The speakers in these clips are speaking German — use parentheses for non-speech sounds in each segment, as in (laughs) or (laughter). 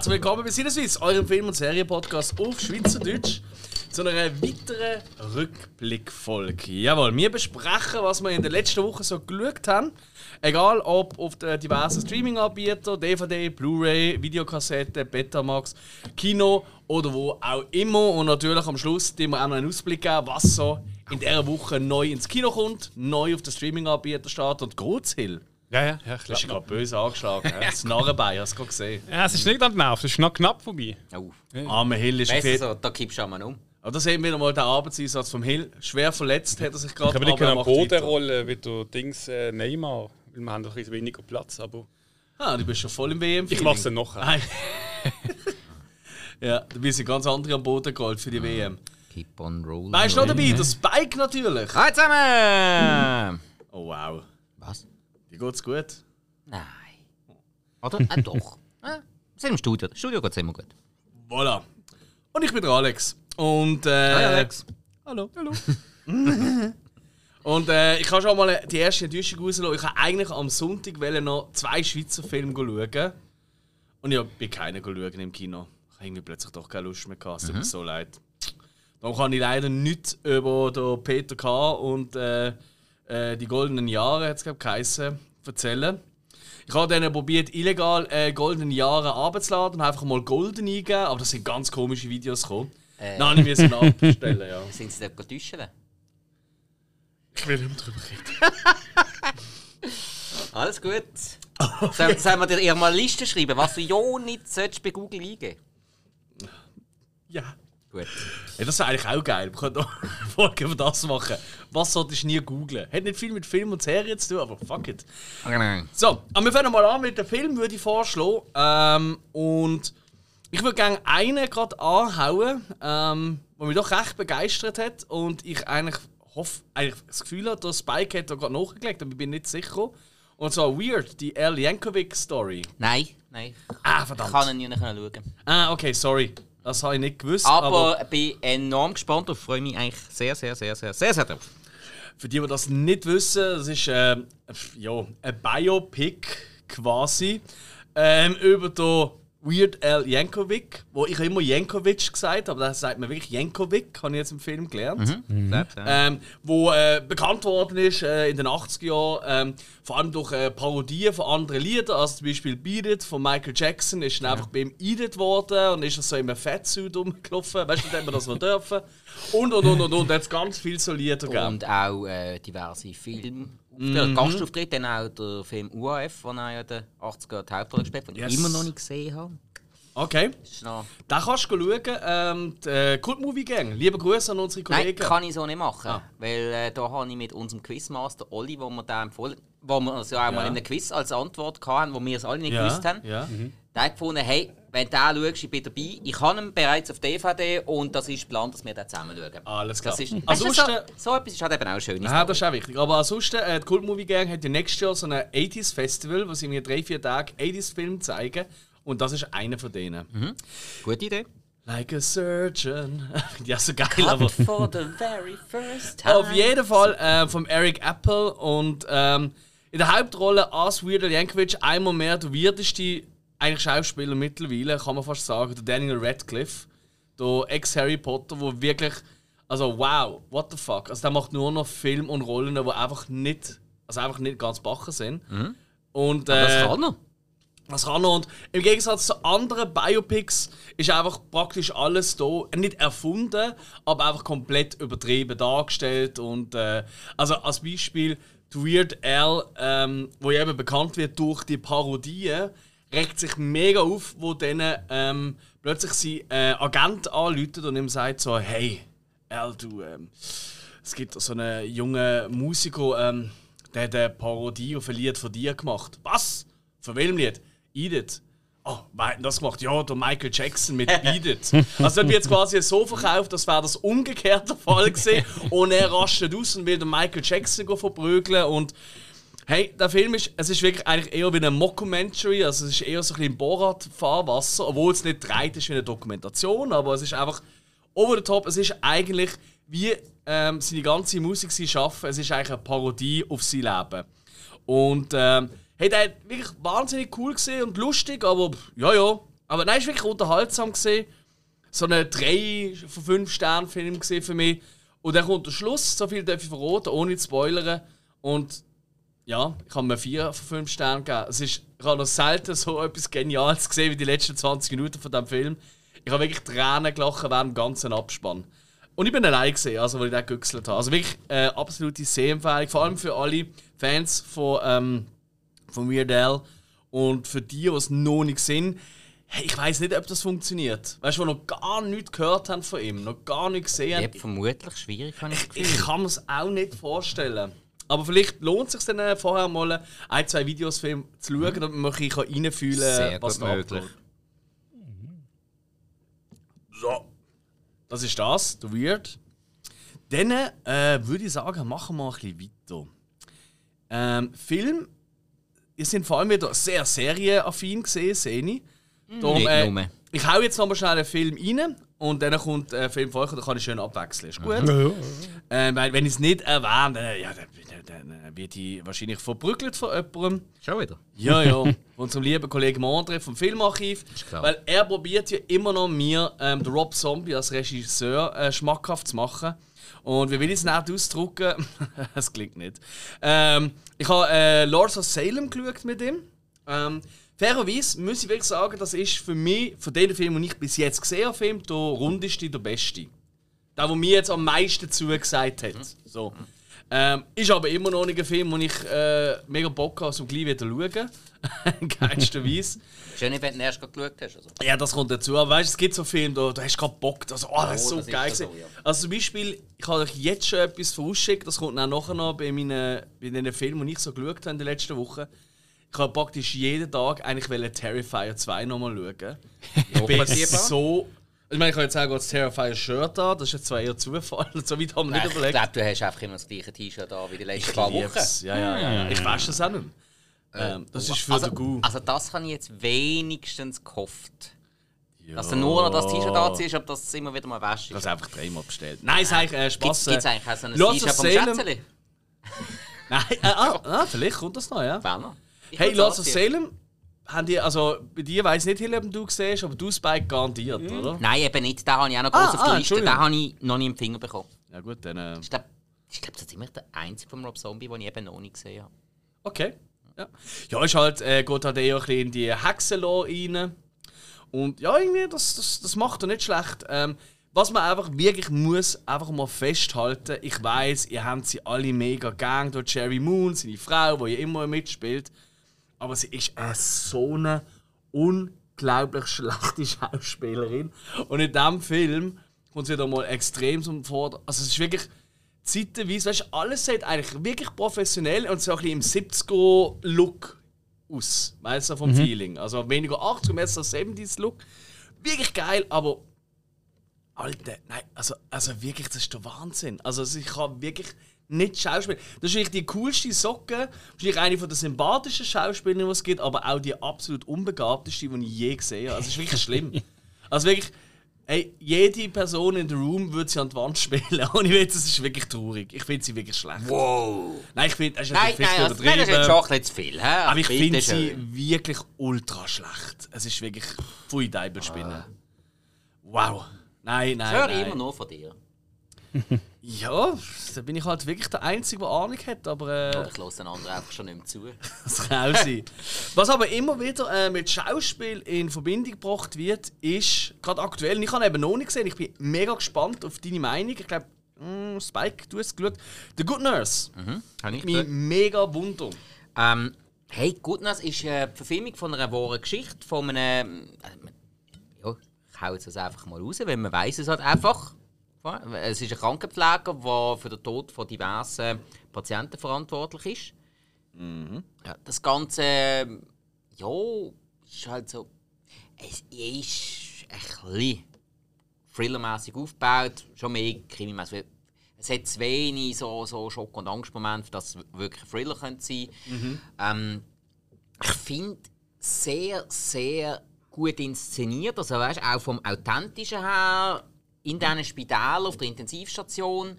Herzlich willkommen bei Sinneswiss, eurem Film- und Serienpodcast auf Schweizerdeutsch, zu einer weiteren Rückblickfolge. Jawohl, wir besprechen, was wir in der letzten Woche so geschaut haben. Egal ob auf den diversen Streaming-Anbietern, DVD, Blu-ray, Videokassette, Betamax, Kino oder wo auch immer. Und natürlich am Schluss die wir auch noch einen Ausblick geben, was so in dieser Woche neu ins Kino kommt, neu auf den Streaming-Anbieter startet und Großhill. Ja, ja, ja, klar. Das ist gerade böse angeschlagen. ja. (laughs) Das Narrenbein, hast du gerade gesehen. Ja, es ist nicht an den Nerven, es ist noch knapp vorbei. Oh. Arme Hill ist Besser okay. so, da kippst du einmal um. Aber da sehen wir wieder mal den Arbeitseinsatz vom Hill. Schwer verletzt hat er sich gerade. Ich habe nicht am Boden weiter. rollen wie du Dings äh, Neymar, weil wir haben doch ein bisschen weniger Platz, aber Ah, du bist schon voll im wm ich mach's dann noch. Nein. (laughs) ja, du bist ein ganz andere am Boden geholt für die WM. Keep on rolling. Wer ist noch dabei? Der Spike natürlich. Hallo zusammen! Oh wow. Was? Geht's gut? Nein. Oder? Ah, doch. (laughs) Ah, wir sind im Studio. Das Studio geht immer gut. Voilà. Und ich bin der Alex. Und äh, Hi Alex. Hallo. Hallo. (laughs) Und äh, ich habe schon mal die erste Enttäuschung rauslassen. Ich wollte eigentlich am Sonntag noch zwei Schweizer Filme schauen. Und ich bin keinen schauen im Kino. Ich habe irgendwie plötzlich doch keine Lust mehr gehabt. Es tut mir so leid. Dann kann ich leider nichts über den Peter K. und äh, äh, die goldenen Jahre, hat es geheissen, erzählen. Ich habe dann probiert, illegal äh, goldene Jahre abzuladen und einfach mal golden eingeben, aber das sind ganz komische Videos gekommen. Äh. Habe ich mir abstellen, ja. (laughs) Sind sie dort täuschen? Ich will nicht mehr drüber reden. (laughs) Alles gut. Soll, sollen wir dir mal eine Liste schreiben, was du ja nicht bei Google eingeben Ja. Gut. ja. Das wäre eigentlich auch geil. Wir können noch eine Folge über das machen. Was solltest du nie googlen? Hat nicht viel mit Film und Serien zu tun, aber fuck it. So, aber wir fangen mal an mit dem Film, würde ich vorschlagen. Ähm, und ich würde gerne einen gerade anhauen, ähm, der mich doch recht begeistert hat. Und ich eigentlich hoffe, eigentlich das Gefühl habe, der Spike hat da gerade nachgelegt, aber ich bin nicht sicher. Und zwar Weird, die Al Yankovic Story. Nein, nein. Ah, Ich verdammt. kann ihn nicht schauen. Ah, okay, sorry. Das habe ich nicht gewusst. Aber ich bin enorm gespannt und freue mich eigentlich sehr, sehr, sehr, sehr, sehr, sehr drauf. Für die, die das nicht wissen, das ist äh, ja, ein Biopic quasi ähm, über den Weird Al Yankovic, wo ich immer Jankovic gesagt habe, aber das sagt man wirklich Jankovic, habe ich jetzt im Film gelernt. Selbst, ja. Ähm, wo äh, bekannt worden ist äh, in den 80er Jahren, ähm, vor allem durch äh, Parodien von anderen Liedern, also zum Beispiel Beat It von Michael Jackson, ist dann einfach bei ihm eingedet worden und ist er so in einem Fettsuit rumgelaufen, weißt du, hat man das noch dürfen. Und und und und und, hat es ganz viel so Lieder gegeben. Und auch äh, diverse Filme. Mhm. Der Gastauftritt, dann auch der Film UAF, wo er ja in den 80er die Hauptrolle gespielt hat, den Yes. ich immer noch nicht gesehen habe. Okay. Da kannst du schauen, ähm, die äh, Kult-Movie Gang. Liebe Grüße an unsere Nein, Kollegen. kann ich so nicht machen. Ah. Weil äh, da habe ich mit unserem Quizmaster Olli, wo wir da empfohlen wo wir uns ja auch mal in einem Quiz als Antwort hatten, wo wir es alle nicht ja, gewusst haben, Ja. der hat gefunden, hey, wenn du den schaust, ich bin dabei. Ich habe ihn bereits auf DVD und das ist geplant, dass wir den zusammen schauen. Alles klar. Das ist, Also weißt du, so, so etwas ist halt eben auch schön. Ja, das ist auch wichtig. Aber ansonsten, äh, die Cult Movie Gang hat ja nächstes Jahr so ein 80s Festival, wo sie mir drei, vier Tage 80s Filme zeigen. Und das ist einer von denen. Gute Idee. Like a Surgeon. (laughs) ja, so geil, aber. Cut for the very first (laughs) time. Auf jeden Fall äh, vom Eric Apple und ähm, in der Hauptrolle als Weird Al Yankovic einmal mehr der weirdeste eigentlich Schauspieler mittlerweile, kann man fast sagen, der Daniel Radcliffe, der Ex-Harry Potter, wo wirklich, also wow, what the fuck, also der macht nur noch Film und Rollen, die einfach nicht, also einfach nicht ganz bachen sind. Und, äh, das kann er. was kann er? Und im Gegensatz zu anderen Biopics ist einfach praktisch alles da nicht erfunden, aber einfach komplett übertrieben dargestellt. Und äh, also als Beispiel die Weird Al, ähm, wo ja eben bekannt wird durch die Parodien, regt sich mega auf, wo dann ähm, plötzlich sein äh, Agent anläutet und ihm sagt so, hey, Al, du, ähm, es gibt so einen jungen Musiker, ähm, der hat eine Parodie auf ein Lied von dir gemacht. Was? Von welchem Lied? Edith. Oh, wer hat das gemacht? Ja, der Michael Jackson mit (laughs) Beat. Also, wird es quasi so verkauft, als wäre das umgekehrte Fall gewesen. (laughs) Und er rastet aus und will den Michael Jackson verprügeln. Und hey, der Film ist, es ist wirklich eigentlich eher wie ein Mockumentary. Also, es ist eher so ein bisschen Borat-Fahrwasser. Obwohl es nicht dreit ist wie eine Dokumentation, aber es ist einfach over the top. Es ist eigentlich wie ähm, seine ganze Musik sie schaffen. Es ist eigentlich eine Parodie auf sein Leben. Und ähm, hey, der hat wirklich wahnsinnig cool gesehen und lustig, aber ja, ja, Aber nein, war wirklich unterhaltsam. Gewesen. So ein 3 von 5 Sternen Film gewesen für mich. Und dann kommt der Schluss, so viel darf ich verraten, ohne zu spoilern. Und ja, ich habe mir 4 von 5 Sternen gegeben. Es ist, ich habe noch selten so etwas Geniales gesehen wie die letzten 20 Minuten von diesem Film. Ich habe wirklich Tränen gelacht während dem ganzen Abspann. Und ich bin allein gesehen, also, weil ich den gegüchselt habe. Also wirklich äh, absolute Sehempfehlung, vor allem für alle Fans von, ähm, von Weird Al. Und für die, die es noch nicht sind, hey, ich weiß nicht, ob das funktioniert. Weißt du, die noch gar nichts gehört haben von ihm, noch gar nicht gesehen haben. Ja, vermutlich schwierig, habe ich Gefühl. Ich kann mir es auch nicht vorstellen. Aber vielleicht lohnt es sich dann äh, vorher mal ein, zwei Videos von ihm zu schauen, damit man bisschen reinfühlen Sehr kann, was gut da möglich. abgeht. So. Das ist das, der Weird. Dann äh, würde ich sagen, machen wir ein bisschen weiter. Ähm, Film, ihr sind vor allem wieder sehr serienaffin gesehen, sehe ich. Darum, äh, ich hau jetzt noch mal schnell einen Film rein und dann kommt ein Film vor euch und dann kann ich schön abwechseln. Ist gut? Äh, weil, wenn ich es nicht erwähne, dann, ja, dann, dann, wird ich wahrscheinlich verprügelt von jemandem. Schon wieder. Ja, ja. (laughs) Von unserem lieben Kollegen Mondre vom Filmarchiv. klar. Weil er probiert ja immer noch mir, ähm, den Rob Zombie als Regisseur äh, schmackhaft zu machen. Und wie will ich es nicht ausdrücken? (laughs) Es klingt nicht. Ähm, ich habe äh, Lords of Salem geschaut mit ihm. Ähm, fairerweise muss ich wirklich sagen, das ist für mich, von den Filmen, die ich bis jetzt gesehen habe, Film, der rundeste, der beste. Der, der mir jetzt am meisten zugesagt hat. So. Ähm, ist aber immer noch nicht ein Film, den ich äh, mega Bock habe, um gleich wieder zu schauen. (laughs) In keinster Weise. Schön, wenn du erst geschaut hast. Also. Ja, das kommt dazu. Aber weißt, es gibt so Filme, da, da hast du gerade Bock. Also, oh, das ist so das ist geil. so, gewesen. ja. Also zum Beispiel, ich habe euch jetzt schon etwas vorausgeschickt, das kommt dann nachher noch bei meinen, bei den Filmen, die ich so geschaut habe in den letzten Wochen. Ich habe praktisch jeden Tag eigentlich Terrifier 2 nochmal schauen. (laughs) Ich bin so... Ich meine, ich kann jetzt sagen, das Terrifier Shirt da, das ist jetzt zwar eher Zufall, (laughs) so weit haben wir nicht Ich überlegt. glaube, du hast einfach immer das gleiche T-Shirt da wie die letzten paar Wochen. lieb's. Ja, ja, ja, ja. Ich weiß das auch nicht mehr. Ähm, das ist für also, den Gu. also das habe ich jetzt wenigstens gehofft. Dass du nur noch das T-Shirt anziehst, aber dass es immer wieder mal wäschst. Ich habe es einfach dreimal bestellt. Nein, es ist eigentlich äh, Gibt Spaß. es eigentlich auch so ein T-Shirt vom Schätzeli? (laughs) Nein, äh, ah, ah, vielleicht kommt das noch, ja. Berner? Hey, Lords of. Salem, haben die, also bei dir weiß ich nicht, Hill, ob du siehst, aber du Spike garantiert, oder? Nein, eben nicht. Den habe ich auch noch Ah, groß auf ah, der Liste. Den Entschuldigung. habe ich noch nie im Finger bekommen. Ja gut, dann. Äh, Ich glaube, ich glaub, das ist immer der einzige von Rob Zombie, den ich eben noch nicht gesehen habe. okay. Ja, ja ist halt, äh, geht halt eher ein bisschen in die Hexenlore rein. Und ja, irgendwie, das, das, das macht er nicht schlecht. Ähm, was man einfach wirklich muss, einfach mal festhalten, ich weiß, ihr habt sie alle mega gern, dort Cherry Moon, seine Frau, die ja immer mitspielt. Aber sie ist eine so eine unglaublich schlechte (laughs) Schauspielerin. Und in diesem Film kommt sie wieder mal extrem zum Vordergrund. Also es ist wirklich zeitweise, weißt du, alles sieht eigentlich wirklich professionell und so ein bisschen im 70er-Look aus. Weißt du, vom Feeling. Also weniger 80er, mehr so 70s-Look. Wirklich geil, aber Alter, nein, also, also wirklich, das ist der Wahnsinn. Also ich kann wirklich nicht schauspielen. Das ist wirklich die coolste Socke, wahrscheinlich eine von der sympathischen Schauspielerinnen, die es gibt, aber auch die absolut unbegabteste, die ich je gesehen habe. Also es ist wirklich schlimm. (laughs) Also wirklich, ey, jede Person in der Room würde sie an die Wand spielen. Und ich weiß, das ist wirklich traurig. Ich finde sie wirklich schlecht. Wow! Nein, ich finde, das ist Nein, nein, also, nein, das ist jetzt schon ein bisschen zu viel. He? aber ich finde sie wirklich ultra schlecht. Es ist wirklich pfui Deibelspinne. Wow. Nein, nein, Ich höre nein. immer nur von dir. Ja, da bin ich halt wirklich der Einzige, der Ahnung hat, aber Oder äh, ich höre den anderen einfach schon nicht mehr zu. (laughs) das kann auch sein. Was aber immer wieder äh, mit Schauspiel in Verbindung gebracht wird, ist, gerade aktuell, ich habe eben noch nicht gesehen, ich bin mega gespannt auf deine Meinung. Ich glaube, Spike, du hast es geschaut. The Good Nurse. Habe ich Mich mega Wunder. Ähm, hey, Goodness ist äh, die Verfilmung von einer wahren Geschichte, von einem... Äh, ja, ich hau jetzt das einfach mal raus, weil man weiß es halt einfach. Es ist ein Krankenpfleger, der für den Tod von diversen Patienten verantwortlich ist. Ja, das Ganze, ähm, ja, ist halt so... Es ist ein bisschen thrillermäßig aufgebaut, schon mehr krimimäßig. Es hat zu wenig so, so Schock- und Angstmomente, dass es wirklich ein Thriller könnte sein ähm, Ich finde sehr, sehr gut inszeniert. Also, weißt, auch vom Authentischen her, in diesen Spitälern, auf der Intensivstation,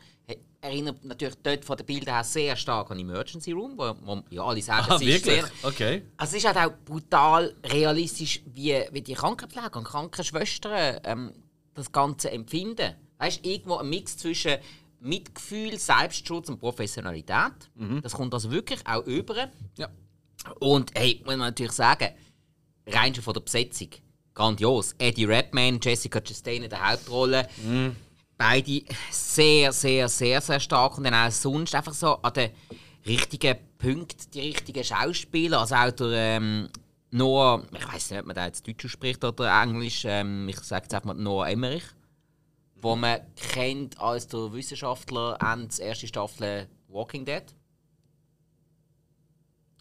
erinnert natürlich dort von den Bildern her sehr stark an Emergency Room, wo, wo ja, alle sagen, Ah, es ist sehr... Okay. Also es ist halt auch brutal realistisch, wie, wie die Krankenpfleger und Krankenschwestern ähm, das Ganze empfinden. Weißt du, irgendwo ein Mix zwischen Mitgefühl, Selbstschutz und Professionalität. Das kommt also wirklich auch über. Ja. Und hey, muss man natürlich sagen, rein schon von der Besetzung, grandios. Eddie Redmayne, Jessica Chastain in der Hauptrolle. Beide sehr, sehr, sehr, sehr stark. Und dann auch sonst einfach so an den richtigen Punkten, die richtigen Schauspieler. Also auch der ähm, Noah, ich weiß nicht, ob man da jetzt Deutsch spricht oder Englisch, ähm, ich sage jetzt einfach mal Noah Emmerich. Wo man kennt als der Wissenschaftler an der ersten Staffel Walking Dead.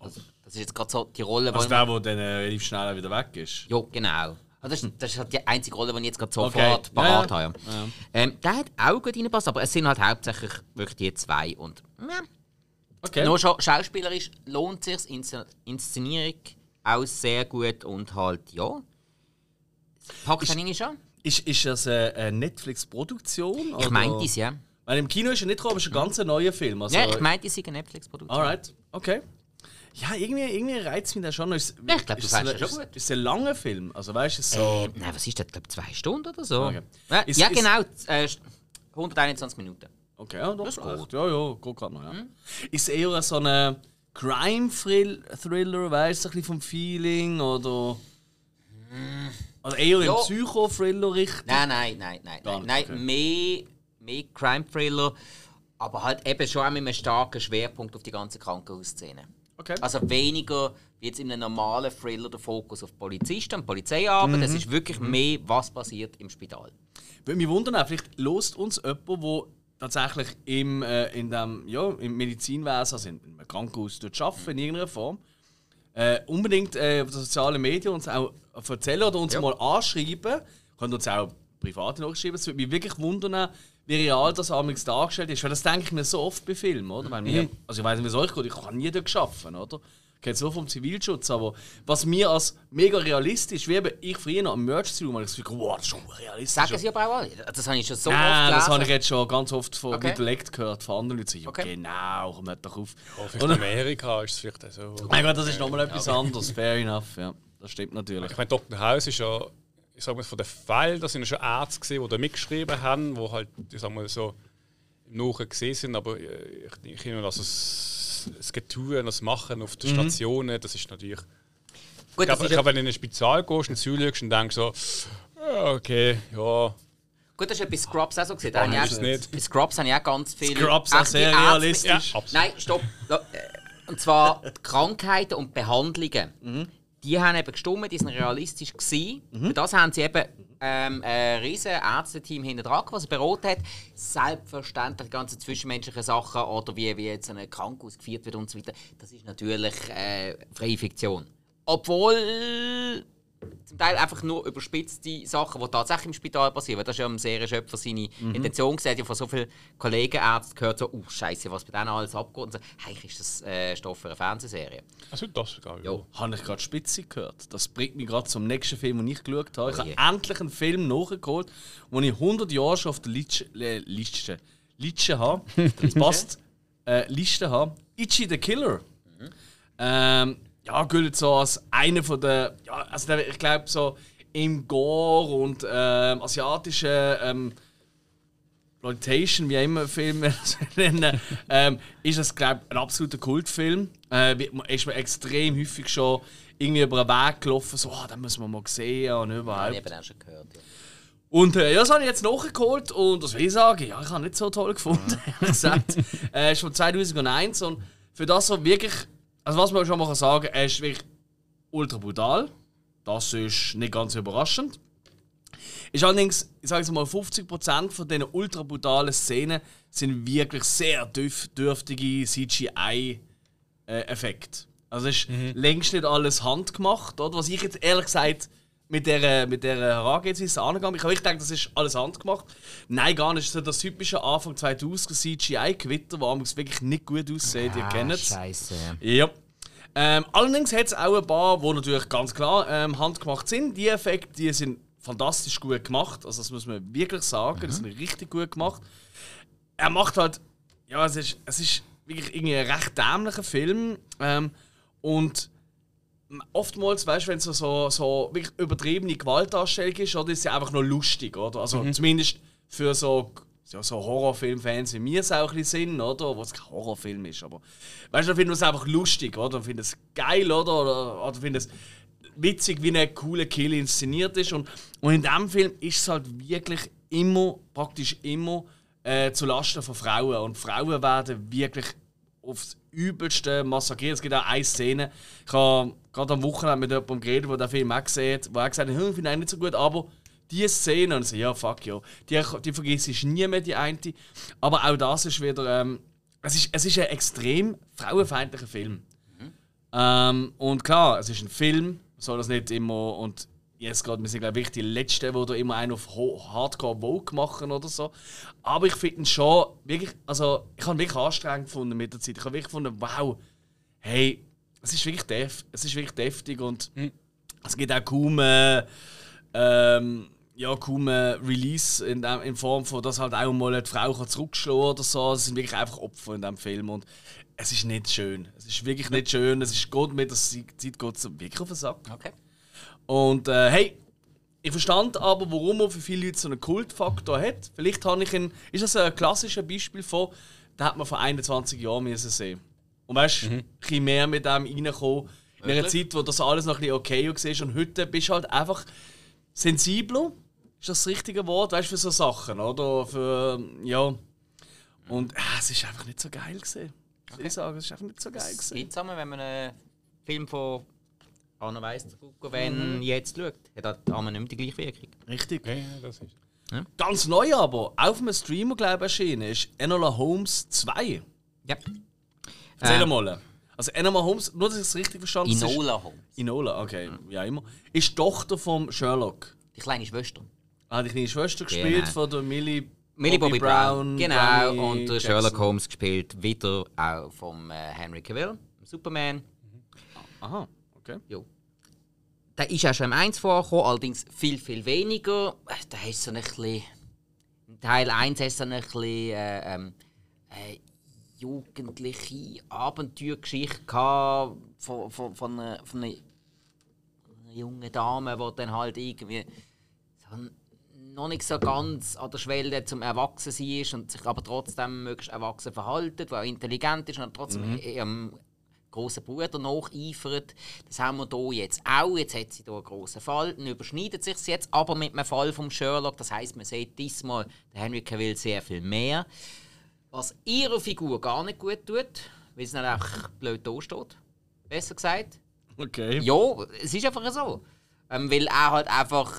Also, das ist jetzt gerade so die Rolle, Also wo der, der dann äh, relativ schnell wieder weg ist. ja, genau. Also Das ist, das ist halt die einzige Rolle, die ich jetzt gerade Okay. sofort parat Ja, ja. habe. Ähm, der hat auch gut reingepasst, aber es sind halt hauptsächlich wirklich die zwei. Und ja, Okay. nur scha schauspielerisch lohnt es sich, Inszen Inszenierung auch sehr gut und halt, ja. Packt dann irgendwie schon. Ist, ist das eine, Netflix-Produktion? Ich meinte es, ja. Weil im Kino ist er nicht gekommen, aber es ist ein ganz neuer Film. Also, Ja, ich meinte es sei eine Netflix-Produktion. Alright, okay. Ja, irgendwie, irgendwie reizt mich das schon. Ist, Ja, ich glaub, du ist ist, schon gut. ist ein langer Film? Also weißt du, es ist so. Äh, nein, was ist das? Ich glaube, zwei Stunden oder so. Okay. Ja, Ist- ja ist- genau. Äh, 121 Minuten. Okay, ja, doch, Das geht. geht. Ja, ja, geht gerade noch, ja. Ist es eher so ein Crime-Thriller, weißt du, ein bisschen vom Feeling oder. Also eher Ja. im Psycho-Thriller richtig? Nein, nein, nein, nein. Gar nein okay. mehr, mehr Crime-Thriller, aber halt eben schon auch mit einem starken Schwerpunkt auf die ganze Krankenhausszene. Okay. Also weniger wie jetzt in einem normalen Thriller der Fokus auf Polizisten und Polizeiarbeit. Mhm. Es ist wirklich mehr, was passiert im Spital. Würde mich wundern, vielleicht lost uns jemand, der tatsächlich im, äh, in dem, ja, im Medizinwesen, also in einem Krankenhaus dort arbeitet, in irgendeiner Form, äh, unbedingt äh, auf den sozialen Medien uns auch erzählen oder uns Ja. mal anschreiben. Könnt uns auch private Nachschreiben. Es würde mich wirklich wundern, wie real das amigs dargestellt ist. Weil das denke ich mir so oft bei Filmen, oder? Weil wir, also ich weiß nicht, wie es euch geht, ich habe nie dort arbeiten, oder? Ich kenne es nur vom Zivilschutz, aber was mir als mega realistisch, wie eben ich früher noch am Emergency Room, habe ich das Gefühl, wow, das ist schon realistisch. Sagen sie aber auch alle. Das habe ich schon so Nein, oft das gelesen. habe ich jetzt schon ganz oft von Okay. Intellekt gehört, von anderen Leuten. Ja, Okay. genau, komm nicht doch auf. Oh, vielleicht in Amerika ist es vielleicht auch so. Mein Gott, das ist nochmal etwas anderes. Fair enough, ja. Das stimmt natürlich. Ich meine, Dr. House ist ja, ich sag mal, von den Fällen, da sind ja schon Ärzte gesehen, die da mitgeschrieben haben, die halt, ich sag mal, so im Nachhinein gesehen sind, aber äh, ich, ich finde, also das, das Getue das Machen auf den Stationen, das ist natürlich. Gut, Ich glaube, glaub, wenn du in ein Spital gehst und zuschaust und denkst so, ja, okay, ja, gut, das ist ja bei Scrubs auch so gesehen. Auch- es nicht. Bei Scrubs habe ich auch ganz viele Scrubs auch sehr Ärzte- realistisch. ja. Nein, stopp. Ja, äh, Und zwar die (laughs) Krankheiten und Behandlungen. Die haben eben gestimmt, die sind realistisch gewesen. Für das haben sie eben ähm, ein riesen Ärzteteam hinter dran, was sie beraten hat. Selbstverständlich die ganzen zwischenmenschlichen Sachen oder wie, wie jetzt ein Krankenhaus geführt wird und so weiter. Das ist natürlich äh, freie Fiktion. Obwohl zum Teil einfach nur überspitzte Sachen, die tatsächlich im Spital passieren. Weil Das ist ja am Serienschöpfer seine Intention gesehen. Ja von so vielen Kollegen, Ärzten gehört so, oh Scheiße, was bei denen alles abgeht. Und so, eigentlich ist das äh, Stoff für eine Fernsehserie. also das sogar. Jo. Habe ich gerade spitze gehört. Das bringt mich gerade zum nächsten Film, den ich geschaut habe. Ich Oh je. habe endlich einen Film nachgeholt, den ich 100 Jahre schon auf der Liste, äh, Liste, Liste habe. (laughs) Das passt. Äh, Liste habe. Ichi the Killer. Ähm, ja, gilt so als einer von der. Ja, also der, ich glaube, so im Gore und ähm, asiatischen. Ähm, Exploitation, wie auch immer Filme das (laughs) nennen, ähm, ist es, glaube ich, ein absoluter Kultfilm. Äh, ist man extrem häufig schon irgendwie über einen Weg gelaufen, so, ah, den müssen wir mal sehen und Habe ich überhaupt. eben auch schon gehört. Ja. Und äh, ja, das habe ich jetzt nachgeholt und das will ich sagen, ja, ich habe nicht so toll gefunden, (laughs) ehrlich gesagt. äh, ist von 2001 und für das so wirklich, also was man schon mal sagen kann, er ist wirklich ultra brutal. Das ist nicht ganz überraschend. Ist allerdings, ich sage jetzt mal, 50% von diesen ultra brutalen Szenen sind wirklich sehr dürf dürftige CGI-Effekte. also es ist längst nicht alles handgemacht, oder? Was ich jetzt ehrlich gesagt mit der, mit der Herangehensweise angegangen. Ich habe wirklich gedacht, das ist alles handgemacht. Nein, gar nicht. Es ist das typische Anfang 2000 CGI-Gewitter, amigs wirklich nicht gut aussieht. Ihr kennt es. Scheiße. Ja. Ähm, allerdings hat es auch ein paar, die natürlich ganz klar ähm, handgemacht sind. Die Effekte die sind fantastisch gut gemacht. Also das muss man wirklich sagen. Die sind richtig gut gemacht. Er macht halt ja, es ist, es ist wirklich irgendwie ein recht dämlicher Film. Ähm, und oftmals, weißt wenn es so, so, wirklich übertriebene Gewaltdarstellung ist, oder, ist sie einfach nur lustig, oder? Also zumindest für so, ja, so Horrorfilm-Fans wie wir es auch ein bisschen sind, oder? Wo es kein Horrorfilm ist, aber weißt du, dann finden wir es einfach lustig, oder? Dann finden es geil, oder? Oder, oder finden es witzig, wie ein cooler Kill inszeniert ist. Und, und in diesem Film ist es halt wirklich immer, praktisch immer, äh, zu Lasten von Frauen. Und Frauen werden wirklich aufs Übelste massakriert. Es gibt auch eine Szene, ich habe gerade am Wochenende mit jemandem geredet, der den Film auch gesehen hat, wo er gesagt hat, hm, ich finde ihn nicht so gut, aber diese Szene, und so, ja, fuck ja, die, die vergisst ich nie mehr, die eine. Aber auch das ist wieder, ähm, es, ist, es ist ein extrem frauenfeindlicher Film. Ähm, und klar, es ist ein Film, soll das nicht immer, und jetzt gerade, wir sind glaube ich die Letzten, die immer einen auf Hardcore Vogue machen oder so. Aber ich finde ihn schon wirklich, also ich habe ihn wirklich anstrengend gefunden mit der Zeit. Ich habe wirklich gefunden, wow, hey, es ist wirklich def, es ist wirklich deftig und es gibt auch kaum, äh, ähm, ja, kaum äh, Release in, dem, in Form von, dass halt auch mal eine Frau zurückschlagen oder so. Es sind wirklich einfach Opfer in diesem Film und es ist nicht schön. Es ist wirklich nicht schön. Es ist gut mit der Zeit geht es wirklich auf den Sack. Okay. Und äh, hey, ich verstand aber, warum er für viele Leute so einen Kultfaktor hat. Vielleicht habe ich ihn, ist das ein klassisches Beispiel von, da hat man vor 21 Jahren müssen sehen. Und weißt du, ein bisschen mehr mit dem reinkommen. In einer? Zeit, wo das alles noch ein bisschen okay war. Und heute bist du halt einfach sensibler. Ist das das richtige Wort? Weißt du, für so Sachen, oder? Für, ja. Und äh, es ist einfach nicht so geil gesehen. Ich sagen, es ist einfach nicht so geil gesehen. Nicht zusammen, wenn man einen Film von Anna Weiss wenn jetzt schaut, hat er einmal nicht mehr die gleiche Wirkung. Richtig. Ja, ja, das ist. Ganz neu aber, auf einem Streamer, glaube ich, erschienen ist Enola Holmes 2. Ja. Erzähl Ähm, mal. Also Enola Holmes, nur dass ich es richtig verstanden habe. Inola Holmes. Inola, okay, wie auch immer. Ist Tochter von Sherlock. Die kleine Schwester. Hat die kleine Schwester gespielt Genau. von der Millie, Millie Bobby, Brown. Genau. Brownie und Jackson. Sherlock Holmes gespielt wieder auch vom äh, Henry Cavill, Superman. Aha, okay. Jo. Der ist auch schon im 1 vorgekommen, allerdings viel, viel weniger. Da hast du so ein bisschen. Teil 1 hast du so ein bisschen. Äh, ähm, äh, jugendliche Abenteuergeschichte gehabt von, von, von, einer, von einer jungen Dame, die dann halt irgendwie noch nicht so ganz an der Schwelle zum Erwachsensein ist und sich aber trotzdem möglichst erwachsen verhaltet, die auch intelligent ist und trotzdem ihrem großen Bruder nacheifert. Das haben wir hier jetzt auch. Jetzt hat sie hier einen grossen Fall. Dann überschneidet sich jetzt aber mit dem Fall von Sherlock. Das heißt, man sieht diesmal der Henry Cavill sehr viel mehr. Was ihrer Figur gar nicht gut tut, weil sie dann einfach blöd da steht. Besser gesagt. Okay. Ja, es ist einfach so. Ähm, weil er halt einfach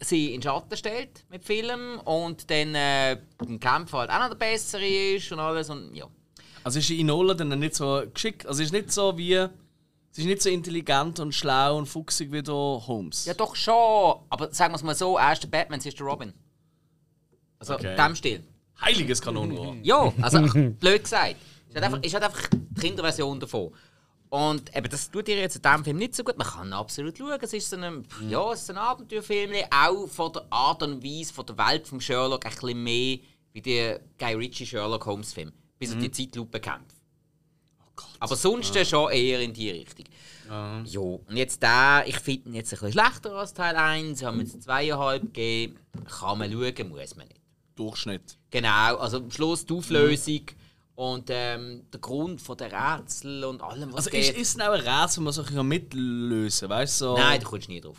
sie in Schatten stellt mit Film und dann äh, im Kampf halt auch noch der Bessere ist und alles. Und, ja. Also ist Inola dann nicht so geschickt? Also ist nicht so wie... Sie ist nicht so intelligent und schlau und fuchsig wie der Holmes. ja, doch schon. Aber sagen wir es mal so: er ist der Batman, sie ist der Robin. Also, Okay. in dem Stil. Heiliges Kanonenrohr. Ja, also blöd gesagt. Ist halt einfach, ist halt einfach die Kinderversion davon. Und eben, das tut ihr jetzt in diesem Film nicht so gut. Man kann absolut schauen. Es ist so ein, ja, es ist ein Abenteuerfilm, auch von der Art und Weise, von der Welt von Sherlock ein bisschen mehr wie der Guy Ritchie Sherlock Holmes Film. Bis auf die Zeitlupenkämpfe. Aber sonst äh, schon eher in die Richtung. Ja, und jetzt der, ich finde ihn jetzt ein bisschen schlechter als Teil 1. Haben jetzt zweieinhalb gegeben. Kann man schauen, muss man nicht. Durchschnitt. Genau, also am Schluss die Auflösung und ähm, der Grund von der Rätsel und allem, was Also ist, geht. ist es auch ein Rätsel, man so ein bisschen mitlösen weißt du? So, Nein, du kommst nie drauf.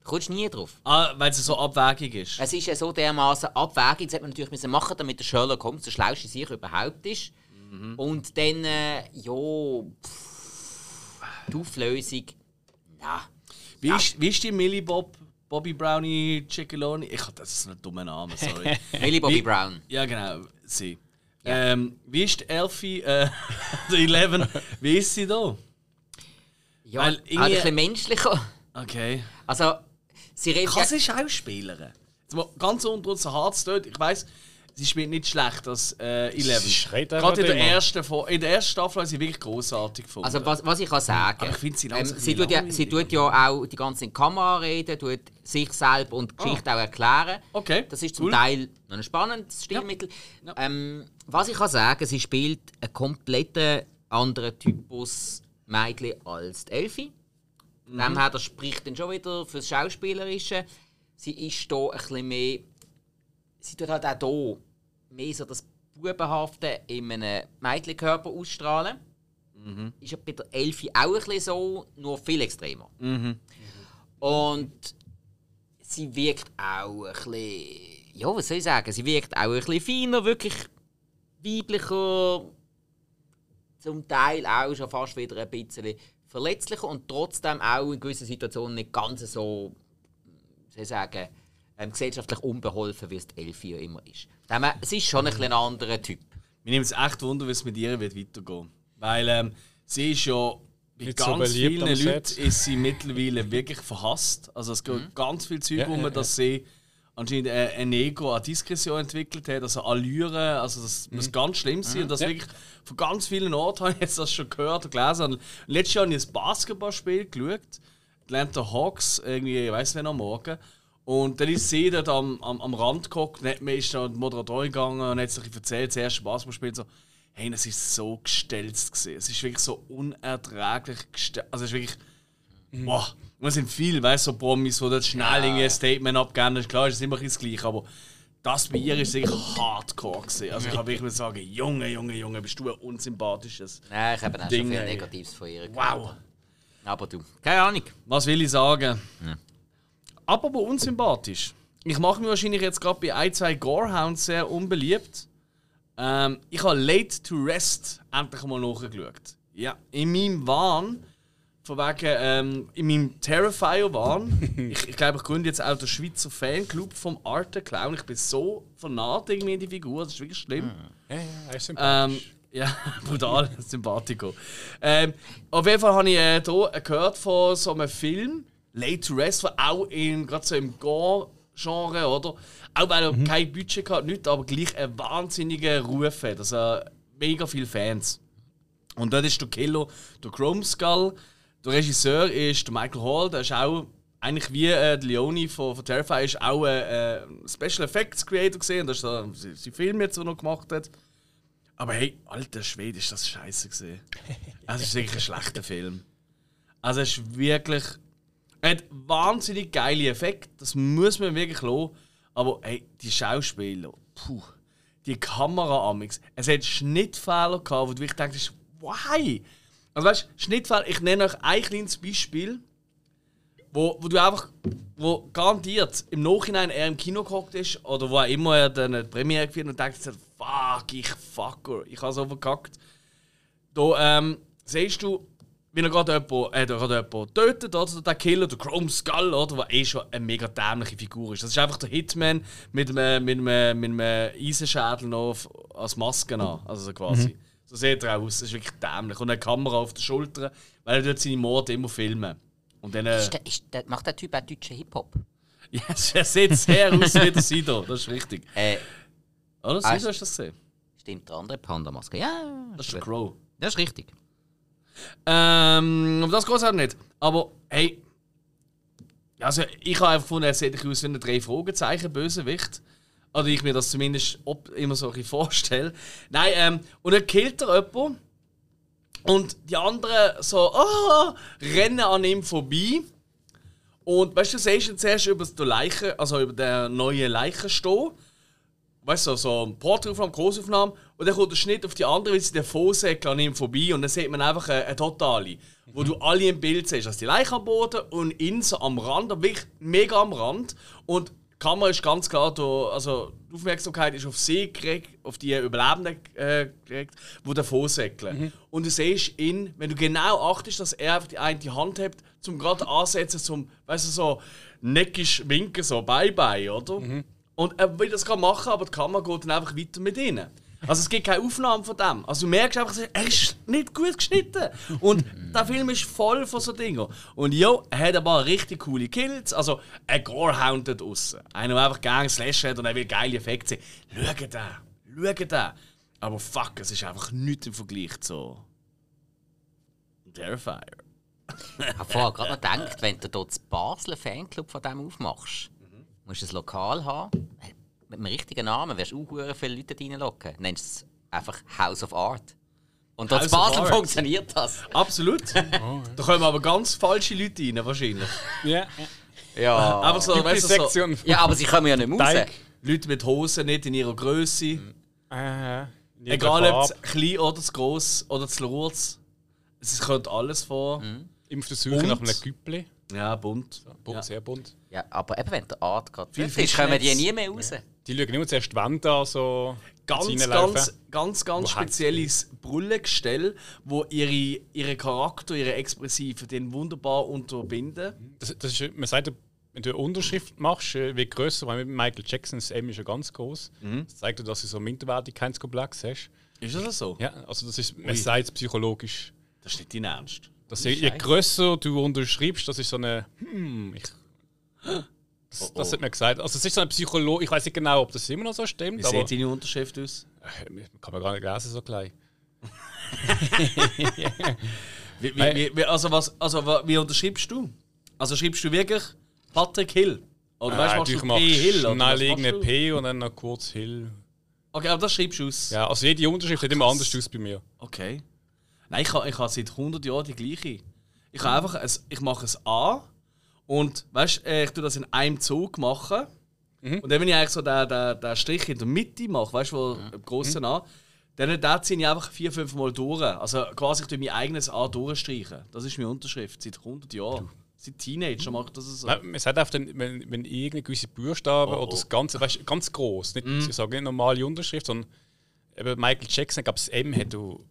Du kommst nie drauf. Ah, weil es so abwägig ist. Es ist ja so dermaßen abwägend, das hätte man natürlich müssen machen, damit der Sherlock Holmes der schlauste sich überhaupt ist. Und dann, äh, ja, pff, die Auflösung, na, Wie ist, wie ist die Millie Bob, Bobby Brownie Ciccoloni? Ich das ist ein dummer Name, sorry. (laughs) Millie Bobby Wie- Brown. ja, genau, sie. Ähm, wie ist die Elfie, äh, (laughs) der Eleven, wie ist sie da? Ja, Weil irgendwie- ein bisschen menschlicher. Okay. Also, sie redet Kann sie Schauspielerin? Ganz unter uns hart. Ich weiss, sie spielt nicht schlecht als äh, Eleven. Gerade in der, immer. ersten, in der ersten Staffel habe ich sie wirklich großartig gefunden. Also was, was ich kann sagen, Aber ich finde sie ähm, sie, tut ja, sie tut ja auch die ganze Kamera reden, tut sich selbst und die Geschichte auch erklären. Ah. Okay, Das ist zum cool. Teil noch ein spannendes Stilmittel. Ähm, was ich kann sagen, sie spielt einen kompletten anderen Typus Mädchen als die Elfi. Mhm. dem her, das spricht dann schon wieder fürs Schauspielerische. Sie ist hier ein bisschen mehr... Sie tut halt auch hier mehr so das Bubenhafte in einem Mädchenkörper ausstrahlen. Mhm. Ist ja bei der Elfi auch ein bisschen so, nur viel extremer. Mhm. Und sie wirkt auch ein bisschen, ja, was soll ich sagen, sie wirkt auch ein bisschen feiner, wirklich weiblicher, zum Teil auch schon fast wieder ein bisschen verletzlicher und trotzdem auch in gewissen Situationen nicht ganz so, soll ich sagen, ähm, gesellschaftlich unbeholfen, wie es die Elfi ja immer ist. Es ist schon ein, bisschen ein anderer Typ. Mir nimmt es echt Wunder, wie es mit ihr wird weitergehen Weil ähm, sie ist ja bei Nicht so ganz beliebt vielen Leuten ist sie mittlerweile wirklich verhasst. Also es geht Mhm. ganz viel Zeug Ja, um, ja, dass sie anscheinend äh, ein Ego an Diskretion entwickelt hat, also Allüre, also das muss ganz schlimm sein und das Mhm. Ja. wirklich von ganz vielen Orten habe ich jetzt das schon gehört und gelesen. Und letztes Jahr habe ich ein Basketballspiel geschaut, Atlanta Hawks, irgendwie, ich weiß nicht, am Morgen. Und dann ist sie dort am, am, am Rand geguckt, und mir ist dann die Moderatorin gegangen und hat sich erzählt, das erste Basketballspiel, so, hey, das ist so gestelzt gewesen. Es ist wirklich so unerträglich gestellt. Also es ist wirklich. Und es sind viele, weißt du, so Promis, die dort schnell irgendwie ein Statement abgeben. Das ist Klar, es ist immer ein bisschen das Gleiche, aber das bei ihr ist wirklich hardcore gewesen. Also ich kann wirklich sagen, Junge, Junge, Junge, bist du ein unsympathisches. Nein, ich habe auch Ding, schon viel. Negatives von ihr gehört. Wow. Aber du, keine Ahnung. Was will ich sagen? Apropos unsympathisch. Ich mache mir wahrscheinlich jetzt gerade bei ein, zwei Gorehounds sehr unbeliebt. Ähm, ich habe Late to Rest endlich mal nachgeschaut. Ja, in meinem Wahn, von wegen, ähm, in meinem Terrifier-Wahn, (laughs) ich, ich glaube, ich gründe jetzt auch den Schweizer Fanclub vom Arte Clown. Ich bin so vernarrt irgendwie in die Figur, das ist wirklich schlimm. Ja, ja, er ist Ähm, sympathisch. ja, (laughs) brutal, (laughs) Sympathico. Ähm, auf jeden Fall habe ich äh, hier gehört von so einem Film, Late to Rest, der auch in, gerade so im Gore-Genre, oder? Auch weil er kein Budget hat, nicht, aber gleich einen wahnsinnigen Ruf hat. Also mega viele Fans. Und dort ist der Killer, der Chrome Skull. Der Regisseur ist der Michael Hall, der ist auch eigentlich wie äh, der Leone von, von Terrifier, ist auch ein äh, Special Effects Creator gesehen. Das ist so, sein sein Film jetzt, den er gemacht hat. Aber hey, alter Schwede, ist das scheiße gesehen. (laughs) Also, es ist wirklich ein schlechter Film. Also, es ist wirklich. Er hat wahnsinnig geile Effekte, das muss man wirklich lassen. Aber hey, die Schauspieler, puh, die Kamera amix. Es hat Schnittfehler gehabt, wo du wirklich denkst, why? Also weißt du, Schnittfehler, ich nenne euch ein kleines Beispiel, wo, wo du einfach, wo garantiert im Nachhinein er im Kino gehockt ist oder wo auch immer er dann die Premiere gefeiert und denkt, fuck, ich fucker, ich habe so verkackt. Da ähm, siehst du, wie er gerade jemanden, äh, gerade jemanden tötet, oder? Der Killer, der Chrome Skull, oder? Der eh schon eine mega dämliche Figur ist. Das ist einfach der Hitman mit einem, mit einem, mit einem Eisenschädel noch auf, als Maske an. Also so quasi. So sieht er aus. Das ist wirklich dämlich. Und eine Kamera auf der Schulter, weil er dort seine Morde immer filmen. Und dann. Äh, Ist der, ist der, macht der Typ auch deutschen Hip-Hop? (laughs) ja, er sieht sehr aus wie der Sido. Das ist richtig. Äh, Oder? Ah, Sido hast du das gesehen? stimmt, der andere Panda-Maske. Ja, Das ist der. Crow. Das ist richtig. Ähm, um das geht halt nicht. Aber hey, also ich habe einfach gefunden, er sieht bisschen aus wie ein drei Fragezeichen Bösewicht. Oder ich mir das zumindest immer so ein (laughs) vorstelle. Nein, ähm, und dann killt er jemanden. Und die anderen so, ah, rennen an ihm vorbei. Und weißt du, du siehst ihn zuerst über die Leiche, also über den neuen Leichen. Weißt du, so ein Porträtaufnahme, Großaufnahme. Und dann kommt der Schnitt auf die andere, wie sie den Vorsäckel an ihm vorbei. Und dann sieht man einfach eine, eine Totale. Wo du alle im Bild siehst. Also die Leiche am Boden und ihn so am Rand, aber wirklich mega am Rand. Und die Kamera ist ganz klar, da, also die Aufmerksamkeit ist auf sie gekriegt, auf die Überlebenden äh, gekriegt, wo der Vorsäckeln. Und du siehst ihn, wenn du genau achtest, dass er einfach die eine Hand hat, zum gerade ansetzen, zum, weißt du, so neckisch winken, so bye bye, oder? Und er will das gerade machen, aber die Kamera geht dann einfach weiter mit ihnen. Also es gibt keine Aufnahmen von dem. Also du merkst einfach, er ist nicht gut geschnitten. Und (laughs) der Film ist voll von so Dingen. Und ja, er hat ein paar richtig coole Kills. Also ein Gorehound dort draussen. Einer, der einfach gerne Slash hat und er will geile Effekte sehen. Schau da, schau da. Aber fuck, es ist einfach nichts im Vergleich zu Terrifier. Ich habe vorher gerade gedacht, wenn du dort das Basler Fanclub von dem aufmachst, musst du ein Lokal haben. Mit einem richtigen Namen wirst du auch viele Leute reinlocken. Nennst es einfach House of Art. Und dort in Basel funktioniert das. Absolut. (laughs) Da kommen aber ganz falsche Leute rein, wahrscheinlich. Ja. Ja. (laughs) Einfach so, weißt du, so ja, aber sie kommen ja nicht mehr raus. Teig. Leute mit Hosen nicht in ihrer Größe. Äh, Egal ob es klein oder zu gross oder zu kurz. Es kommt alles vor. Immer auf der Suche Und? nach einem Güppli. Ja, bunt. Bunt, Ja. Sehr bunt. Ja, aber eben, wenn der Art gerade Viel viel ist, kommen die nie mehr raus. Die schauen immer zuerst die Wände an, so Ganz, ganz, ganz, ganz spezielles Brillengestell, wo ihre, ihren Charakter, ihre Expressiven den wunderbar unterbinden. Das, das ist, man sagt, wenn du eine Unterschrift machst, äh, wie größer, weil mit Michael Jackson das M ist ja ganz groß. Das zeigt dir, dass du so einen Minderwertigkeitskomplex hast. Ist das so? Ja, also das ist, man sagt es psychologisch. Das ist nicht dein Ernst. Dass je, je größer du unterschreibst, das ist so eine. Hm, ich, das, Oh, das oh. hat mir gesagt. Also es ist so ein Psychologe. Ich weiß nicht genau, ob das immer noch so stimmt, Wie sieht deine Unterschrift aus? äh, kann man gar nicht lesen so klein. (laughs) Wie, wie, wie, also, was, also wie unterschreibst du? Also schreibst du wirklich Patrick Hill? Oder weißt du, machst ich du P. Hill? Schnell machst du? P und dann noch kurz Hill. Okay, aber das schreibst du aus. Ja, also jede Unterschrift sieht immer anders aus bei mir. Okay. Nein, ich habe ich ha seit 100 Jahren die gleiche. Ich habe einfach ein, ich mache es A und weißt, äh, ich tue das in einem Zug machen. Und dann, wenn ich eigentlich so den, den, den Strich in der Mitte mache, weißt du, wo im grossen A, dann den ziehe ich einfach vier, fünf Mal durch. Also quasi ich tue mein eigenes A durchstreichen. Das ist meine Unterschrift seit 100 Jahren. Seit Teenager mache ich das so. Nein, Man sagt einfach, wenn, wenn irgendeine gewisse Buchstaben Oh, oder das Ganze, weißt, ganz groß, nicht, ich sage nicht normale Unterschrift, sondern eben Michael Jackson, ich glaube, das M hat du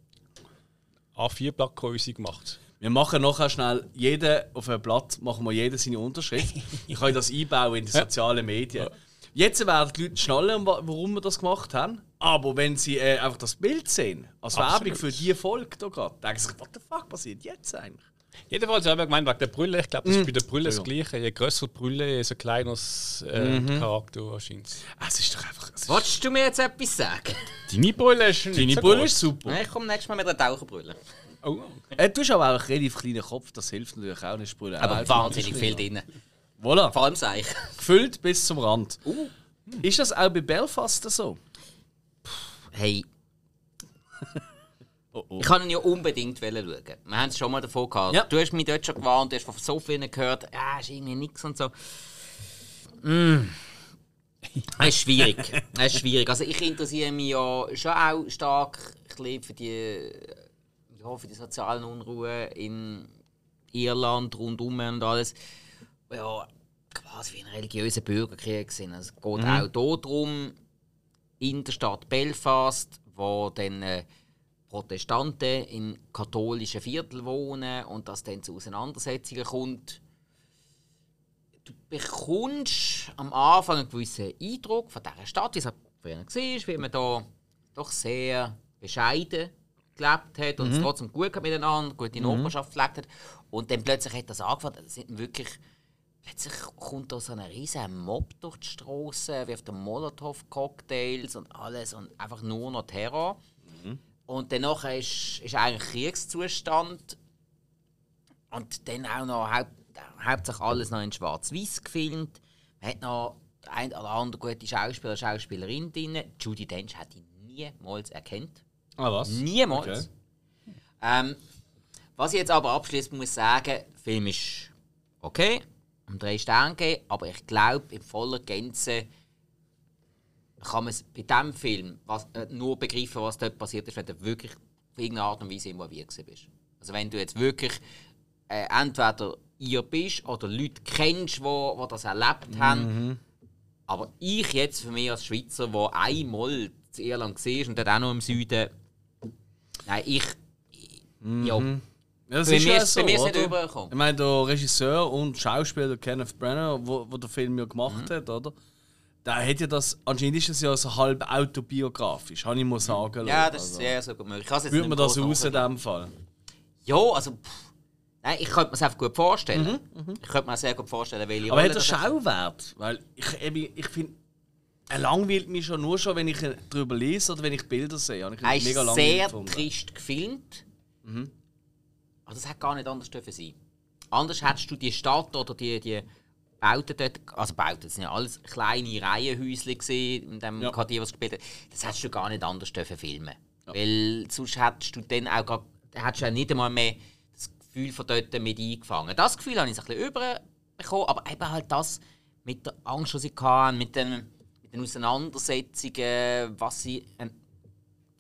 A4-Blattgröße gemacht. Wir machen nachher schnell jeden auf einem Blatt machen wir jeder seine Unterschrift. (laughs) Ich kann das einbauen in die sozialen Medien. Jetzt werden die Leute schnallen, wa- warum wir das gemacht haben. Aber wenn sie äh, einfach das Bild sehen, als Absolut. Werbung für diese Folge da gerade, denken sie sich, what the fuck passiert jetzt eigentlich? Jedenfalls habe ich gemeint, wegen der Brille, ich glaube, das ist bei der Brille das Mhm. Gleiche. Je grösser die Brille, desto kleiner das äh, Mhm. Charakter wahrscheinlich. Ah, Es ist doch einfach. Ist, Wolltest du mir jetzt etwas sagen? Deine Brille ist nicht deine so Brille ist super. Nein, ich komme nächstes Mal mit einer Taucherbrille. Oh, Äh, du hast aber auch einen relativ kleinen Kopf, das hilft natürlich auch nicht. Brille. Aber wahnsinnig viel kleiner. drin. Voilà, Vor allem Seich. gefüllt bis zum Rand. Ist das auch bei Belfast so? Hey, Oh, oh. ich kann ihn ja unbedingt schauen. Wir haben es schon mal davon gehabt. Ja. Du hast mich dort schon gewarnt, du hast von so vielen gehört, ja, ist irgendwie nichts und so. Mm. Es ist schwierig. Es ist schwierig. Also ich interessiere mich ja schon auch stark für die, ja, für die sozialen Unruhen in Irland rundum und alles. Ja, quasi wie ein religiöser Bürgerkrieg sind. Also es geht auch hier darum, in der Stadt Belfast, wo dann äh, Protestanten in katholischen Vierteln wohnen und dass dann zu Auseinandersetzungen kommt. Du bekommst am Anfang einen gewissen Eindruck von dieser Stadt, wie es früher war, wie man da doch sehr bescheiden gelebt hat und es trotzdem gut hat miteinander, gute Nachbarschaft gepflegt hat. Und dann plötzlich hat das angefangen, das sind wirklich Plötzlich kommt da so ein riesen Mob durch die Straße, wirft Molotow-Cocktails und alles und einfach nur noch Terror. Und danach ist, ist eigentlich Kriegszustand. Und dann auch noch haupt, hauptsächlich alles noch in Schwarz-Weiß gefilmt. Man hat noch ein oder andere gute Schauspieler, Schauspielerin drin. Judy Dench hätte ich niemals erkannt. Ah, was? Niemals. Ähm, was ich jetzt aber abschließend muss sagen, der Film ist okay, um drei Sterne geben, aber ich glaube, in voller Gänze kann man es bei diesem Film was, äh, nur begreifen, was dort passiert ist, wenn du wirklich auf irgendeine Art und Weise involviert gewesen bist. Also wenn du jetzt wirklich äh, entweder ihr bist oder Leute kennst, die wo, wo das erlebt haben. Aber ich jetzt für mich als Schweizer, der einmal in Irland war und dort auch noch im Süden, nein, ich, ja, Ja, das Bei ist mir ja ist- so, bei mir ist nicht übergekommen. Ich meine, der Regisseur und Schauspieler Kenneth Branagh, wo, wo der Film ja gemacht Mhm. hat, oder? Da hätte ja das, anscheinend ist es ja so halb autobiografisch, habe ich mal sagen Ja, das ist Also, sehr, sehr gut möglich. Würde man das raus in dem Fall? Ja, also. Pff, nein, ich könnte mir es einfach gut vorstellen. Ich könnte mir sehr gut vorstellen, welche Mhm, Aber hat er Schauwert? Weil ich, eben, ich finde, er langweilt mich schon nur schon, wenn ich darüber lese oder wenn ich Bilder sehe. Ich Er ist mega sehr gefunden. trist gefilmt. Mhm. Aber das hätte gar nicht anders dürfen sein. Anders hättest du die Stadt oder die, die Bauten dort, also Bauten, das sind ja alles kleine Reihenhäuschen in dem Ja. Quartier, was gespielt hast. Das hättest du gar nicht anders dürfen filmen. Weil sonst hättest du dann auch gar, hättest du ja nicht einmal mehr das Gefühl von dort mit eingefangen. Das Gefühl habe ich ein bisschen überbekommen, aber eben halt das mit der Angst, die sie hatten, mit den, mit den Auseinandersetzungen, was sie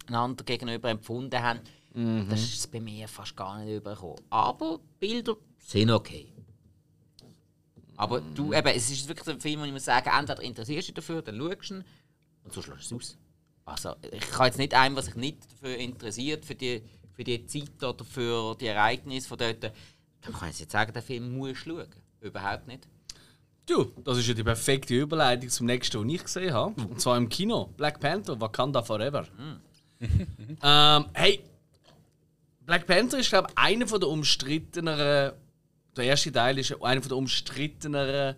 einander gegenüber empfunden haben, das ist bei mir fast gar nicht übergekommen. Aber Bilder sind okay. Aber du, eben, es ist wirklich ein Film, wo ich muss sagen, entweder interessierst du dich dafür, dann schaust du ihn und so schlägst du es aus. Also, ich kann jetzt nicht einem, was sich nicht dafür interessiert, für die, für die Zeit oder für die Ereignisse von dort, dann kann ich jetzt sagen, den Film musst du schauen. Überhaupt nicht. Du, das ist ja die perfekte Überleitung zum nächsten, den ich gesehen habe. Und zwar im Kino. Black Panther, Wakanda Forever. ähm, hey, Black Panther ist, glaube ich, einer der umstritteneren. Der erste Teil ist einer der umstritteneren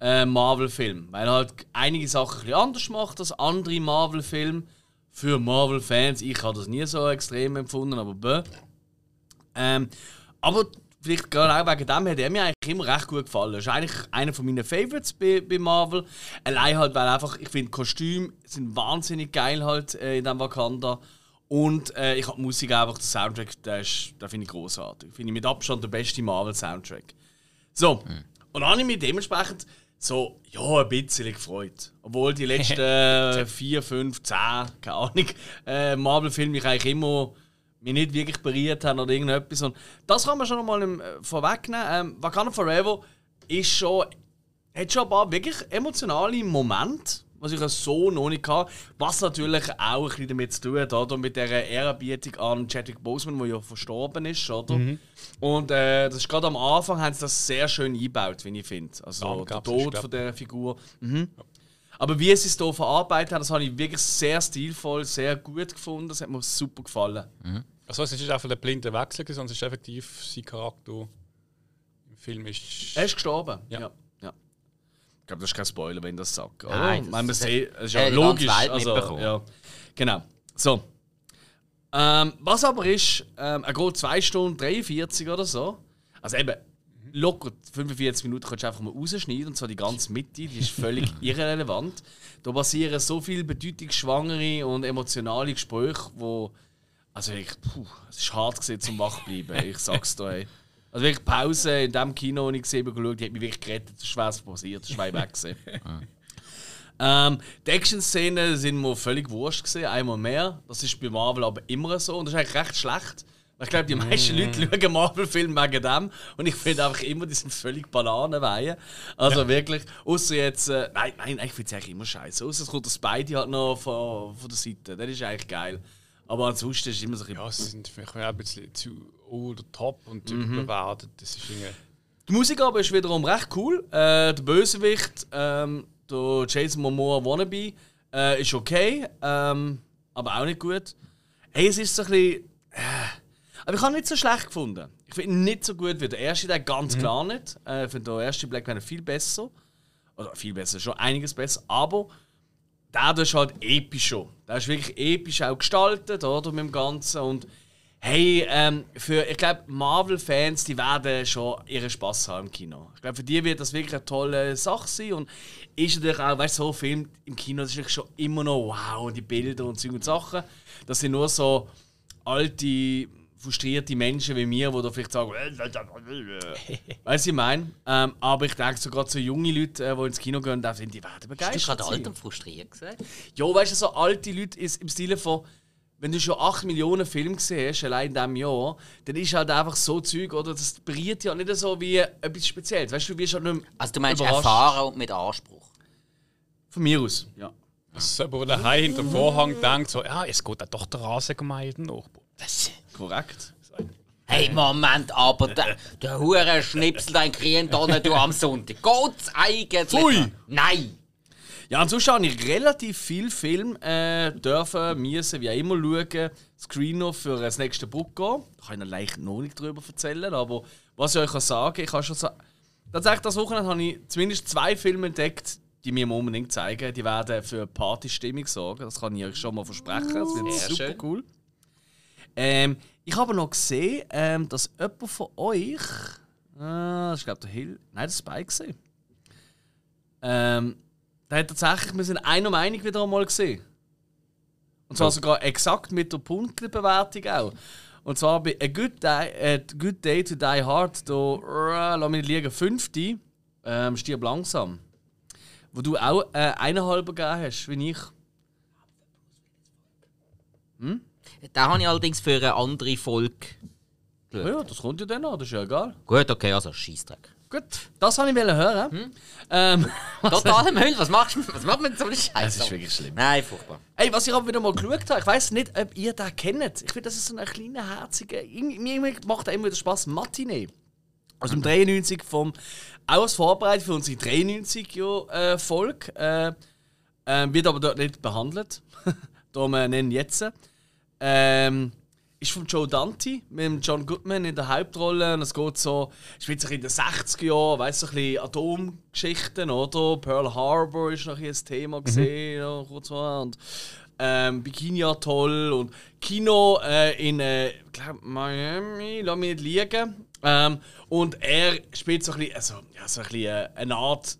äh, Marvel-Filme. Weil er halt einige Sachen ein anders macht als andere Marvel-Filme. Für Marvel-Fans, ich habe das nie so extrem empfunden, aber bäh. Ähm, aber vielleicht gerade auch wegen dem hat er mir eigentlich immer recht gut gefallen. Das ist eigentlich einer von meinen Favorites bei, bei Marvel. Allein halt, weil einfach, ich finde, Kostüme sind wahnsinnig geil halt äh, in diesem Wakanda. Und äh, ich habe die Musik einfach, der Soundtrack, der, ist- den finde ich großartig. Finde ich mit Abstand der beste Marvel-Soundtrack. So, und dann habe ich mich dementsprechend so, ja, ein bisschen gefreut. Obwohl die letzten äh, (laughs) vier, fünf, zehn, keine Ahnung, äh, Marvel-Filme mich eigentlich immer mich nicht wirklich berührt haben oder irgendetwas. Und das kann man schon mal im, äh, vorwegnehmen. Ähm, Wakanda Forever ist schon, hat schon ein paar wirklich emotionale Momente, was ich so noch nicht hatte. Was natürlich auch ein bisschen damit zu tun hat, oder? mit dieser Ehrerbietung an Chadwick Boseman, der ja verstorben ist. Oder? Und äh, das ist gerade am Anfang haben sie das sehr schön eingebaut, wie ich finde. Also Am der Tod von der Figur. Mhm. Aber wie sie es hier verarbeitet haben, das habe ich wirklich sehr stilvoll, sehr gut gefunden. Das hat mir super gefallen. Also es ist nicht einfach ein blinder Wechsel, sondern es ist effektiv sein Charakter im Film ist. Er ist gestorben. Ja. Ja. Ich glaube, das ist kein Spoiler, wenn ich das sagt. Oder? Nein, das- man das sieht, es ist ja ganze logisch. Also, ja. Genau. So. Ähm, was aber ist, ähm, er geht 2 Stunden 43 oder so. Also eben, locker 45 Minuten kannst du einfach mal rausschneiden, und zwar die ganze Mitte, die ist völlig (laughs) irrelevant. Da passieren so viele bedeutungsschwangere und emotionale Gespräche, wo. Also wirklich, puh, es ist hart gewesen, zum Wachbleiben, ich sag's dir. Hey. Also wirklich Pause in dem Kino, wo ich gesehen habe, geschaut, die hat mich wirklich gerettet, das ist schwer passiert, das ist weit weg gewesen. (laughs) Ähm, die Action-Szenen sind mir völlig wurscht gewesen, einmal mehr. Das ist bei Marvel aber immer so und das ist eigentlich recht schlecht. Ich glaube, die meisten Leute schauen Marvel-Filme wegen dem und ich finde einfach immer, die sind völlig Bananenweihe. Also wirklich, außer jetzt, äh, nein, nein, ich finde es eigentlich immer scheiße. Außer es kommt das Spidey halt noch von, von der Seite, das ist eigentlich geil. Aber ansonsten ist es immer so ein Ja, bisschen sie sind mich auch ein bisschen zu over the top und Mhm. überbewertet. Das ist irgendwie. Die Musik aber ist wiederum recht cool. Äh, der Bösewicht, ähm, der Jason Momoa Wannabe, äh, ist okay, ähm, aber auch nicht gut. Hey, es ist so ein bisschen. Äh, aber ich habe ihn nicht so schlecht gefunden. Ich finde ihn nicht so gut wie der erste, der ganz klar nicht. Äh, ich finde der erste Black Panther viel besser. Oder viel besser, schon einiges besser. Aber der da ist halt episch schon. Der ist wirklich episch auch gestaltet, oder? Mit dem Ganzen. Und hey, ähm, für, ich glaube, Marvel-Fans, die werden schon ihren Spaß haben im Kino. Ich glaube, für die wird das wirklich eine tolle Sache sein. Und ist natürlich auch, weißt du, so ein Film im Kino, das ist schon immer noch wow, die Bilder und Zeug und Sachen. Das sind nur so alte, frustrierte Menschen wie mir, die da vielleicht sagen, (laughs) weißt du, ich meine. Ähm, aber ich denke, so gerade so junge Leute, äh, die ins Kino gehen, da sind die werden Bist du begeistert. gerade alt und frustriert gesagt? Ja, weißt du, so alte Leute ist im Stile von, wenn du schon 8 Millionen Filme gesehen hast, allein in diesem Jahr, dann ist halt einfach so Zeug, oder? Das berührt ja nicht so wie etwas Spezielles. Weißt du, du wirst halt nicht Also du meinst überrascht. erfahren und mit Anspruch. Von mir aus, ja. So, aber der daheim hinter dem Vorhang denkt so, ja, jetzt geht doch der Rasengemeinde noch. Das Korrekt. Hey, Moment, aber der, der hure Schnipsel, dein nicht du am Sonntag. Geht's eigentlich? Pfui! Nein! Ja, und sonst habe ich relativ viel Film äh, dürfen, müssen, wie auch immer schauen, Screener für das nächste Book gehen. Da kann ich leicht noch nicht darüber erzählen, aber was ich euch kann sagen ich kann schon sagen, tatsächlich das Wochenende habe ich zumindest zwei Filme entdeckt, die mir unbedingt zeigen. Die werden für Partystimmung sorgen, das kann ich euch schon mal versprechen. Das wird Sehr super schön. cool. Ähm, ich habe noch gesehen, ähm, dass jemand von euch, äh, das ist glaube der Hill, nein, das war Spike gesehen. Ähm, der hat tatsächlich, wir sind einer Meinung wieder einmal gesehen. Und zwar sogar exakt mit der Punktebewertung auch. Und zwar bei A Good Day, äh, Good Day to Die Hard, da, äh, lass mich liegen, fünfte, ähm, stirb langsam. Wo du auch äh, eineinhalb gegeben hast, wie ich. Da habe ich allerdings für eine andere Folge Ja, ja, das kommt ja dann noch, das ist ja egal. Gut, okay, also Scheißdreck. Gut, das wollte ich hören. Hm? Ähm, (laughs) Total Müll, was machst du? Was macht man mit so einem Scheiß? Es ist wirklich schlimm. Nein, furchtbar. Ey, was ich aber wieder mal geschaut habe, ich weiß nicht, ob ihr den kennt. Ich finde, das ist so ein kleiner, herziger. Mir macht er immer wieder Spaß. Matinee. Aus dem 93 vom. Auch als Vorbereitung für unsere 93-Folge. Äh, äh, wird aber dort nicht behandelt. Darum äh, nennen jetzt. Ähm, ist von Joe Dante mit John Goodman in der Hauptrolle. Und es geht so, spielt sich in den 60er Jahren, weißt du, so ein bisschen Atomgeschichten, oder? Pearl Harbor ist noch ein Thema gesehen, ja, kurz mal. Und ähm, Bikini Atoll und Kino äh, in äh, glaub, Miami, lass mich nicht liegen. Ähm, und er spielt so ein bisschen, also, ja, so ein bisschen äh, eine Art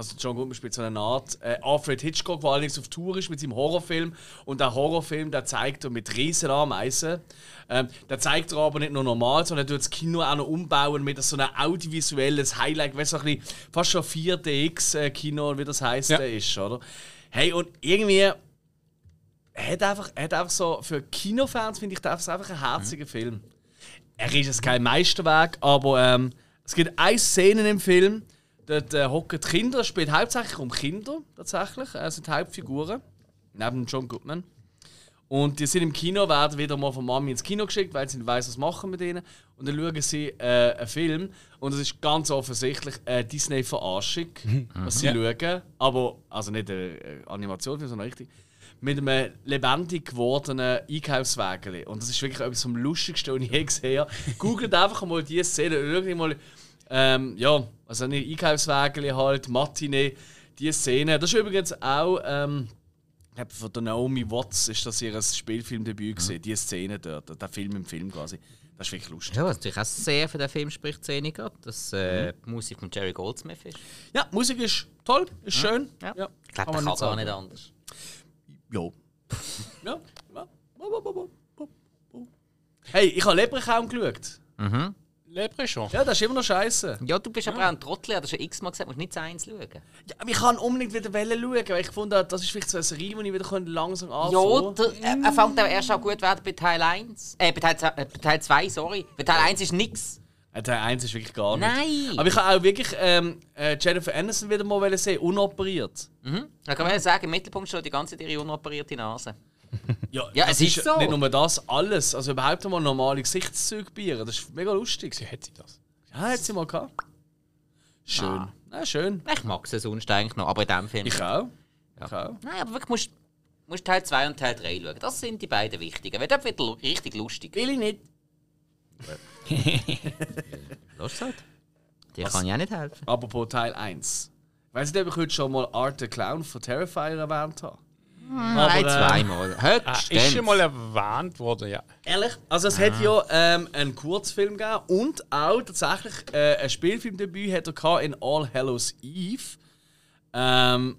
also John Goodman spielt so eine Art äh, Alfred Hitchcock, der allerdings auf Tour ist mit seinem Horrorfilm. Und der Horrorfilm, der zeigt er mit Riesenameisen. Ähm, der zeigt er aber nicht nur normal, sondern er tut das Kino auch noch umbauen mit so einem audiovisuelles Highlight, weißt du, so ein bisschen, fast schon 4DX-Kino, wie das heisst, Ja. äh, ist, oder? Hey, und irgendwie hat einfach, hat einfach so, für Kinofans finde ich das einfach ein herziger Film. Er ist jetzt kein Meisterwerk, aber ähm, es gibt eine Szene im Film, dort äh, hocken die Kinder, es spielt hauptsächlich um Kinder, tatsächlich, äh, sind Hauptfiguren, neben John Goodman. Und die sind im Kino, werden wieder mal von Mami ins Kino geschickt, weil sie nicht weiss, was machen mit ihnen. Und dann schauen sie äh, einen Film und es ist ganz offensichtlich eine Disney-Verarschung, (laughs) was sie schauen. Aber, also nicht eine äh, Animationsfilm, sondern richtig. Mit einem lebendig gewordenen Einkaufswagen. Und das ist wirklich etwas vom Lustigsten, was ich je gesehen habe. Googelt einfach mal diese Szene, schaut mal, ähm, ja, also nicht Einkaufswagen halt, Matinee, diese Szene. Das ist übrigens auch. Ähm, von der Naomi Watts ist das ihr Spielfilmdebüt gesehen, die Szene dort, der Film im Film quasi. Das ist wirklich lustig. Ja, was natürlich auch sehr für den Film spricht, ich gerade, dass äh, die Musik von Jerry Goldsmith ist. Ja, die Musik ist toll, ist schön. Ja. Ja, Ich glaube, man kann gar nicht anders. Ja. (laughs) ja. ja. Hey, ich habe Leprechaun geschaut. Lepre schon. Ja, das ist immer noch scheiße. Ja, du bist aber auch ein Trottel, hast du schon x-mal gesagt, musst nicht zu eins schauen. Ja, aber ich kann unbedingt wieder wollen schauen, weil ich habe, das ist vielleicht so eine Serie, die ich wieder langsam Ja, anfangen der, er, er fängt auch erst an gut werden bei Teil 1. Äh, bei Teil, zwei- äh, bei Teil 2, sorry. Bei Teil 1 ist nix. Äh, Teil 1 ist wirklich gar nicht. Nein! Aber ich habe auch wirklich ähm, äh, Jennifer Aniston wieder mal sehen, unoperiert. Mhm. Da kann man ja sagen, im Mittelpunkt steht die ganze Zeit ihre unoperierte Nase. (laughs) Ja, Ja, das es ist so. Nicht nur das, alles. Also überhaupt einmal normale Gesichtszüge bieren. Das ist mega lustig. Sie hätte das. Ja, hat sie mal gehabt. Schön. Ah. Ja, schön. Ich mag sie sonst eigentlich noch, aber in diesem Film. Ich auch. Ich auch. Nein, aber wirklich musst musst Teil 2 und Teil 3 schauen. Das sind die beiden wichtigen. Weil dort wird richtig lustig. Will ich nicht. (laughs) Los halt. Dir kann ich auch nicht helfen. Apropos Teil 1. Ich weiß nicht, ob ich heute schon mal Art the Clown von Terrifier erwähnt habe. Nein, äh, zweimal. Ah, Höchstens. ist schon mal erwähnt worden, ja. Ehrlich? Also es hat ja ähm, einen Kurzfilm gegeben und auch tatsächlich äh, ein Spielfilmdebüt hat er in All Hallows Eve. Ähm,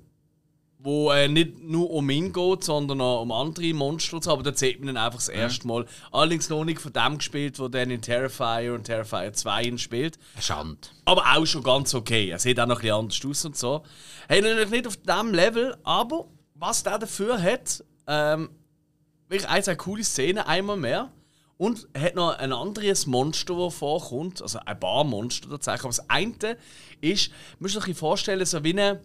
wo äh, nicht nur um ihn geht, sondern auch um andere Monster. und so. Aber da sieht man ihn einfach das erste Mal. Allerdings noch nicht von dem gespielt, wo dann in Terrifier und Terrifier 2 ihn spielt. Schande. Aber auch schon ganz okay. Er sieht auch noch ein bisschen anders aus und so. Hey, natürlich nicht auf diesem Level, aber was der dafür hat, ähm, wirklich eine sehr coole Szene, einmal mehr. Und er hat noch ein anderes Monster, das vorkommt. Also ein paar Monster tatsächlich. Aber das eine ist, müsst ihr euch vorstellen, so wie ein,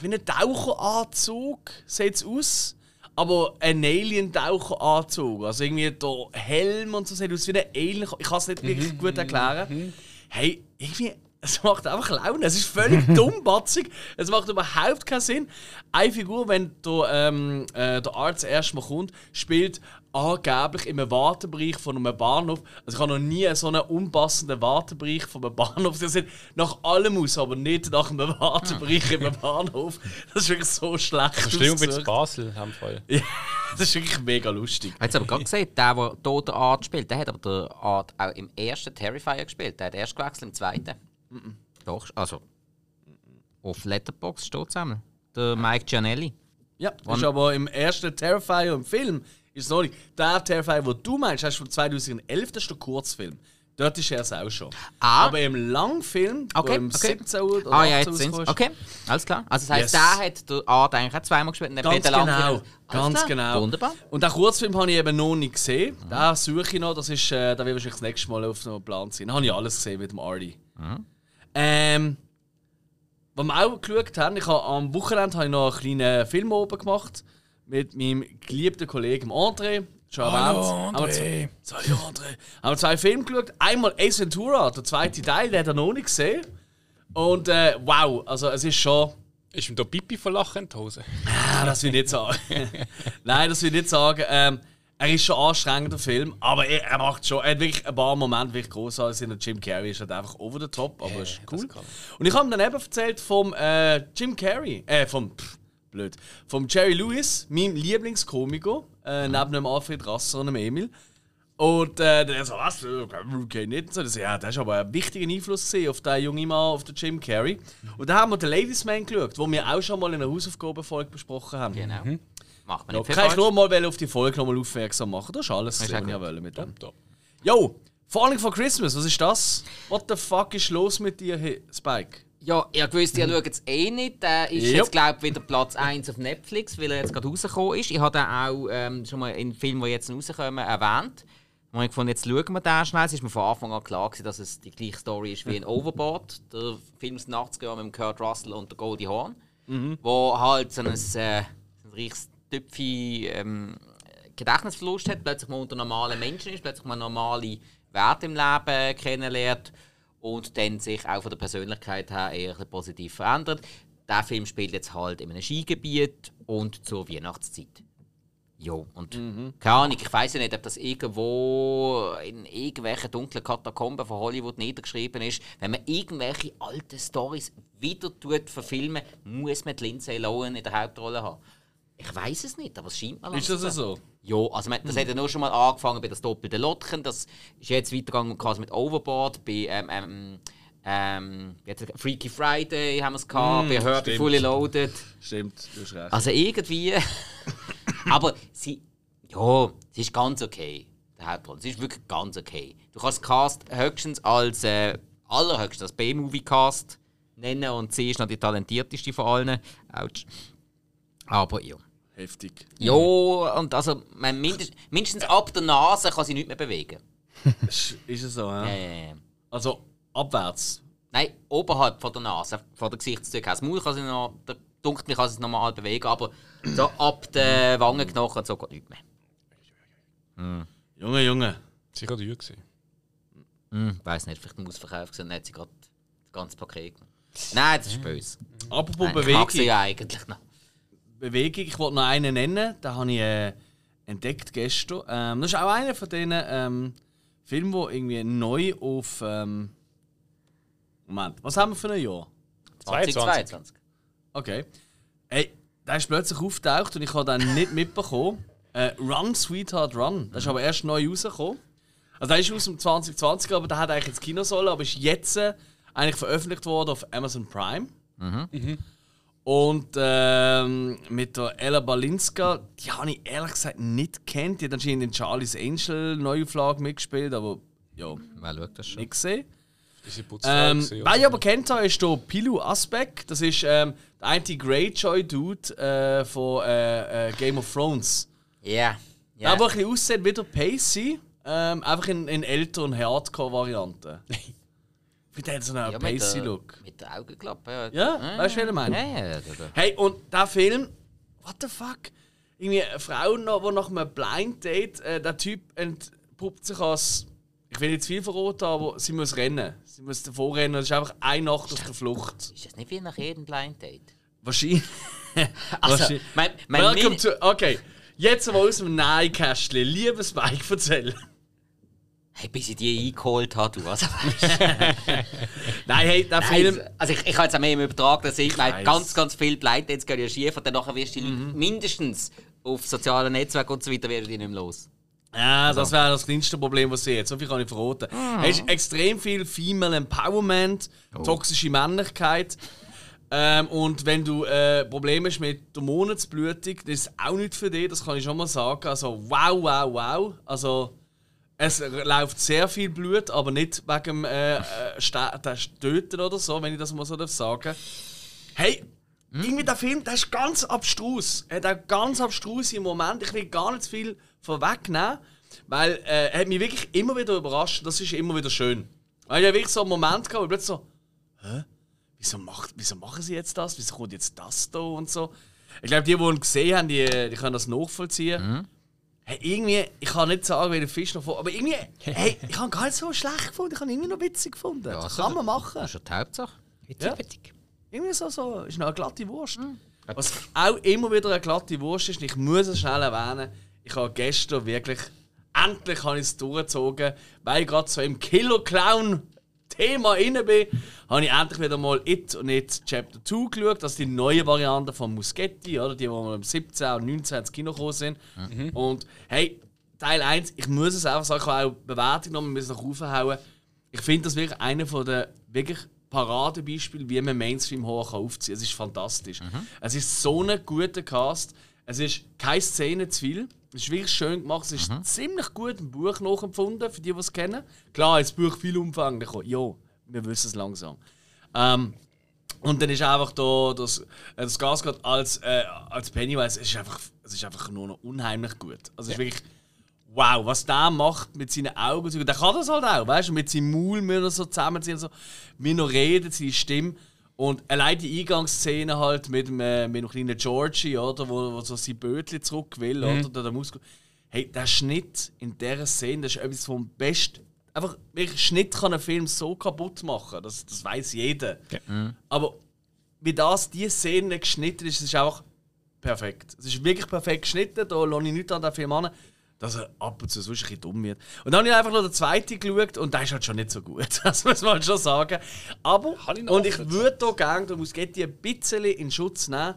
wie ein Taucheranzug sieht es aus. Aber ein Alien-Taucheranzug. Also irgendwie der Helm und so sieht aus wie ein Alien. Ich kann es nicht wirklich gut erklären. Hey, irgendwie Es macht einfach Laune. Es ist völlig (laughs) dummbatzig. Es macht überhaupt keinen Sinn. Eine Figur, wenn der, ähm, äh, der Arzt erstmal kommt, spielt angeblich im Wartebereich von einem Bahnhof. Also ich habe noch nie so einen unpassenden Wartebereich von einem Bahnhof gesehen. Nach allem aus, aber nicht nach einem Wartebereich im (laughs) Bahnhof. Das ist wirklich so schlecht. In ausgesucht. Basel, dem Fall. Ja, (laughs) das ist wirklich mega lustig. Jetzt aber gerade gesehen, der, der hier den Art spielt, der hat aber den Art auch im ersten Terrifier gespielt. Der hat erst gewechselt im zweiten. Doch, also. Auf Letterbox steht zusammen. Der Mike Gianelli. Ja, das ist aber im ersten Terrifier im Film ist es noch nicht. Der Terrifier, den du meinst, hast du von 2011, das ist der Kurzfilm. Dort ist er es auch schon. Ah. Aber im Langfilm, Okay, im okay. 17 oder Ah ja, 18 jetzt ist, Okay, alles klar. Also das heisst, Yes. der hat der Art eigentlich auch zweimal gespielt und der Ganz genau, Langfilm- ganz genau. Wunderbar. Und den Kurzfilm habe ich eben noch nicht gesehen. Mhm. Den suche ich noch. Das ist, äh, da wird wahrscheinlich das nächste Mal auf dem Plan sein. Da habe ich alles gesehen mit dem Artie. Mhm. Ähm, was wir auch geschaut haben, ich habe am Wochenende habe ich noch einen kleinen Film oben gemacht mit meinem geliebten Kollegen André. Schon erwähnt. Haben wir zwei- Salut André. Haben wir zwei Filme geschaut. Einmal Ace Ventura, der zweite Teil, den hat er noch nicht gesehen. Und äh, wow, also es ist schon. Ist ihm da Pipi von Lachen in die Hose? Ah, das will ich nicht sagen. (laughs) Nein, das will ich nicht sagen. Ähm, er ist schon ein anstrengender Film, aber er, er macht schon. Er hat wirklich ein paar Momente wirklich großartig sind. Und Jim Carrey ist halt einfach over the top, aber ist cool. Und ich habe ihm dann eben erzählt vom äh, Jim Carrey, äh, vom pff, blöd, vom Jerry Lewis, meinem Lieblingskomiker, äh, neben dem Alfred Rasser und dem Emil. Und äh, der so, was? Okay, nicht. So, das, ja, das ist aber ein wichtiger Einfluss auf den jungen Mann, auf den Jim Carrey. Und da haben wir den Ladies Man geschaut, wo wir auch schon mal in einer Hausaufgabenfolge besprochen haben. Genau. Macht man Ja, nicht viel kann ich falsch. nur mal auf die Folge nochmal aufmerksam machen. Das ist alles, was auch ich gut. wollte mit dem. Yo, Falling for Christmas, was ist das? What the fuck ist los mit dir, hey, Spike? Ja, ihr gewusst, ihr schaut es eh nicht. Der ist Jupp. jetzt, glaube ich, wieder Platz 1 auf Netflix, weil er jetzt gerade rausgekommen ist. Ich habe den auch ähm, schon mal in Filmen, die jetzt rauskommen, erwähnt. Und ich gefunden, jetzt schauen wir den schnell. Es ist mir von Anfang an klar, gewesen, dass es die gleiche Story ist wie in (laughs) Overboard. Der Film aus den 80er Jahren mit dem Kurt Russell und der Goldie Hawn. Wo halt so ein, äh, so ein reiches Töpfi ähm, Gedächtnisverlust hat, plötzlich mal unter normalen Menschen ist, plötzlich mal normale Werte im Leben kennenlernt und dann sich auch von der Persönlichkeit her eher positiv verändert. Der Film spielt jetzt halt in einem Skigebiet und zur Weihnachtszeit. Jo, und keine Ahnung, ich weiß ja nicht, ob das irgendwo in irgendwelchen dunklen Katakomben von Hollywood niedergeschrieben ist. Wenn man irgendwelche alten Stories wieder tut verfilmen, muss man die Lindsay Lohan in der Hauptrolle haben. Ich weiß es nicht, aber es scheint mir Ist das langsam so? ja, also man, das hat ja nur schon mal angefangen bei das doppelte Lotchen. Das ist jetzt weitergegangen quasi mit Overboard, bei ähm, ähm, ähm, es? Freaky Friday haben wir es gehabt, bei Herbie stimmt. Fully Loaded. Stimmt, du hast recht. Also irgendwie. (laughs) aber sie. Ja, sie ist ganz okay. Der Hauptrolle. Sie ist wirklich ganz okay. Du kannst Cast höchstens als äh, allerhöchstens als B-Movie-Cast nennen und sie ist noch die talentierteste von allen. Autsch. Aber ja. Heftig. Ja, und also man, mindest, mindestens ab der Nase kann sie nicht mehr bewegen. (laughs) Ist, es so, ja? Äh, Also abwärts. nein, oberhalb von der Nase, von der Gesichtszüge. Das Maul kann sie noch, der dunkelt mich kann sie normal bewegen, aber so ab den Wangenknochen und so geht nicht mehr. Junge, Junge. Sicher teuer gewesen. Hm, weiß nicht, vielleicht muss verkauft sein, dann hat sie gerade das ganze Paket genommen. Nein, das ist böse. Apropos Nein, ich mag sie Bewegung. ja eigentlich noch. Bewegung. Ich wollte noch einen nennen, den habe ich äh, entdeckt gestern. Ähm, das ist auch einer von diesen ähm, Filmen, der irgendwie neu auf. Ähm, Moment, was haben wir für ein Jahr? 2022. Okay. Ey, der ist plötzlich aufgetaucht und ich habe den nicht (laughs) mitbekommen. Äh, Run, Sweetheart, Run. Das ist aber erst neu rausgekommen. Also der ist aus dem 2020, aber der hat eigentlich ins Kino sollen, aber ist jetzt äh, eigentlich veröffentlicht worden auf Amazon Prime. Und ähm, mit der Ella Balinska, die habe ich ehrlich gesagt nicht kennt. Die hat anscheinend in Charlie's Angel Neuauflage mitgespielt, aber ja, Wer schaut das schon? nicht gesehen. Ähm, gewesen, wer ich aber kennt habe, ist der Pilu Asbeck. Das ist ähm, der eine Greyjoy-Dude äh, von äh, äh, Game of Thrones. Ja. Der Ja. aber ein bisschen aussieht wie der Pacey, ähm, einfach in, in älter und Hardcore-Variante. (laughs) Wie der hat so einen ja, mit der, Pacey-Look. mit der Augenklappe. Ja, Ja, weißt du, wie ich meine? Ja, ja. Hey, und der Film, what the fuck? Irgendwie eine Frau, noch, die nach einem Blind Date, äh, der Typ entpuppt sich als, ich will jetzt viel verraten, aber sie muss rennen. Sie muss davor rennen. Das ist einfach eine Nacht auf der Flucht. Ist das nicht wie nach jedem Blind Date? Wahrscheinlich. (laughs) Also, Wahrscheinlich. mein, mein Welcome to. Okay, jetzt mal aus dem Nähkästchen. Liebes Mike, erzähl. Hey, bis ich die eingeholt habe, du. Also, (laughs) Nein, hey, der Film. Nein, also ich, ich habe jetzt auch mehr im übertragenen Sinn gemeint, ganz, ganz viele Blind Dates gehen ja schief und dann nachher wirst du Mhm. Leute mindestens auf sozialen Netzwerken und so weiter werden die nicht mehr los. Ja, das wäre das kleinste Problem, was ich jetzt. So viel kann ich verraten. Es ist extrem viel Female Empowerment, toxische Männlichkeit. Ähm, und wenn du äh, Probleme hast mit der Monatsblutung, das ist auch nicht für dich, das kann ich schon mal sagen. Also, wow, wow, wow. Also, es läuft sehr viel Blut, aber nicht wegen dem äh, äh, Töten oder so, wenn ich das mal so darf sagen Hey, irgendwie der Film, der ist ganz abstrus. Er hat auch ganz abstruse Momente. Ich will gar nicht viel vorwegnehmen, weil äh, er hat mich wirklich immer wieder überrascht. Das ist immer wieder schön. Weil ich habe wirklich so einen Moment gehabt, wo ich plötzlich so, hä? Wieso, macht, wieso machen sie jetzt das? Wieso kommt jetzt das da und so? Ich glaube, die, die ihn gesehen haben, die, die können das nachvollziehen. Hey, irgendwie, ich kann nicht sagen, wie der Fisch noch vor, aber irgendwie, hey, ich habe gar nicht so schlecht gefunden. Ich habe irgendwie noch witzig gefunden. das also, kann man machen. Das ist ja die Hauptsache. Ja. Irgendwie so, so ist noch eine glatte Wurst. Was auch immer wieder eine glatte Wurst ist, und ich muss es schnell erwähnen, ich habe gestern wirklich, endlich habe ich es durchgezogen, weil ich gerade so im Killer-Clown-Thema inne bin, habe ich endlich wieder mal It und It Chapter 2 geschaut, das ist die neue Variante von Muschetti, oder? die, die wir am 17 und 19 ins Kino gekommen sind. Und hey, Teil 1, ich muss es einfach sagen, ich habe auch Bewertung noch ein bisschen raufhauen. Ich finde das wirklich einer der wirklich Paradebeispiele, wie man Mainstream-Horror kann aufziehen kann. Es ist fantastisch. Es ist so ein guter Cast. Es ist keine Szene zu viel. Es ist wirklich schön gemacht. Es ist ziemlich gut im Buch nachempfunden, für die, die es kennen. Klar, das Buch viel umfangreicher. Ja, wir wissen es langsam. Ähm, und dann ist einfach da das, äh, das Gasgott als, äh, als Pennywise, es ist einfach, es ist einfach nur noch unheimlich gut. Also es ist wirklich, wow, was der macht mit seinen Augen. Der kann das halt auch, weißt du, mit seinem Maul wir so zusammenziehen, so, wie noch reden, seine Stimme. Und allein die Eingangsszene halt mit dem, äh, mit dem kleinen Georgie, oder, wo, wo so sein Bötchen zurück will, oder, der, Muskel. Hey, der Schnitt in dieser Szene, das ist etwas vom Besten. Einfach, wirklich, Schnitt kann einen Film so kaputt machen, das, das weiß jeder. Aber wie das, diese Szene geschnitten ist, ist einfach perfekt. Es ist wirklich perfekt geschnitten, da lasse ich nichts an den Film an, dass er ab und zu sonst ein bisschen dumm wird. Und dann habe ich einfach noch den zweiten geschaut und der ist halt schon nicht so gut, (laughs) das muss man halt schon sagen. Aber, ich und ich würde hier gerne, da muss Getty ein bisschen in Schutz nehmen,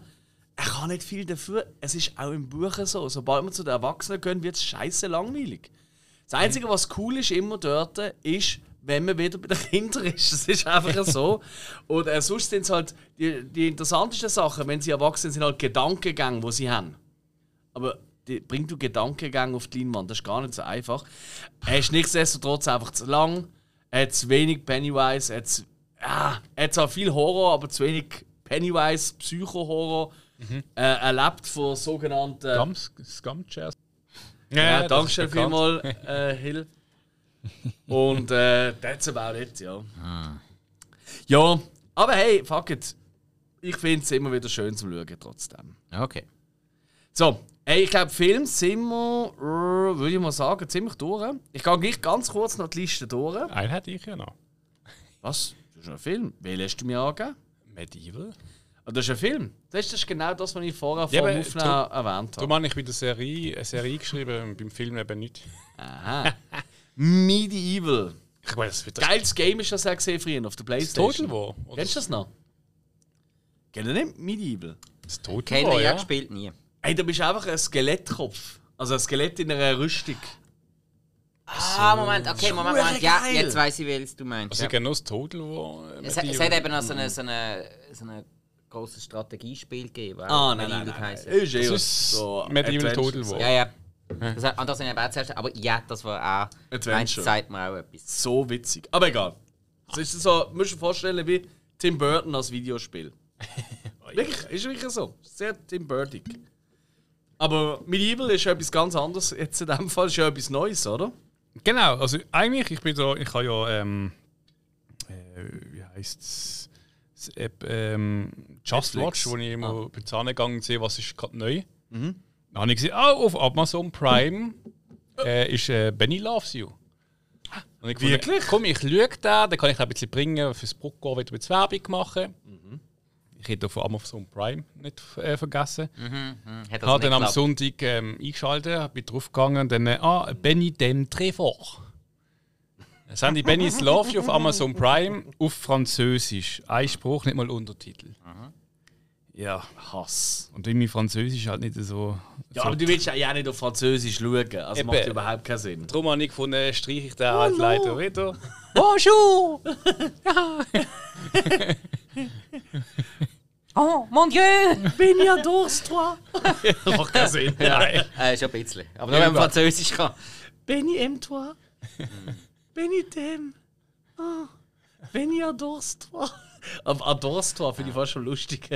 er kann nicht viel dafür. Es ist auch im Buch so. Sobald wir zu den Erwachsenen gehen, wird es scheiße langweilig. Das Einzige, was cool ist immer dort, ist, wenn man wieder bei den (laughs) Kindern ist. Das ist einfach (laughs) so. Und äh, sonst sind es halt die, die interessantesten Sachen, wenn sie erwachsen sind, sind halt Gedankengänge, die sie haben. Aber die, bringt du Gedankengänge auf die Leinwand, das ist gar nicht so einfach. Er ist nichtsdestotrotz einfach zu lang, er hat zu wenig Pennywise, er hat, zu- ja, er hat zwar viel Horror, aber zu wenig Pennywise, Psycho-Horror. Äh, er lebt von sogenannten. Scums, Scumchairs. Ja, das danke schön vielmals, (laughs) äh, Hill. Und äh, that's about it, ja. Ja, aber hey, fuck it. Ich finde es immer wieder schön zum Schauen trotzdem. Okay. So, hey, ich glaube, Film sind wir, äh, würde ich mal sagen, ziemlich durch. Ich gehe gleich ganz kurz noch die Liste durch. Einen hätte ich ja noch. Was? Das ist ein Film. Welchen hast du mir angegeben? Medieval. Ah, das ist ein Film. Das ist, das genau das, was ich vorher Ja, vor dem Aufnehmen erwähnt Du habe. meinst, ich bei der Serie, eine Serie geschrieben, beim Film eben nicht. Aha. Medieval. Ich weiß, das wird Geiles Game ist das ja gesehen früher auf der das Playstation. Total War. oder? Kennst du das noch? Kennt ihr nicht Medieval? Das Total Kennen War, ja. gespielt nie. Ey, du bist einfach ein Skelettkopf. Also ein Skelett in einer Rüstung. Ah, Moment, okay, Moment, Moment. Ja, geil. jetzt weiß ich, welches du meinst. Also Ja. nur das Total War. Es, hat- es hat eben noch so ein so eine, so eine großes Strategiespiel gegeben. Ah, nein, nein, nein. heisst. Ist eh Das ist so Medieval Total War. Ja, ja. Das, hat- und das sind eben auch zuerst, aber ja, das war auch. Adventure. Meinst, sagt mir auch etwas. So witzig. Aber egal. Es ist so, du musst dir vorstellen, wie Tim Burton als Videospiel. (laughs) wirklich, ist wirklich so. Sehr Tim Burtig. Aber Medieval ist etwas ganz anderes. Jetzt in dem Fall ist ja etwas Neues, oder? Genau, also eigentlich, ich bin da, ich habe ja, ähm, äh, wie heißt es, ähm, Just Netflix. Watch, wo ich immer Ah. bei Zahn gegangen sehe, was ist gerade neu. Dann habe ich gesehen, oh, auf Amazon Prime äh, ist äh, Benny Loves You. Und ich gefunden, Wirklich? Komm, ich schaue da, dann kann ich auch ein bisschen bringen, fürs Brucko wieder bisschen Werbung machen. Ich hätte von Amazon Prime nicht äh, vergessen. Mhm, mhm. Hat Ich das habe dann am geklappt? Sonntag ähm, eingeschaltet, bin draufgegangen und dann, äh, ah, Benny dem Trevor. Das die Benny's Love You auf Amazon Prime auf Französisch. Ein Spruch, nicht mal Untertitel. Ja, Hass. und irgendwie Französisch halt nicht so. Ja, so aber du willst ja auch nicht auf Französisch schauen. Also Eben. macht überhaupt keinen Sinn. Darum habe ich gefunden, streiche ich den halt leider wieder. (laughs) Bonjour! (laughs) Oh, mon Dieu! Bin ja durst, toi. Macht keinen Sinn. Nein. Äh, schon ein bisschen. Aber nur wenn man Französisch kann. Benny aime toi. Benny t'aime. Ah. Benny adores toi. Aber adores toi finde ich fast schon lustig.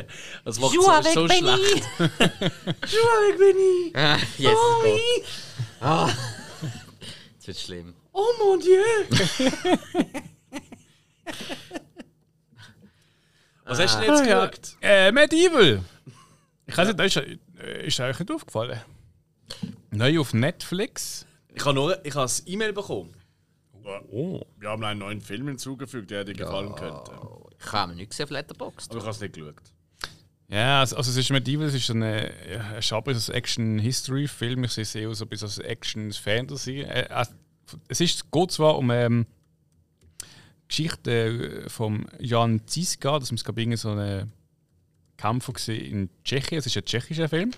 Das macht so, so Benny. schlecht. (laughs) Avec Benny. (laughs) Ah, yes, Oh. (laughs) Ah. Jetzt wird schlimm. oh mon Dieu. Was hast du denn jetzt Ah, ja. Äh, Medieval! Ich weiß nicht, das ist, äh, ist euch nicht aufgefallen. Neu auf Netflix. Ich habe nur ich habe ein E-Mail bekommen. Oh. Wir haben einen neuen Film hinzugefügt, der dir gefallen könnte. Ich habe nichts gesehen auf Letterboxd. Aber ich habe es nicht geschaut. Ja, also, also es ist Medieval, es ist so eine, ja, ein Schaber, so ein Action-History-Film. Ich sehe es eher so ein bisschen als Action-Fantasy. Äh, äh, es ist, geht zwar um ähm, Geschichte äh, von Jan Ziska, das muss glaube so ein Kämpfer in Tschechien. Es ist ein tschechischer Film.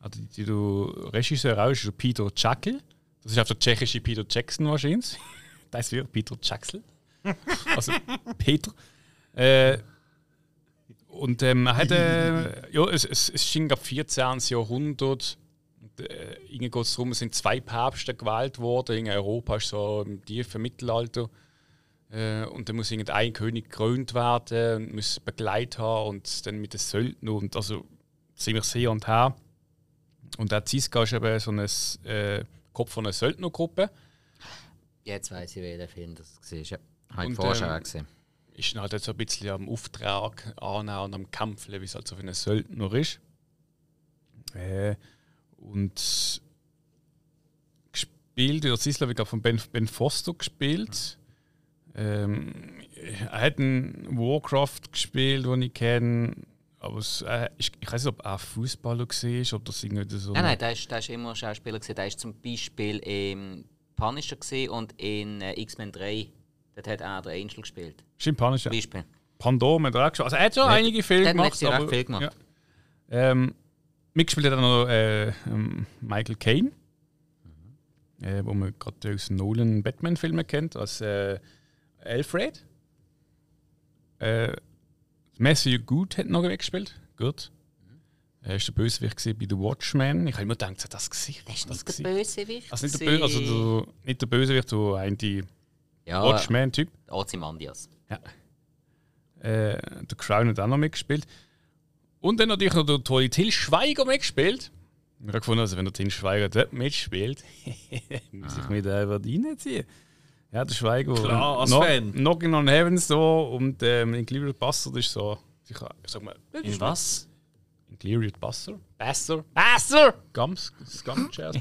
Also, die, die du Regisseur auch ist, ist der Peter Czakl. Das ist auch der tschechische Peter Jackson wahrscheinlich. (laughs) Das wird Peter Jackson. Also Peter. Äh, und ähm, er hat, äh, ja, es, es, es schien ab 14. Jahrhundert. Und, äh, irgendwie geht es darum, es sind zwei Päpste gewählt worden. In Europa ist so im tiefen Mittelalter. Äh, und dann muss irgendein König gekrönt werden und muss Begleit haben und dann mit den Söldnern und also ziemlich sehr und her. Und der Ziska ist eben so ein äh, Kopf von einer Söldnergruppe. Jetzt weiss ich, welcher Film das war. Ja. Habe ich vorher schon ähm, gesehen. Ist halt jetzt so ein bisschen am Auftrag annehmen und am Kämpfen, wie es halt so für einen Söldner ist. Äh, und gespielt, der ich glaube, von ben, ben Foster gespielt. Ähm, er hat einen Warcraft gespielt, den ich kenne. Aber es, äh, ich, ich weiß nicht, ob er Fußballer war, ob das irgendwie so. Nein, nein, der ist, der ist immer Schauspieler. Gewesen. Der ist zum Beispiel im Punisher und in äh, X-Men 3. Dort hat er der Angel gespielt. Schimpanisch, ja. Zum Beispiel. Pandora hat er auch geschaut. Also er hat schon Ja, einige Filme der hat gemacht. letztes Jahr aber- recht viel gemacht. Ja. Ähm, mitgespielt hat er noch äh, ähm, Michael Caine, äh, wo man gerade aus Nolan Batman-Filmen kennt, als äh, Alfred. Äh, Matthew Good hat noch mitgespielt. Gut. Er war der Bösewicht bei The Watchmen. Ich habe immer gedacht, das Gesicht. Das ist das nicht der Gesicht. Bösewicht. Also nicht der, Bö also der, nicht der Bösewicht, so ein ja, Watchmen-Typ. Ozymandias. Äh, der Crown hat auch noch mitgespielt. Und dann natürlich noch der tolle Till Schweiger mitgespielt. Ich habe gefunden, also wenn der Till Schweiger dort mitspielt, (laughs) muss ich mich da über die reinziehen. Ja, der Schweiger. Klar, als Knock- Fan. Knocking on Heaven so und ähm, Inglourious Bastard ist so. Ich sag mal, In was? Inglourious Bastard? Bastard? Bastard! Gums, Scum Jazz.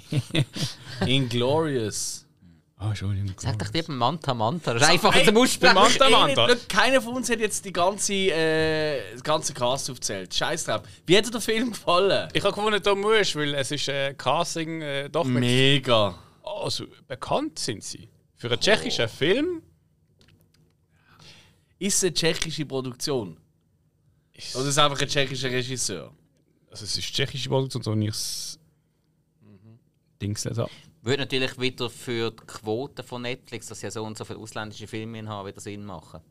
Ah, Entschuldigung. Sag doch lieber Manta Manta. Das ist einfacher zum Aussprechen. Manta Manta. Keiner von uns hat jetzt die ganze, äh, das ganze Cast aufgezählt. Scheiß drauf. Wie hat dir der Film gefallen? Ich habe gefunden, da musst weil es ist äh, Casting äh, doch mit Mega. Also, bekannt sind sie. Für einen tschechischen Film Ist es eine tschechische Produktion? ist Oder ist es einfach ein tschechischer Regisseur? also es ist tschechische Produktion, so ich es Dings nicht habe. Würde natürlich wieder für die Quote von Netflix, dass sie ja so und so viele ausländische Filme haben, wieder Sinn machen.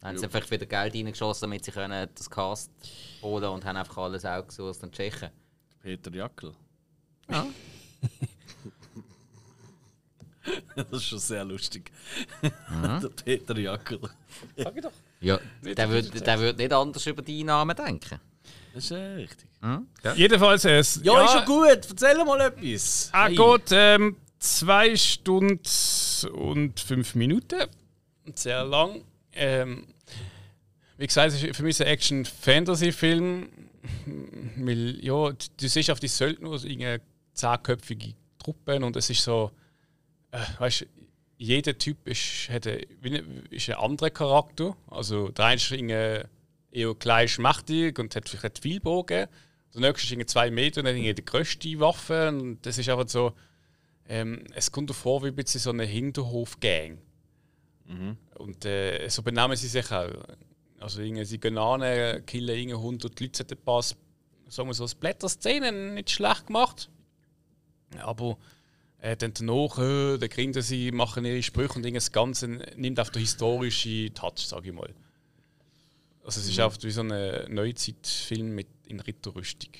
Dann haben sie einfach wieder Geld reingeschossen, damit sie können das Cast holen und haben einfach alles outgesourced aus den Tschechen. Peter Jackel. Ja. (laughs) das ist schon sehr lustig. (laughs) der Peter Jackel. Sag ich doch. Ja, der würde der nicht anders über die Einnahmen denken. Das ist ja richtig. Jedenfalls, äh, es Ja, ist schon gut. Erzähl mal etwas. Ah, Hey. gut, ähm, zwei Stunden und fünf Minuten. Sehr lang. Ähm, wie gesagt, es ist für mich ein Action-Fantasy-Film. (laughs) Weil, ja, du siehst auf die Söldner, irgendeine zehnköpfige Truppen und es ist so, äh, weißt du, jeder Typ ist, hat ein, wie ein- ist ein anderer Charakter. Also der eine ist irgendwie eher klein schmächtig und hat vielleicht einen Pfeilbogen. Der nächste ist zwei Meter und irgendwie die größte Waffe. Und das ist einfach so. Ähm, es kommt davor wie ein bisschen so eine Hinterhof-Gang. Und äh, so benehmen sie sich auch. Also sie gehen an, äh, killen irgendwie 100 Leute, hat ein paar, sagen wir so, Blätter-Szenen nicht schlecht gemacht. Aber äh, dann danach, äh, dann grinsen sie, machen ihre Sprüche und das Ganze nimmt auf den historischen Touch, sage ich mal. Also es ist Mhm. einfach wie so ein Neuzeitfilm mit in Ritterrüstung.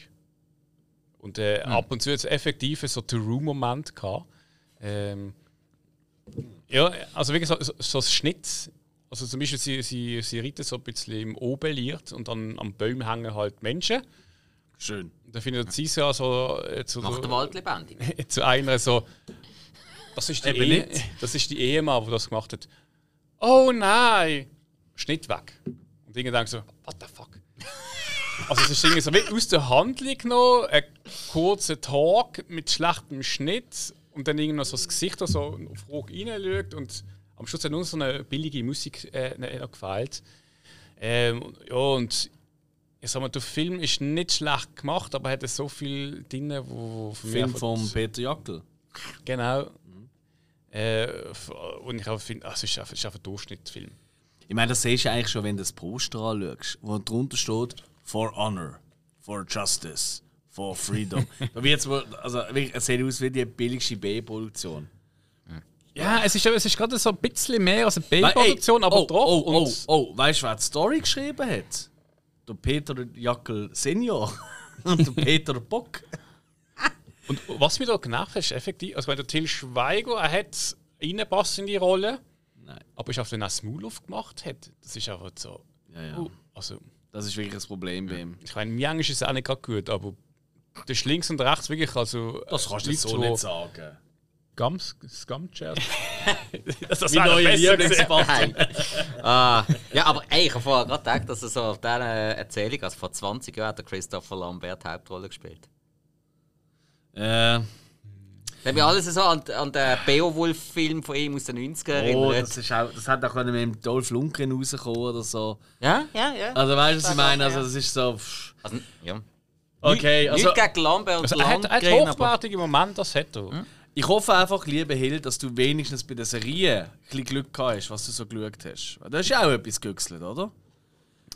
Und äh, Mhm. ab und zu hat es effektiv so True-Moment gehabt. Ähm, ja, also wirklich so, so, so ein Schnitt. Also zum Beispiel, sie, sie, sie reiten so ein bisschen im Oberlicht und dann am Baum hängen halt Menschen. Schön. Und dann findet sie ja so, äh, zu, Macht den Wald lebendig. (laughs) zu einer so. Das ist, die Eben Ehe, nicht. das ist die Ehemann, der das gemacht hat. Oh nein! Schnitt weg. Und irgendwie denke so, what the fuck? Also es ist irgendwie so wie aus der Handlung genommen, ein kurzer Talk mit schlechtem Schnitt und dann irgendwie noch so das Gesicht da so auf Rog reinschaut und am Schluss hat nur so eine billige Musik äh, noch gefällt. Ähm, ja, und ich sag mal, der Film ist nicht schlecht gemacht, aber er hat so viel drin, wo mich Film von Peter Jackel. Genau. Äh, f- und ich finde, es ist einfach, es ist einfach ein Durchschnittsfilm. Ich meine, das siehst du eigentlich schon, wenn du das Poster anschaust, wo drunter steht For Honor, For Justice, For Freedom. (laughs) da wohl, also wirklich, es sieht aus wie die billigste B-Produktion. Ja, es ist, es ist gerade so ein bisschen mehr als eine B-Produktion, aber oh, doch. Oh, oh, und- oh, weißt du, wer die Story geschrieben hat? Der Peter Jackel Senior (laughs) und der Peter Bock. Und was mich da genervt hat, ist effektiv, also wenn der Till Schweiger, er hat reinpasst in die Rolle, Nein. aber ich auch wenn er Smooth gemacht hat, das ist einfach so. Ja, ja. Uh, also, Das ist wirklich das Problem bei ihm. ich meine, im Englisch ist es auch nicht gerade gut, aber das ist links und rechts wirklich, also. Das kannst du Leute, so nicht sagen. Gums, Scumchairs. (laughs) das das Mein wäre neuer. Lieblingsbutton. ah, ja, aber ey, ich habe vorher gerade gedacht, dass er so auf dieser Erzählung, also vor 20 Jahren hat der Christopher Lambert die Hauptrolle gespielt. Äh, Habe ich alles so an, an den Beowulf-Film von ihm aus den 90ern oh, erinnert. das, ist auch, das hat auch mit dem Dolph Lundgren rauskommen oder so. Ja, ja, ja. Also weißt du, was ich meine? Also das ist so. pff. Also, ja. Okay, also Nicht gegen Lambert und Also, er hat, er hat Landgren, hochwertige Momente, das hat er. ich hoffe einfach, lieber Hill, dass du wenigstens bei der Serie ein bisschen Glück gehabt hast, was du so geschaut hast. Weil Das ist ja auch etwas gegüchselt, oder?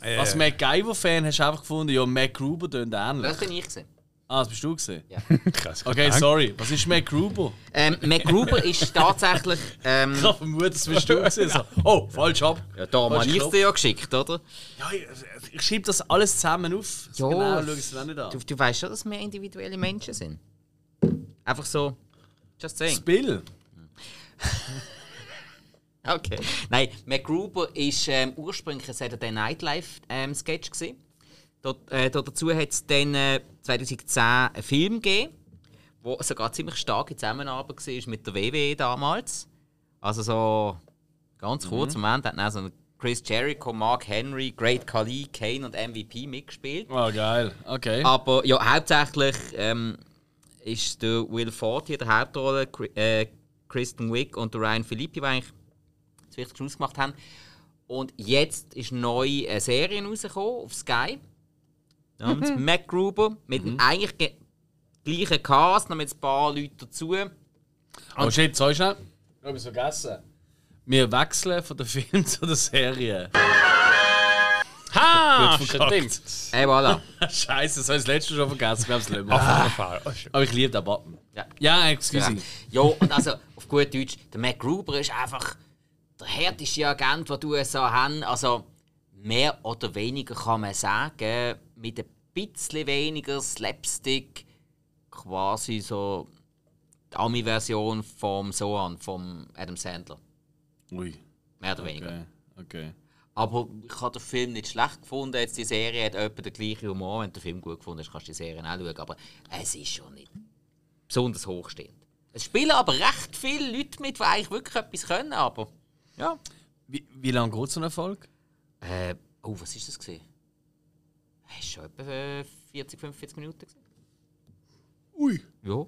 Äh, Als MacGyver-Fan hast du einfach gefunden, ja, Mac Gruber tönt ähnlich. Das bin ich gesehen. Ah, das bist du gesehen? Ja. (laughs) Okay, sorry. Was ist Mac Gruber? Ähm, MacGruber ist tatsächlich... Ähm, Ich habe vermutet, das bist du gesehen. So, oh, falsch ab. ja, da habe ich es dir ja geschickt, oder? Ja, ich, ich schiebe das alles zusammen auf. Ja. Genau, schau es dir nicht an. Du, du weißt schon, dass wir individuelle Menschen sind. Einfach so... Just saying. Spill. (laughs) Okay. Nein, MacGruber ist ähm, ursprünglich ein Saturday Night Live ähm, Sketch gewesen. Dort, äh, dazu hat es dann äh, 2010 einen Film gegeben, wo sogar ziemlich starke Zusammenarbeit war mit der WWE damals. Also so ganz kurz, Moment, hat dann so Chris Jericho, Mark Henry, Great Khali, Kane und MVP mitgespielt. Oh, geil. Okay. Aber ja, hauptsächlich ähm, ist der Will Ford hier der Hauptrolle, äh, Kristen Wiig und der Ryan Philippi, die eigentlich das Wichtigste ausgemacht haben. Und jetzt ist neu eine Serie rausgekommen auf Sky. Namens MacGruber. Mit dem eigentlich ge- gleichen Cast, noch mit ein paar Leuten dazu. Oh shit, soll ich schnell? Ich habe es vergessen. Wir wechseln von der (laughs) Film zu der Serie. Ha! Stimmt. Ey, voilà. (laughs) Scheiße, das habe ich das letzte schon vergessen. (laughs) Wir haben es nicht Ah. mehr. Oh, shit. Aber ich liebe den Button. Ja. Ja, excuse me. Ja, und also auf gut Deutsch, der MacGruber ist einfach der härteste Agent, den die USA haben. Also mehr oder weniger kann man sagen, mit ein bisschen weniger Slapstick, quasi so die Ami-Version vom Soan, vom Adam Sandler. Ui. Mehr oder weniger. Okay. Okay. Aber ich habe den Film nicht schlecht gefunden. Jetzt die Serie hat etwa den gleichen Humor. Wenn du den Film gut gefunden hast, kannst du die Serie auch schauen. Aber es ist schon nicht besonders hochstehend. Es spielen aber recht viele Leute mit, die eigentlich wirklich etwas können. Aber ja. Wie, wie lange geht so ein Erfolg? Äh, oh, was ist das gesehen? Es ist schon etwa äh, 40, 45 Minuten. Gewesen. Ui. Ja.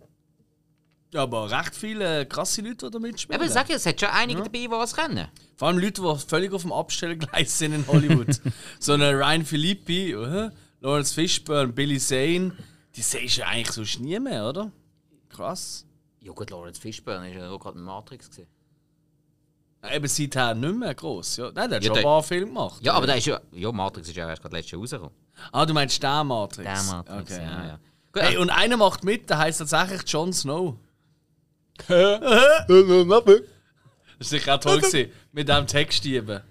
Ja, aber recht viele krasse Leute, die da mitspielen. Aber ich sage ja, es hat schon einige dabei, die es kennen. Vor allem Leute, die völlig auf dem Abstellgleis sind in Hollywood. (laughs) so eine Ryan Philippi, uh, Lawrence Fishburne, Billy Zane, die siehst du ja eigentlich sonst nie mehr, oder? Krass. Ja gut, Lawrence Fishburne ist ja auch gerade in Matrix gesehen. Eben seither nicht mehr gross. Ja. Nein, der hat Ja, schon der- ein paar Filme gemacht. Ja, aber da ist ja. Ja, Matrix ist ja erst gerade letztes Jahr rausgekommen. Ah, du meinst den Matrix? Der Matrix, Okay, ja, ja. Gut, Hey, und einer macht mit, der heißt tatsächlich Jon Snow. Hä? Das war auch toll gewesen, mit diesem Textdieben.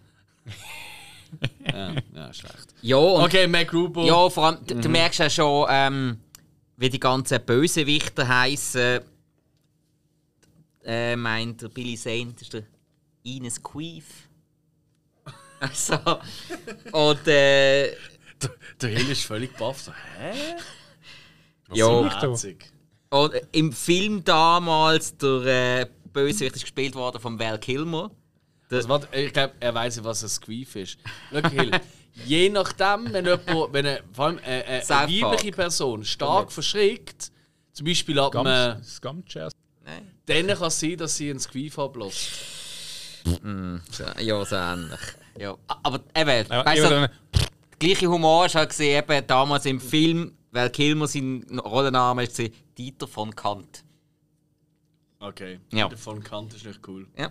ja, ja, schlecht. ja, Okay, Mac Rubo. Ja, vor allem, du- du merkst ja schon, ähm, wie die ganzen Bösewichter heißen. Äh, meint der Billy Zane, das ist der Ines Queef. (laughs) Also, und äh, Der, der Hill ist völlig baff. So, hä? ja, Herzig. und im Film damals, der äh, Bösewicht ist gespielt worden von Val Kilmer. Der, Also, warte, ich glaube, er weiß, was ein Squeef ist. Schau, Hill. (laughs) Je nachdem, wenn jemand, wenn eine, vor allem äh, äh, South eine weibliche. Person stark verschrickt, zum Beispiel ab einem, Scumchairs. Nein. dann kann es sein, dass sie einen Squeef ablässt. So, ja, so ähnlich. Ja. Aber eben, Ja, weißt du, der gleiche Humor ist halt gesehen, eben damals im Film, weil Kilmer sein Rollenname ist gesehen, Dieter von Kant. Okay. Ja. Der von Kant ist nicht cool. Ja.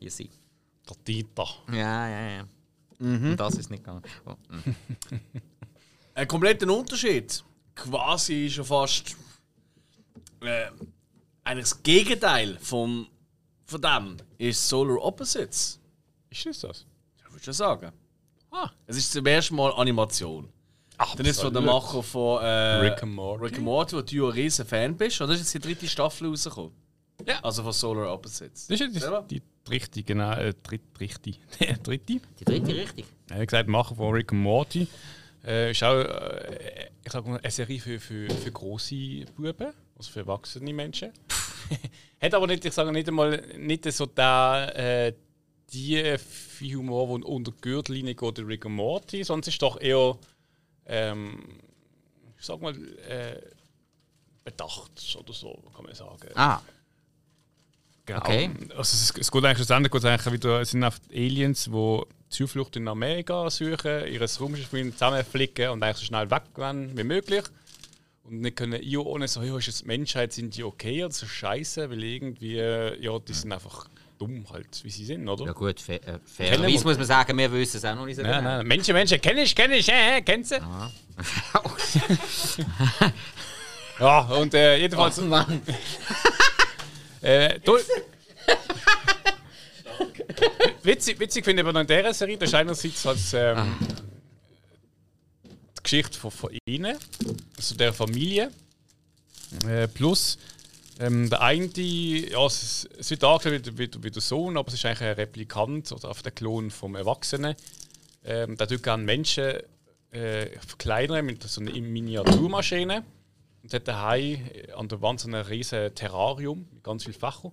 You see. Der Dieter. Ja, ja, ja. Und das ist nicht gegangen. Oh. mm. (laughs) Ein kompletter Unterschied. Quasi schon fast äh, eigentlich das Gegenteil vom, von dem ist Solar Opposites. Ist das das? Ich würde schon sagen. Ah. Es ist zum ersten Mal Animation. Dann ist es von der Absolut. Macher von äh, Rick and Morty. Rick and Morty, wo du ein riesen Fan bist. Oder ist jetzt die dritte Staffel rausgekommen? Ja. Also von Solar Opposites. Das ist die, die dritte, genau. Äh, dritt, dritte. (laughs) dritte. Die dritte richtig. Er hat gesagt, Macher von Rick and Morty. Äh, ist auch, äh, ich sag mal, eine Serie für, für, für grosse Buben, also für erwachsene Menschen. (laughs) hat aber nicht, ich sage nicht einmal, nicht so der, äh, die Humor, der unter die Gürtellinie geht, der Rick and Morty, es ist doch eher, ähm, ich sag mal, äh, bedacht oder so, kann man sagen. Ah, Genau. Okay. Also es, es geht eigentlich schlussendlich geht's eigentlich wieder, es sind oft Aliens, die Zuflucht in Amerika suchen, ihr Raumschiff zusammenflicken und eigentlich so schnell weg wollen wie möglich. Und nicht können ja ohne so, ja, ist die Menschheit, sind die okay oder so scheiße, weil irgendwie, ja, die sind einfach dumm halt, wie sie sind, oder? ja gut, fa äh, fairerweise muss man sagen, wir wissen es auch noch nicht so Nein, genau. nein, Menschen, Menschen, kenn ich, kenn ich, äh, kennst du? (laughs) Ja, und äh, jedenfalls, Oh Mann. (laughs) Äh, du, (laughs) witzig, witzig finde ich aber noch in dieser Serie, das ist einerseits als, ähm, die Geschichte von, von ihnen, also der Familie, äh, plus ähm, der eine, ja, es, es wird dargestellt wie, wie, wie der Sohn, aber es ist eigentlich ein Replikant oder auf der Klon vom Erwachsenen. Ähm, der tut gerne Menschen äh, verkleinern mit so einer Miniaturmaschine. Und hat daheim äh, an der Wand so ein riesen Terrarium mit ganz vielen Fächern.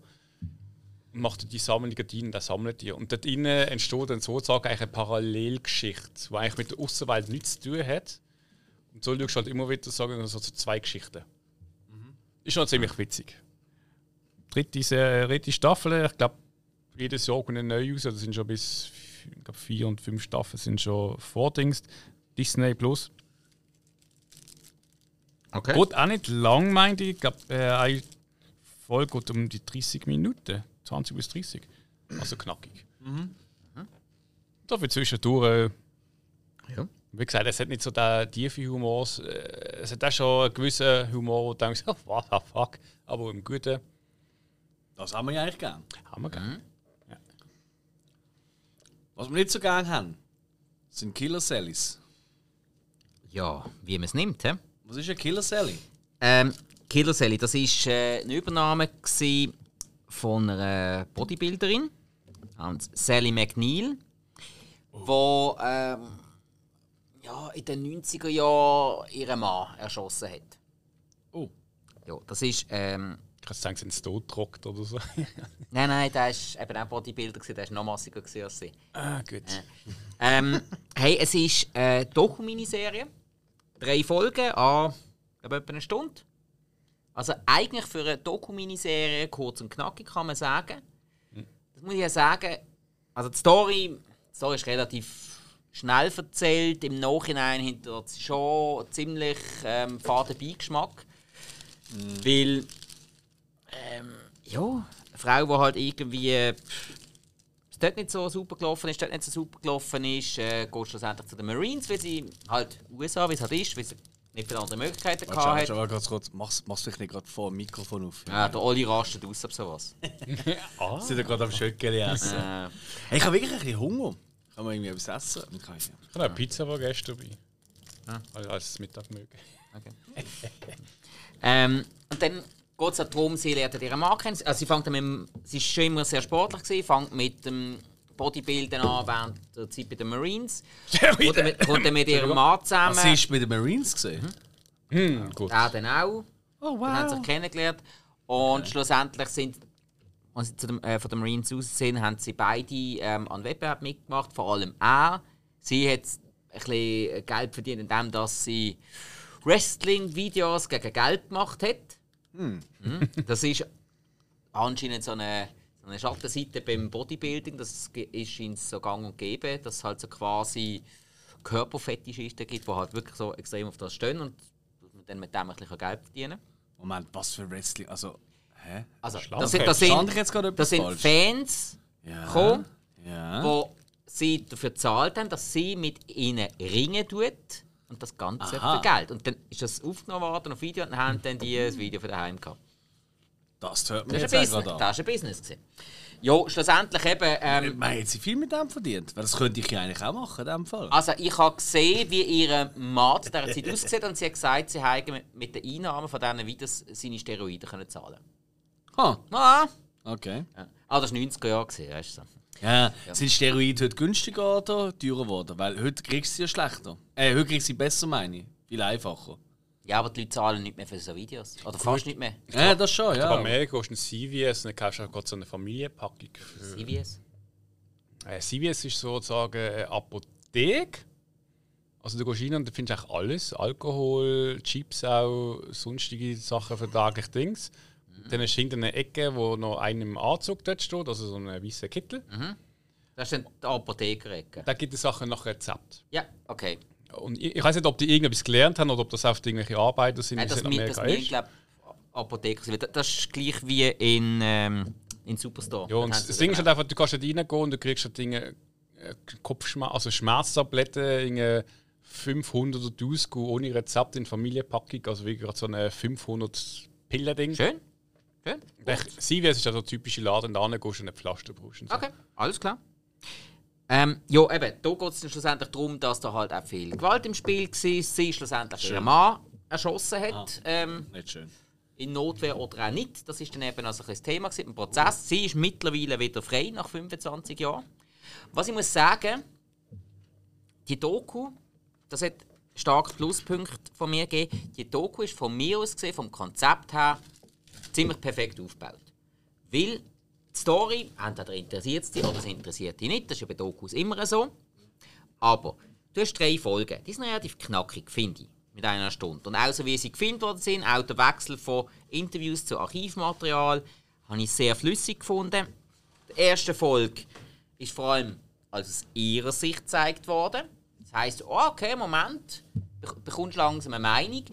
Und macht die Sammlungen rein, der sammelt die. Und dort innen entsteht dann sozusagen eine Parallelgeschichte, die eigentlich mit der Außenwelt nichts zu tun hat. So schaust du halt immer wieder sagen, so zwei Geschichten. Ist schon ziemlich witzig. Dritte, Se- dritte Staffel, ich glaube, jedes Jahr kommt eine neue raus. Das sind schon bis ich glaub, vier und fünf Staffeln sind schon vordingst. Disney Plus. Okay. Geht auch nicht lang, meinte ich. Ich glaube, äh, eine Folge geht um die 30 Minuten. 20 bis 30. Also knackig. Da für zwischendurch. Äh, Ja. Wie gesagt, es hat nicht so den tiefen Humor. äh, Es hat auch schon einen gewissen Humor, wo du denkst, (laughs) oh, what the fuck. Aber im Guten Das haben wir ja eigentlich gern. haben wir gern. Was wir nicht so gern haben, sind Killer Sallys. Ja, wie man es nimmt. He? Was ist ein Killer Sally? Ähm, Killer Sally, das war äh, eine Übernahme von einer Bodybuilderin namens Sally McNeil, wo ähm, ja, in den 90er Jahren ihren Mann erschossen hat. Oh. Ja, das ist. Ähm, Ich kann sagen, sie sind totgerockt oder so. (laughs) nein, nein, der war eben auch Bodybuilder, der war noch massiger als sie. ah, gut. Ähm, hey, es ist eine Doku-Miniserie. Drei Folgen an, etwa eine Stunde. Also eigentlich für eine Doku-Miniserie, kurz und knackig kann man sagen. Das muss ich ja sagen, also die Story, die Story ist relativ schnell erzählt. Im Nachhinein hinter schon ziemlich ähm, faden Beigeschmack. Weil, ähm, ja, eine Frau, die halt irgendwie äh, es dort nicht so super gelaufen ist, dort nicht so super gelaufen ist, äh, geht schlussendlich zu den Marines, weil sie halt USA, wie es halt ist, weil sie nicht viele andere Möglichkeiten Warte, gehabt warte, ganz kurz. Mach's, mach's vielleicht nicht gerade vor dem Mikrofon auf. Ja, der Oli rastet aus ab sowas. Ah. (laughs) Sie sind gerade am Schöckeli essen. äh, Hey, ich habe wirklich ein bisschen Hunger. Kann man irgendwie etwas essen? Ich kann, Ich habe eine Pizza war gestern dabei. Als- Als Mittag mögen. (laughs) ähm, und dann geht es darum, sie lernt ihren Mann kennen. Also sie, fängt mit, dem- sie ist schon immer sehr sportlich, gewesen, fängt mit dem Bodybuilding an während der Zeit bei den Marines. Kommt dann mit, kommt dann mit ihrem Mann zusammen. Was ist bei den Marines gesehen? Hm, gut. Er dann auch. Oh Dann haben sie sich kennengelernt. Und schlussendlich sind, als sie zu dem, äh, von den Marines sind, haben sie beide ähm, an Wettbewerb mitgemacht. Vor allem er. Sie hat ein bisschen Geld verdient, indem dass sie Wrestling-Videos gegen Geld gemacht hat. Mhm. Das ist anscheinend so eine, so eine Schattenseite beim Bodybuilding. Das ist ihnen so gang und gäbe, dass es halt so quasi Körperfetischisten gibt, die halt wirklich so extrem auf das stehen und man dann mit dem ein bisschen Geld verdienen. Moment, was für Wrestling? Also, hä? Also, Schlau. das sind, das sind, das sind? Fans, Ja. gekommen, Ja. wo sie dafür gezahlt haben, dass sie mit ihnen ringen tut und das Ganze Aha. für Geld. Und dann ist das aufgenommen worden auf Video und dann haben dann die das Video für daheim gehabt. Das hört man Das jetzt ist ein auch Business. an. Das ist ein Business. gewesen. Ja, schlussendlich eben. Ähm, Man hat sie viel mit dem verdient. Weil das könnte ich ja eigentlich auch machen in dem Fall. also ich habe gesehen, wie ihre Mann zu dieser Zeit (laughs) aussieht und sie hat gesagt, sie hätten mit den Einnahmen von diesen Videos seine Steroide können zahlen Ah, Ah, okay. ja. ah das war 90er Jahre, weißt du. so. Ja, sind Steroide heute günstiger oder teurer geworden? Weil heute kriegst du sie ja schlechter. Äh, heute kriegst du sie besser, meine ich. Viel einfacher. Ja, aber die Leute zahlen nicht mehr für so Videos. Oder fast nicht mehr. Ja, das schon, ja. mehr kostet ein CVS und dann kaufst du auch gerade so eine Familienpackung. Für, CVS. äh, CVS ist sozusagen eine Apotheke. Also du gehst rein und du findest eigentlich alles. Alkohol, Chips auch, sonstige Sachen für täglich Dings. Dann ist hinter einer Ecke, wo noch einem Anzug dort steht, also so ein weißer Kittel. Das ist dann die Apothekerecke. Da gibt es Sachen nach Rezept. Ja, okay. Und ich, ich weiß nicht, ob die irgendetwas gelernt haben oder ob das oft irgendwelche Arbeiter sind, Nein, das in das Amerika mir ist. glaube Apotheker sind. Das ist gleich wie in, ähm, in Superstore. Ja, und das Ding ist das halt einfach, du kannst nicht reingehen und du kriegst halt Dinge, äh, Kopfschmerz, also Schmerztabletten, irgendwie 500 oder 1000 ohne Rezept in Familienpackung, also wie gerade so eine 500 Pillen-Ding. Schön. Schön. CVS ist ja der typische Laden, da gehst du eine Pflaster brauchst. Und so. Okay, alles klar. Ähm, ja, eben, da geht es schlussendlich darum, dass da halt auch viel Gewalt im Spiel war. Sie schlussendlich ihren Mann erschossen hat. Ähm, Nicht schön. in Notwehr oder auch nicht. Das ist dann eben also ein Thema gewesen, im Prozess. Sie ist mittlerweile wieder frei nach 25 Jahren. Was ich muss sagen, die Doku, das hat stark Pluspunkte von mir gegeben. Die Doku ist von mir aus gesehen, vom Konzept her, ziemlich perfekt aufgebaut. Weil die Story, entweder interessiert es dich oder es interessiert dich nicht, das ist ja bei Dokus immer so. Aber du hast drei Folgen, die sind relativ knackig, finde ich, mit einer Stunde. Und auch so wie sie gefilmt worden sind, auch der Wechsel von Interviews zu Archivmaterial, habe ich sehr flüssig gefunden. Die erste Folge ist vor allem aus ihrer Sicht gezeigt worden. Das heisst, okay, Moment, bek- bekommst langsam eine Meinung.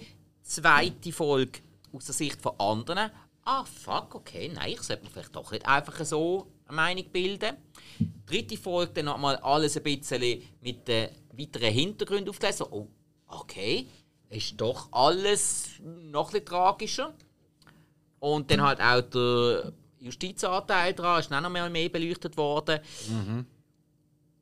Zweite Folge aus der Sicht von anderen. Ah, fuck, okay, nein, ich sollte mir vielleicht doch nicht einfach so eine Meinung bilden. Dritte Folge dann nochmal alles ein bisschen mit den weiteren Hintergründen aufgelesen. So, oh, okay, ist doch alles noch ein bisschen tragischer. Und dann halt auch der Justizanteil dran, ist dann noch mal mehr beleuchtet worden.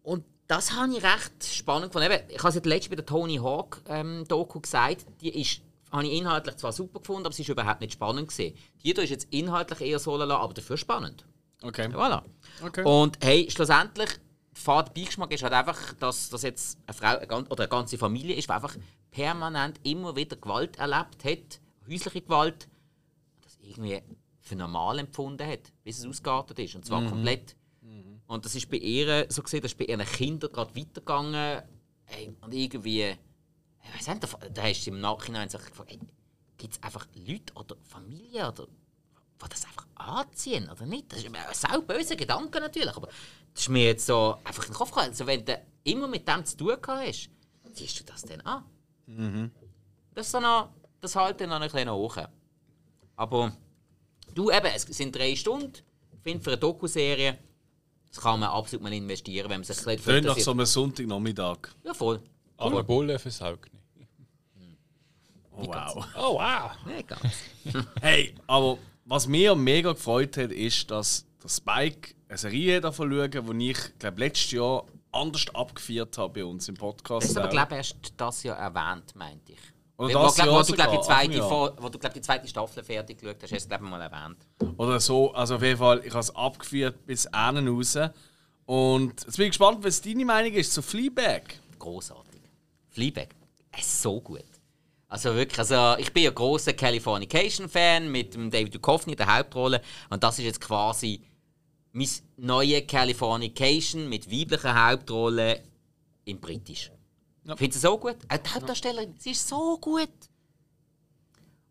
Und das habe ich recht spannend gefunden. Ich habe es ja letztes bei der Tony Hawk ähm, Doku gesagt, die ist, habe ich inhaltlich zwar super gefunden, aber sie ist überhaupt nicht spannend gesehen. Die hier ist jetzt inhaltlich eher so lala, aber dafür spannend. Okay. Voilà. Okay. Und hey, schlussendlich, der Beigeschmack ist halt einfach, dass, dass jetzt eine Frau eine oder eine ganze Familie ist, die einfach permanent immer wieder Gewalt erlebt hat, häusliche Gewalt, das irgendwie für normal empfunden hat, bis es ausgeartet ist. Und zwar komplett. Und das ist bei ihr so gesehen, das ist bei ihren Kindern gerade weitergegangen. Hey, und irgendwie, ich weiß nicht, da, hast du im Nachhinein sich gefragt, hey, gibt es einfach Leute oder Familien oder die das einfach anziehen oder nicht. Das ist mir ein sau böser Gedanke natürlich, aber das ist mir jetzt so einfach in den Kopf gekommen. Also wenn du immer mit dem zu tun hast, ziehst du das dann an. Das ist so noch, das halte ich noch ein bisschen hoch. Aber du eben, es sind drei Stunden. Ich finde für eine Dokuserie, das kann man absolut mal investieren, wenn man sich ein bisschen Tönt nach so einem Sonntagnachmittag. Ja, voll. Aber Bulle versaugt nicht. Oh, wow. Oh wow! Nee, ganz. (laughs) Hey, aber was mir mega gefreut hat, ist, dass der Spike eine Serie davon schauen, die ich, glaube letztes Jahr anders abgeführt habe bei uns im Podcast. Das ist aber, auch. glaube ich, erst das Jahr erwähnt, meinte ich. Oder wo, das glaub, Jahr wo, du, glaub, die zweite, wo du glaub, die zweite Staffel fertig geschaut hast, hast du es glaube ich mal erwähnt. Oder so. Also auf jeden Fall, ich habe es abgeführt bis innen raus. Und jetzt bin ich gespannt, was deine Meinung ist zu Fleabag. Großartig. Fleabag, es ist so gut. Also wirklich, also ich bin ja großer Californication-Fan mit dem David Duchovny in der Hauptrolle und das ist jetzt quasi mein neue Californication mit weiblicher Hauptrolle in Britisch. Ja. Ich finde sie so gut. Auch die Hauptdarstellerin, sie ist so gut.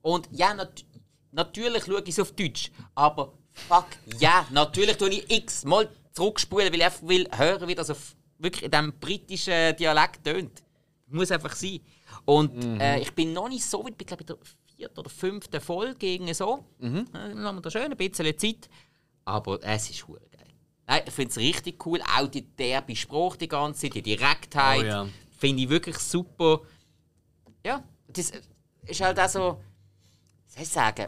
Und ja, nat natürlich schaue ich es auf Deutsch, aber fuck, ja, natürlich tue ich x-mal zurückspulen, weil ich einfach will hören, wie das auf, wirklich in diesem britischen Dialekt tönt. Muss einfach sein. Und äh, ich bin noch nicht so weit, ich bin glaube in der vierten oder fünften Folge gegen so. Mhm. Äh, dann haben wir da schön ein bisschen Zeit. Aber es ist geil. Nein, ich finde es richtig cool. Auch die derbe Sprache die ganze Zeit, die Direktheit. Oh ja. Finde ich wirklich super. Ja, das ist halt auch so. Was soll ich sagen?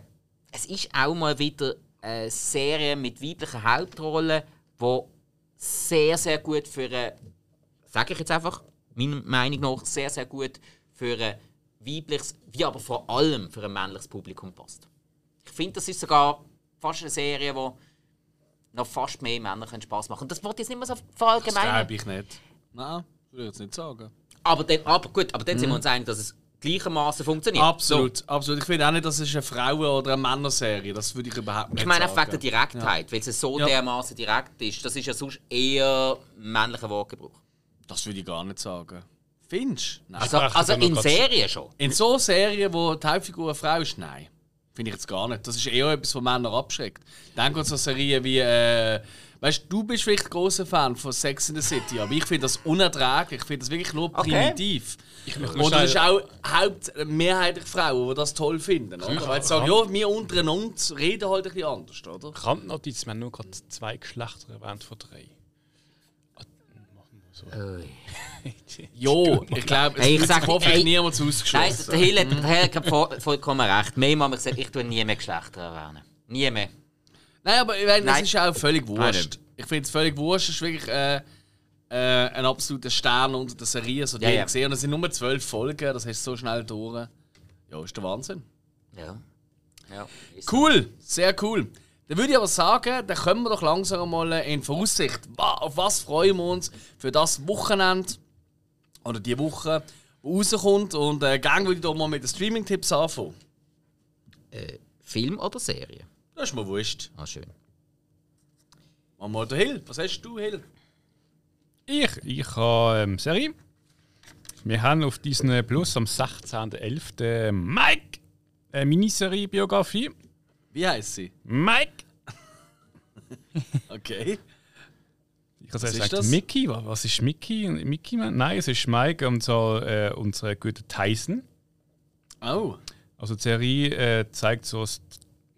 Es ist auch mal wieder eine Serie mit weiblichen Hauptrollen, die sehr, sehr gut für eine, sage ich jetzt einfach, meiner Meinung nach, sehr, sehr gut für ein weibliches, wie aber vor allem für ein männliches Publikum passt. Ich finde, das ist sogar fast eine Serie, die noch fast mehr Männer Spaß machen können. Das wollte ich jetzt nicht mehr so Das verallgemeinern. glaube ich nicht. Nein, würde ich jetzt nicht sagen. Aber, dann, aber gut, aber dann sind wir uns einig, dass es gleichermaßen funktioniert. Absolut, absolut. Ich finde auch nicht, dass es eine Frauen- oder eine Männerserie Das würde ich überhaupt nicht Ich meine, sagen. einfach wegen der Direktheit, weil es so Ja. dermaßen direkt ist. Das ist ja sonst eher männlicher Wortgebrauch. Das würde ich gar nicht sagen. Findest du? Nein. Also, also in Serien schon. In so Serien, wo die Hauptfigur eine Frau ist, nein. Finde ich jetzt gar nicht. Das ist eher etwas, was Männer abschreckt. Denk an so Serien wie. Äh, weißt du, du bist vielleicht ein großer Fan von Sex in the City, aber ich finde das unerträglich. Ich finde das wirklich nur Okay. primitiv. möchte nur Und es ist auch haupt mehrheitlich Frauen, die das toll finden. Oder? Weil sie sagen, ja, wir untereinander reden halt ein bisschen anders, oder? Randnotiz, wir haben nur gerade zwei Geschlechter erwähnt von drei. Ah, machen wir so. (laughs) Jo, ich glaube, es Hey, ich sag- hoffentlich ey, niemand Nein, ausgeschlossen. der Hill hat, der Hill hat voll, vollkommen recht. Mehr haben wir gesagt, ich tue nie mehr Geschlechter erwähnen. Nie mehr. Nein, aber ich meine, das Nein. ist auch völlig Nein, wurscht. Ich finde es völlig wurscht. Es ist wirklich äh, äh, ein absoluter Stern unter der Serie. So, die Ja, ja, gesehen. Und es sind nur zwölf Folgen, das hast du so schnell durch. Ja, ist der Wahnsinn. Ja. ja Cool, sehr cool. Dann würde ich aber sagen, dann kommen wir doch langsam mal in Voraussicht. Auf was freuen wir uns für das Wochenende oder die Woche, die rauskommt. Und äh, gerne würde ich doch mal mit den Streaming-Tipps anfangen. Äh, Film oder Serie? Das ist mir wurscht. Ah, schön. Machen wir mal den Hill. Was hast du, Hill? Ich, ich habe ähm, Serie. Wir haben auf Disney Plus am 16.11. Mike, eine Miniserie-Biografie. Wie heißt sie? Mike! (laughs) Okay. Ich habe Was ist gesagt, das? Mickey. Was, ist Mickey? Mickey Man? Nein, es ist Mike und so äh, unser guter Tyson. Oh. Also die Serie äh, zeigt so das,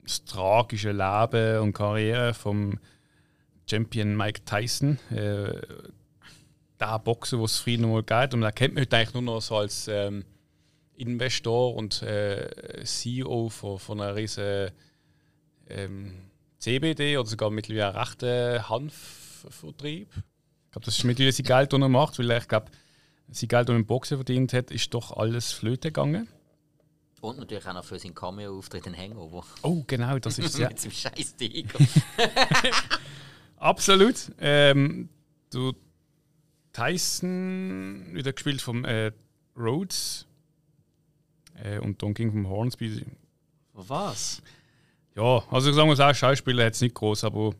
das tragische Leben und Karriere vom Champion Mike Tyson. Äh, der Boxer, wo es früher noch mal geht. Und da kennt man heute eigentlich nur noch so als ähm, Investor und äh, CEO von, von einer riesen ähm, CBD oder sogar mittlerweile einen rechten Hanfvertrieb. Ich glaube, das ist mittlerweile sein Geld, das er macht, weil er, ich glaube, sein Geld, das er im Boxen verdient hat, ist doch alles flöte gegangen. Und natürlich auch noch für seinen Cameo-Auftritt in Hangover. Oh, genau, das ist es ja. (laughs) Mit seinem scheiß Tiger. (laughs) Absolut. Ähm, du Tyson, wieder gespielt vom äh, Rhodes äh, und Don King vom Hornsby. Was? Ja, also ich sage mal, Schauspieler jetzt nicht groß, aber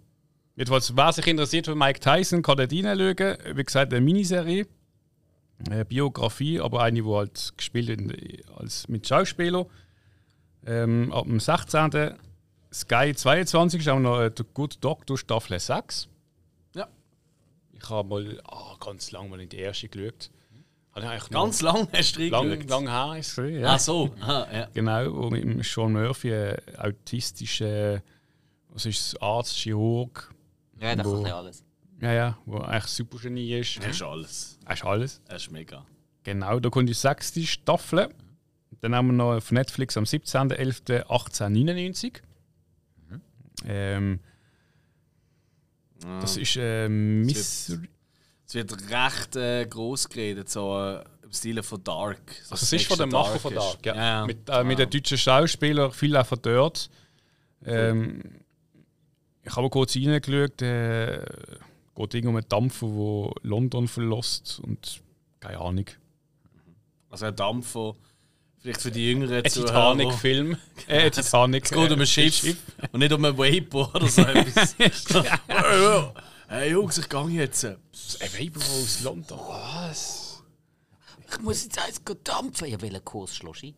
jedenfalls, wer sich interessiert für Mike Tyson, kann dort reinschauen. Wie gesagt, eine Miniserie, eine Biografie, aber eine, die halt gespielt wird als mit Schauspieler. Ähm, ab dem 16. Sky 22 ist auch noch äh, The Good Doctor Staffel 6. Ja. Ich habe mal ah, ganz lange mal in die erste geschaut. Eigentlich Ganz lang hast du lang, lang her ist ja. Ach so. Aha, ja. Genau, wo mit dem Sean Murphy, äh, autistischer, was ist es, Arzt, Chirurg, Ja, das Wo- ist ein alles. ja, ja, wo eigentlich super Genie ist. Das ist alles. Das ist alles. Das ist mega. Genau, da kommt die sechste Staffel. Dann haben wir noch auf Netflix am 17.11.1899. Ähm, das ist äh, Miss. Es wird recht äh, groß geredet, so äh, im Stile von Dark. So Also es ist von dem Macher von Dark, ja. ja. Mit, äh, mit den deutschen Schauspielern, viel auch von dort. Ähm, ich habe kurz reingeschaut, äh, geht irgendwie um einen Dampfer, der London verlässt und keine Ahnung. Also ein Dampfer. Vielleicht für die jüngeren Ein Zuhörer. Titanic-Film. (laughs) Äh, Titanic. Es geht um ein Schiff und nicht um ein Vapor oder so (laughs) etwas. (laughs) hey Jungs, ich gehe jetzt. Ein Weiber aus London. Ich muss jetzt eins dampfen. Ja, welchen Kurs schloss ich?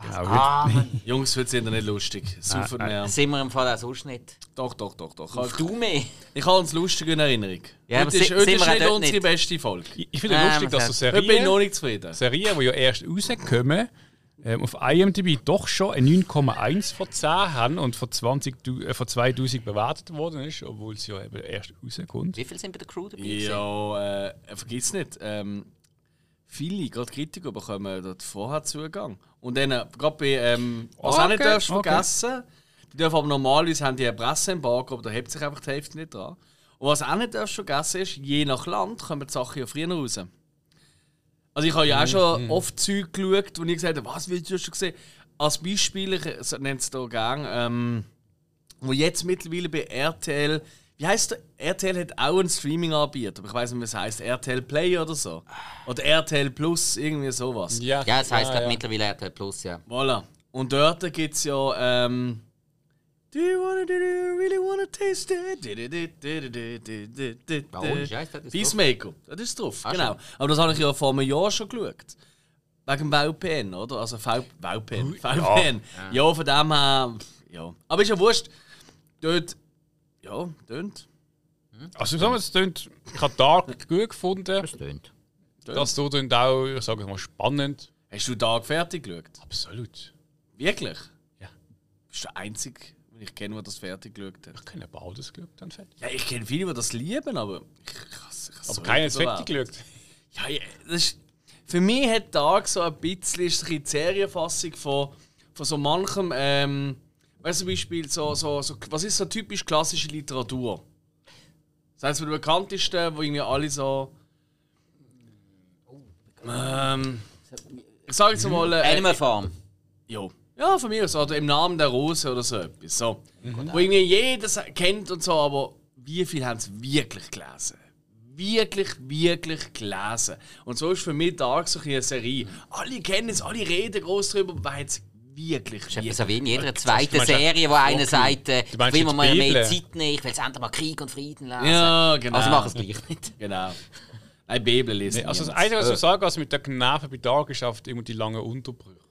Genau, Ah. (laughs) Jungs, heute sind nicht lustig. Saufen Nein, mehr. Sind wir im Fall auch sonst nicht. Doch, doch, doch, doch. Auf Ich, du mehr. ich habe uns lustig in Erinnerung. Ja, aber heute ist, heute sind ist nicht unsere nicht. beste Folge. Ich, ich finde es Ah, lustig, man dass so sagt- Heute bin ich noch Serien, nicht zufrieden. Serien, die ja erst rauskommen, ähm, auf IMDb doch schon eine 9,1 von 10 haben und von, 20, du- äh, von 2000 bewertet worden ist, obwohl sie ja eben erst rauskommt. Wie viele sind bei der Crew dabei? Ja, äh, vergiss nicht. Ähm, viele, gerade Kritiker, bekommen dort vorher Zugang. Und dann, äh, gerade bei, ähm, was Okay, auch nicht darfst okay. vergessen, die dürfen aber normalerweise haben die ein Presseembargo, aber da hebt sich einfach die Hälfte nicht dran. Und was auch nicht darfst vergessen ist, je nach Land kommen die Sachen ja früher raus. Also ich habe ja auch schon oft Zeug geschaut, wo ich gesagt habe, was willst du schon gesehen? Als Beispiel, ich nenne es hier gerne, ähm, wo jetzt mittlerweile bei RTL, wie heißt der? RTL hat auch einen Streaming-Anbieter, aber ich weiß nicht, was heißt, RTL Play oder so. Oder RTL Plus, irgendwie sowas. Ja, das heisst ja, glaub, ja. mittlerweile RTL Plus, ja. Voilà. Und dort gibt es ja, ähm, Do you wanna, do you really wanna taste it? Ohne Scheiß, das ist Peacemaker, das ist drauf, Ah, genau. Aber das habe ich ja vor einem Jahr schon geschaut. Wegen dem VPN, oder? Also v VPN. VPN. Ja. von dem her. Ja. Aber ist ja wurscht. Dort. Ja, tönt. Also sagen wir, es klingt, ich habe Dark (laughs) gut gefunden. Das tönt. Das tut dann auch, ich sage mal, spannend. Hast du Tag fertig geschaut? Absolut. Wirklich? Ja. Bist du der Einzige, ich kenne, der das fertig geschaut hat? Ich kenne beides geschaut, dann fertig. Ja, ich kenne viele, die das lieben, aber ich, ich, ich has Aber so keiner hat fertig geschaut. Ja, ja, das ist, für mich hat Tag so ein bisschen ist ein bisschen die Serienfassung von, von so manchem, ähm, weißt du, zum Beispiel so, so, so, was ist so typisch klassische Literatur? Das heißt, der bekanntesten, wo irgendwie alle so. Ähm, ich sage jetzt mal. Äh, Animal Farm. ja. Ja, von mir aus. Oder im Namen der Rose oder so etwas. So. Wo irgendwie jeder kennt und so, aber wie viel haben es wirklich gelesen? Wirklich, wirklich gelesen. Und so ist für mich Dark so eine Serie. Alle kennen es, alle reden groß drüber, aber wer hat es wirklich Das ist wirklich- so wie in jeder zweiten Serie, wo einer sagt, äh, ich meinst will mir mal mehr? Zeit nehmen, ich will jetzt endlich mal Krieg und Frieden lesen. Ja, genau. Also mach es gleich nicht. (laughs) Genau. Nein, Bibel lesen. Nee, also das. Einzige, was ich sagen was mit der Nerven bei Dark ist, die langen Unterbrüche.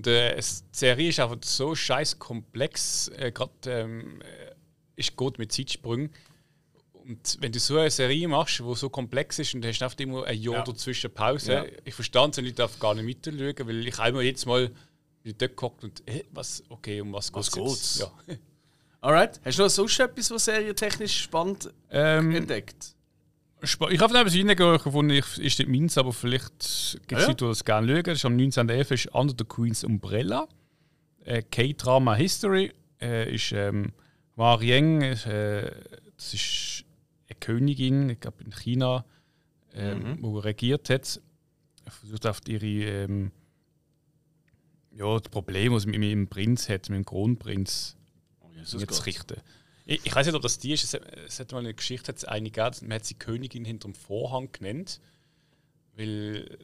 Und äh, die Serie ist einfach so scheiß komplex, äh, gerade ähm, äh, ist gut mit Zeitsprüngen. Und wenn du so eine Serie machst, die so komplex ist und du hast einfach immer ein Jahr Ja. dazwischen Pause, Ja. ich es nicht, darf gar nicht mitschauen, weil ich einmal jetzt mal dort gehockt und äh, was, okay, um was, Was geht's geht's? jetzt? Ja. (laughs) Alright. Hast du noch sonst etwas, was serientechnisch spannend Ähm, entdeckt? Ich habe etwas reingehen gefunden, ich, ist nicht meins, aber vielleicht gibt es Ah ja? Leute, die das gerne schauen. Das ist am 19.11. ist Under the Queen's Umbrella. Äh, K-Drama History äh, ist ähm, Marieng, äh, das ist eine Königin, ich glaube in China, ähm, Mhm. wo regiert hat. Versucht auf ihre ähm, ja, das Problem, was sie mit dem Prinz hat, mit dem Kronprinz Oh, Gott. richten. Ich, ich weiß nicht, ob das die ist. Es, hat- es hat mal eine Geschichte, hat es eine gegeben, man hat sie Königin hinterm Vorhang genannt. Weil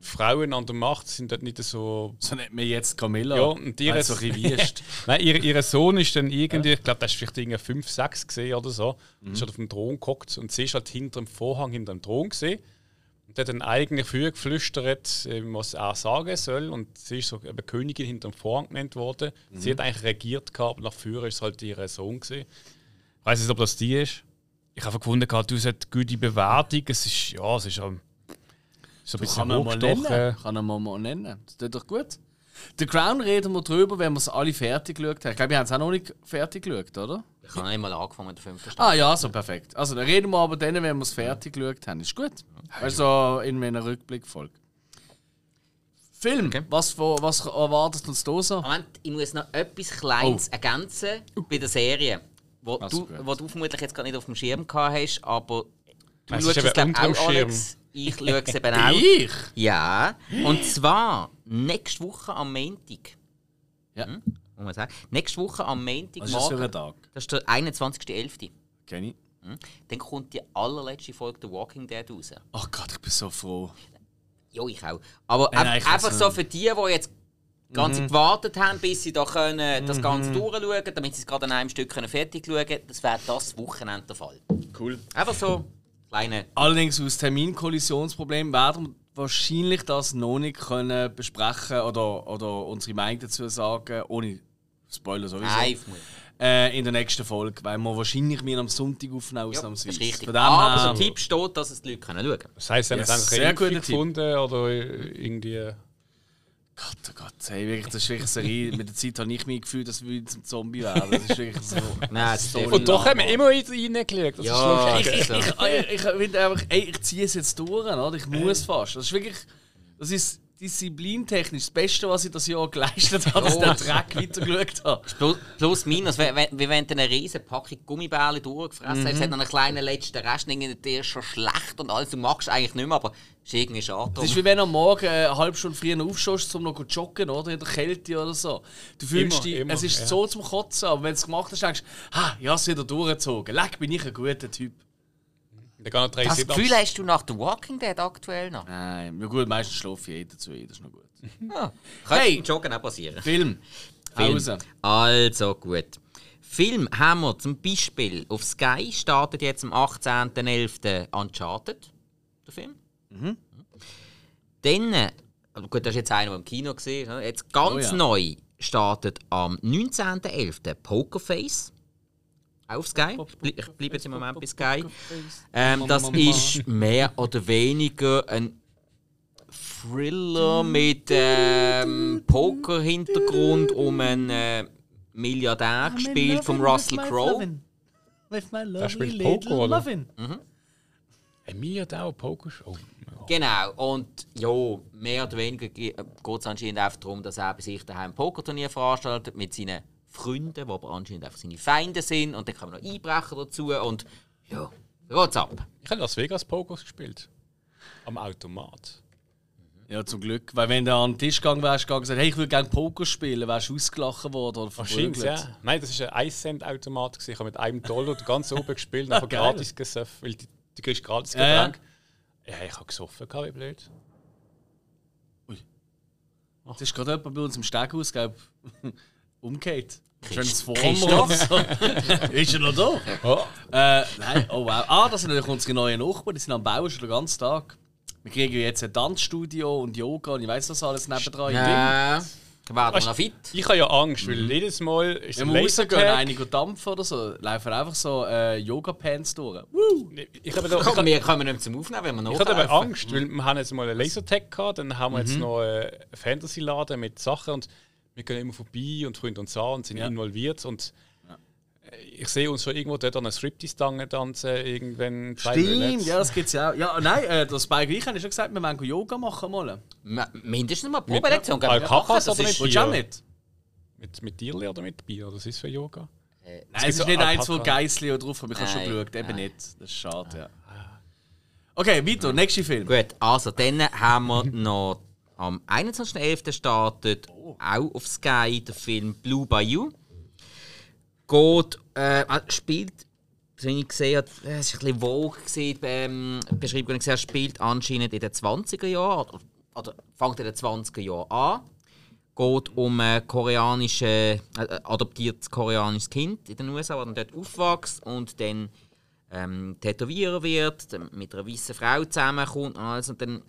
Frauen an der Macht sind dort nicht so. So nennt man jetzt Camilla. Ja, und die Weil ist- so ein bisschen wüst. Nein, ihr, ihr Sohn ist dann irgendwie, ich glaube, das ist vielleicht irgendwie 5, 6 gesehen oder so. Mhm. Ist halt auf dem Thron gehockt und sie ist halt hinter dem Vorhang, hinter dem Thron gesehen. Und der hat dann eigentlich früher geflüstert, äh, was er sagen soll. Und sie ist so eine Königin hinter dem Vorhang genannt worden. Sie hat eigentlich regiert gehabt, nach früher ist es halt ihr Sohn gewesen. Ich weiß nicht, ob das die ist. Ich habe gefunden, gehabt, du hast eine gute Bewertung. Es ist, ja, es ist ähm, so ein Du bisschen kann mal nennen. Kann mal, mal nennen. Das tut doch gut. The Crown reden wir drüber, wenn wir es alle fertig geschaut haben. Ich glaube, wir haben es auch noch nicht fertig geschaut, oder? Ich habe nicht mal angefangen mit der fünften Staffel. Ah ja, so perfekt. Also dann reden wir aber dann, wenn wir es fertig geschaut haben. Ist gut. Also in meiner Rückblickfolge. Film. Okay. Was, was erwartet uns da so? Moment, ich muss noch etwas Kleines ergänzen bei der Serie. Wo Also du, wo du vermutlich jetzt gar nicht auf dem Schirm gehabt hast, aber du Es schaust es eben glaub, unter auch, dem Schirm. Alex. Ich schaue es eben (laughs) auch. Ich? Ja, und zwar nächste Woche am Montag. Ja. Muss man sagen. Nächste Woche am Montag Was ist das für ein morgen, Tag? das ist der 21.11. Kenn ich. Dann kommt die allerletzte Folge The Walking Dead raus. Oh Gott, ich bin so froh. Ja, ich auch. Aber Nein, nein, ein- ich einfach so für die, die jetzt ganze Zeit gewartet haben, bis sie da können, das Ganze durchschauen damit sie es gerade an einem Stück können fertig schauen können, das wäre das Wochenende der Fall. Cool. Einfach so kleine. Allerdings aus Terminkollisionsproblemen werden wir wahrscheinlich das noch nicht können besprechen oder, oder unsere Meinung dazu sagen, ohne Spoiler sowieso. Nein. Äh, in der nächsten Folge, weil wir wahrscheinlich wir am Sonntag aufnehmen, Ja, das ausnahmsweise. ist richtig. Von dem Aber her- der Tipp steht, dass es die Leute können schauen können. Das heisst, sie haben Yes, sehr Tipp. gefunden oder irgendwie. Gott, oh Gott, hey, wirklich, das ist wirklich eine Serie. Mit der Zeit habe ich mich gefühlt, dass wir zum Zombie werden. Das ist wirklich so. (laughs) Nein, das ist so Und doch haben wir immer reingeschaut. Das Ja, ist ich, ich, ich, ich, finde einfach, ey, ich ziehe es jetzt durch, oder? Ich muss fast. Das ist wirklich, das ist disziplintechnisch das Beste, was ich das Jahr geleistet habe, dass ich den Dreck weitergeschaut habe. (laughs) Plus, plus minus, wie, wenn du eine riesen Packung Gummibärle durchgefressen hast, es hat noch einen kleinen letzten Rest, der ist schon schlecht und alles, du magst eigentlich nicht mehr, aber es ist irgendwie schade. Das ist wie wenn du am Morgen eine halbe Stunde früher aufstehst, um noch zu joggen, oder? In der Kälte oder so. Du fühlst Immer, dich, immer, es ist ja. so zum Kotzen, aber wenn du es gemacht hast, denkst du, ha, ja, es wieder durchgezogen. Leck, bin ich ein guter Typ. Da das. Gefühl hast du nach The Walking Dead aktuell noch? Nein, ja gut, meistens schlafe ich jeder zu, das ist noch gut. (laughs) Ja. Könnte Hey! Joggen auch passieren. Film. Film. Pause. Also gut. Film haben wir zum Beispiel auf Sky startet jetzt am 18.11. Uncharted, der Film. Dann, äh, gut, das ist jetzt einer, der im Kino gesehen hat. Jetzt ganz Oh ja. neu startet am 19.11. Pokerface. Auf Sky. Ich bleibe jetzt im Moment bei Sky. Ähm, das ist mehr oder weniger ein Thriller mit ähm, Poker-Hintergrund um einen äh, Milliardär gespielt von Russell Crowe. Der spielt Poker, oder? Emilia Dauer Poker. Oh. Genau, und ja, mehr oder weniger geht es anscheinend einfach darum, dass er bei sich daheim ein Pokerturnier veranstaltet mit seinen Freunden, die aber anscheinend einfach seine Feinde sind. Und dann kommen noch Einbrecher dazu und ja, geht's ab. Ich habe Las Vegas Poker gespielt. Am Automat. Ja, zum Glück. Weil wenn du an den Tisch gegangen wärst und gesagt hey, ich würde gerne Poker spielen, wärst du ausgelachen worden oder Wahrscheinlich, verprügelt. ja. Nein, das war ein 1-Cent-Automat. gewesen. Ich habe mit einem Dollar ganz oben gespielt und einfach (laughs) geil. gratis gesoffen, weil die, die kriegst gratis Ja, ja. Getränk. Ja, ich habe gesoffen, wie blöd. Das ist gerade jemand bei uns im Steghaus, glaub (laughs) umgekehrt. Transformer. (laughs) ist er noch da? Oh. Äh, nein, oh wow. Ah, das sind natürlich unsere neuen Nachbarn, die sind am Bauen schon den ganzen Tag. Wir kriegen jetzt ein Tanzstudio und Yoga und ich weiß das alles nebendran. Ja, werden wir noch fit. Ich habe ja Angst, weil jedes Mal ist Wenn ein wir rausgehen, einige dampfen oder so, laufen einfach so äh, Yoga-Pants durch. Woo! Ich habe da, ich Komm, habe- wir kommen nicht zum Aufnehmen, wenn wir noch ich hatte aber Angst, weil wir haben jetzt mal einen Lasertag gehabt, dann haben wir jetzt noch einen Fantasy-Laden mit Sachen und wir gehen immer vorbei und freuen uns an und sind Ja. involviert und äh, ich sehe uns schon irgendwo dort an einer Striptease-Stange tanzen, irgendwann zwei Stimmt, ja, das gibt's ja auch. Ja, nein, äh, das Spike ich habe schon gesagt, wir wollen Yoga machen mal. Ma- Mindestens mal Alpakas machen, das oder mit Bier? mit? Mit, mit Tierli oder mit Bier? Das ist für Yoga. Nein, gibt es ist so nicht eins, wo Alpaka. Geissli oder drauf habe. Ich habe schon Nein, geschaut, eben nein. nicht. Das ist schade, ja. Okay, weiter, nächster Film. Gut, also dann haben wir (laughs) noch am 21.11. startet auch auf Sky der Film Blue Bayou. Geht, äh, ah, spielt, wie ich gesehen habe, es war ein bisschen vogue, gewesen, ähm, ich gesehen spielt anscheinend in den 20er Jahren, oder, oder fängt in den 20er Jahren an. Geht um ein koreanische, äh, adoptiertes koreanisches Kind in den USA, das dort aufwächst und dann ähm, Tätowierer wird, mit einer weißen Frau zusammenkommt und alles. Und dann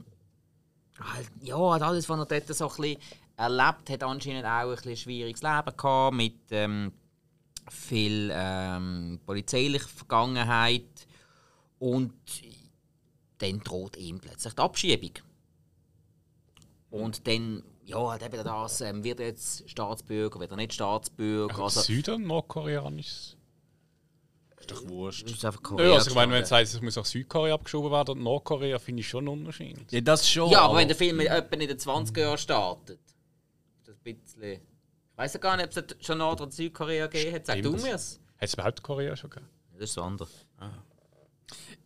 ja, hat alles, was er dort so ein bisschen erlebt hat, anscheinend auch ein bisschen schwieriges Leben gehabt, mit ähm, viel ähm, polizeilicher Vergangenheit. Und dann droht ihm plötzlich die Abschiebung. Und dann, ja, halt eben das, ähm, wird er jetzt Staatsbürger, wird er nicht Staatsbürger. Also, Also, Süden, Nordkoreanisch. Ist doch wurscht. das ist einfach Ja, Korea also ich meine, wenn es heißt, es muss nach Südkorea abgeschoben werden und Nordkorea, finde ich schon einen Unterschied. Ja, das schon. Ja, aber wenn der Film etwa in den 20er Jahren startet, ist das ein bisschen. Ich weiß ja gar nicht, ob es schon Nord- oder Südkorea gegeben hat. Sag du Stimmt. mir's. Hat es überhaupt Korea schon gegeben? Das ist so anders.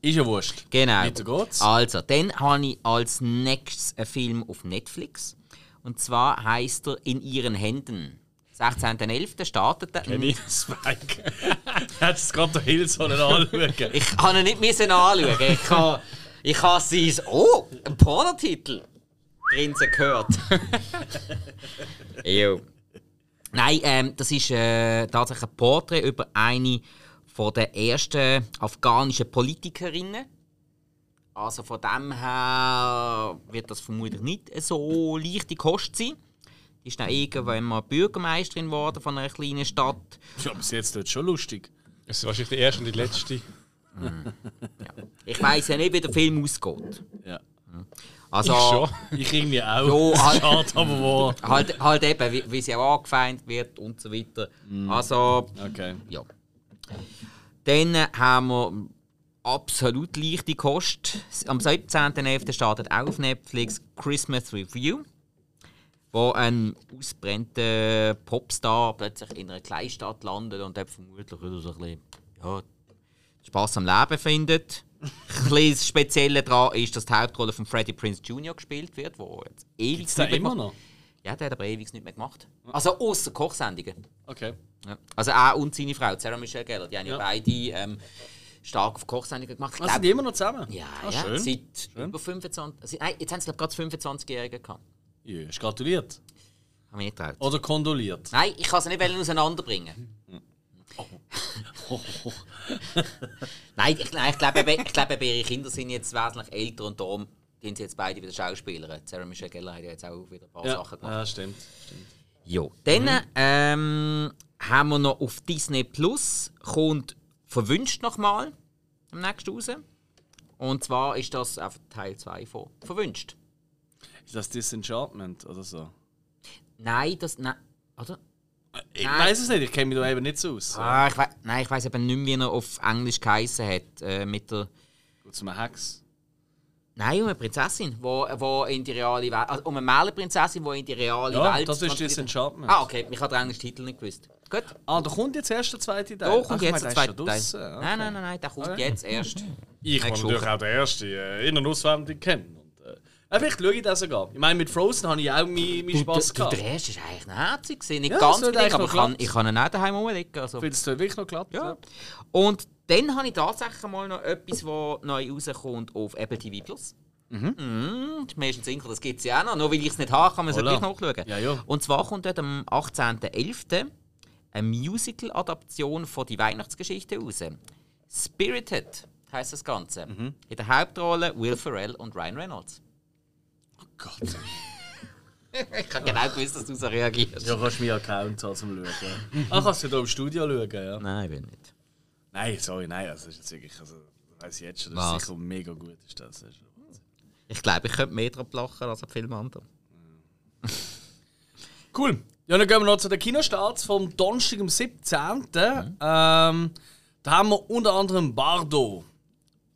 Ist ja wurscht. Genau. Weiter geht's. Also, dann habe ich als nächstes einen Film auf Netflix. Und zwar heißt er In ihren Händen. 16.11. startet er. Kenny Spike. Hat es gerade der Hill sollen anschauen. (laughs) Ich kann ihn nicht müssen anschauen. Ich habe ich ha sein. Oh, ein Pornotitel. Grinsen gehört. (laughs) jo. Nein, ähm, das ist äh, tatsächlich ein Porträt über eine von der ersten afghanischen Politikerinnen. Also von dem her wird das vermutlich nicht so leichte Kost sein. Die ist dann irgendwann mal Bürgermeisterin geworden von einer kleinen Stadt. Ja, bis jetzt wird schon lustig. Das ist wahrscheinlich die erste und die letzte. Ich weiß ja nicht, wie der Film ausgeht. Ja. Also, ich schon. Ich irgendwie auch. Ja, halt- Schade, aber wo. Halt, halt eben, wie, wie sie auch angefeindet wird und so weiter. Also, Okay. ja. Dann äh, haben wir absolut leichte Kost. Am 17.11. startet auch auf Netflix Christmas Review, wo ein ausbrennter Popstar plötzlich in einer Kleinstadt landet und dort vermutlich wieder so ein bisschen ja, Spaß am Leben findet. Ein (laughs) bisschen das Spezielle daran ist, dass die Hauptrolle von Freddie Prince Jr. gespielt wird, wo jetzt ewig nicht mehr immer noch? Ja, der hat aber ewig nicht mehr gemacht. Also außer Kochsendungen. Okay. Ja. Also er und seine Frau, Sarah Michelle Gellar, die haben ja, Ja. beide ähm, stark auf Kochsendungen gemacht. Ich Also glaub- sind die immer noch zusammen? ja, Ah, ja, schön. seit über 25. Also, nein, jetzt haben sie gerade 25-Jährige gehabt. Ja, ist gratuliert. Haben wir nicht getraut. Oder kondoliert. Nein, ich kann sie nicht auseinanderbringen. (laughs) nein, ich, nein, ich glaube, eben- ich glaube, ihre Kinder sind jetzt wesentlich älter und darum sind sie jetzt beide wieder Schauspieler. Sarah Michelle Gellar hat ja jetzt auch wieder ein paar Ja, Sachen gemacht. ja stimmt. stimmt. Ja, dann ähm, haben wir noch auf Disney Plus kommt Verwünscht nochmal am nächsten raus. Und zwar ist das einfach Teil 2 von Verwünscht. Ist das Disenchantment oder so? Nein, das. Nein, oder? Ich Nein. weiß es nicht, ich kenne mich da eben nicht so aus. Ah, ich nein, ich weiß eben nicht mehr, wie er auf Englisch geheißen hat. Äh, mit der. Gut zum Hex. Nein, um eine Prinzessin, wo, wo in die reale Welt. Also um eine Mähleprinzessin, die in die reale Ja, Welt. das ist Disenchantment. Ah, okay, ich habe den englischen Titel nicht gewusst. Gut. Ah, da kommt jetzt erst der zweite Teil. Da Ach, kommt ich jetzt der zweite Teil. draussen. Nein, nein, nein, nein, der kommt Okay. jetzt erst. Ich kann natürlich auch den ersten äh, in- und auswendig kennen. Und, äh, vielleicht schaue ich das sogar. Ich meine, mit Frozen habe ich auch meinen mein Spaß du, gehabt. der erste war eigentlich herzig, gewesen. nicht Ja, ganz eigentlich aber noch ich kann, ich kann ihn auch daheim rumlegen. Also. Ich finde es wirklich noch glatt. Ja. Ja. Und dann habe ich tatsächlich mal noch etwas, das neu rauskommt auf Apple TV Plus. Mhm. Das ist mir ist in den Sinn gekommen, das gibt es ja auch noch. Nur weil ich es nicht habe, kann man es ja gleich nachschauen. Ja, ja. Und zwar kommt dort am 18.11. eine Musical-Adaption von die Weihnachtsgeschichte raus. Spirited heisst das Ganze. Mhm. In der Hauptrolle Will Ferrell und Ryan Reynolds. Oh Gott. Ich habe genau gewusst, dass du so reagierst. Ja, kannst du meinen Account haben zum Schauen. Ah, kannst du hier im Studio schauen, ja? Nein, will nicht. Nein, sorry, nein, also das ist jetzt wirklich, also, das weiss ich jetzt schon, das Was? ist sicher mega gut ist das. das ist Ich glaube, ich könnte mehr drauf lachen als ein Film anderen. (laughs) Cool. Ja, dann gehen wir noch zu den Kinostarts vom Donnerstag, am 17. Ähm, da haben wir unter anderem Bardo.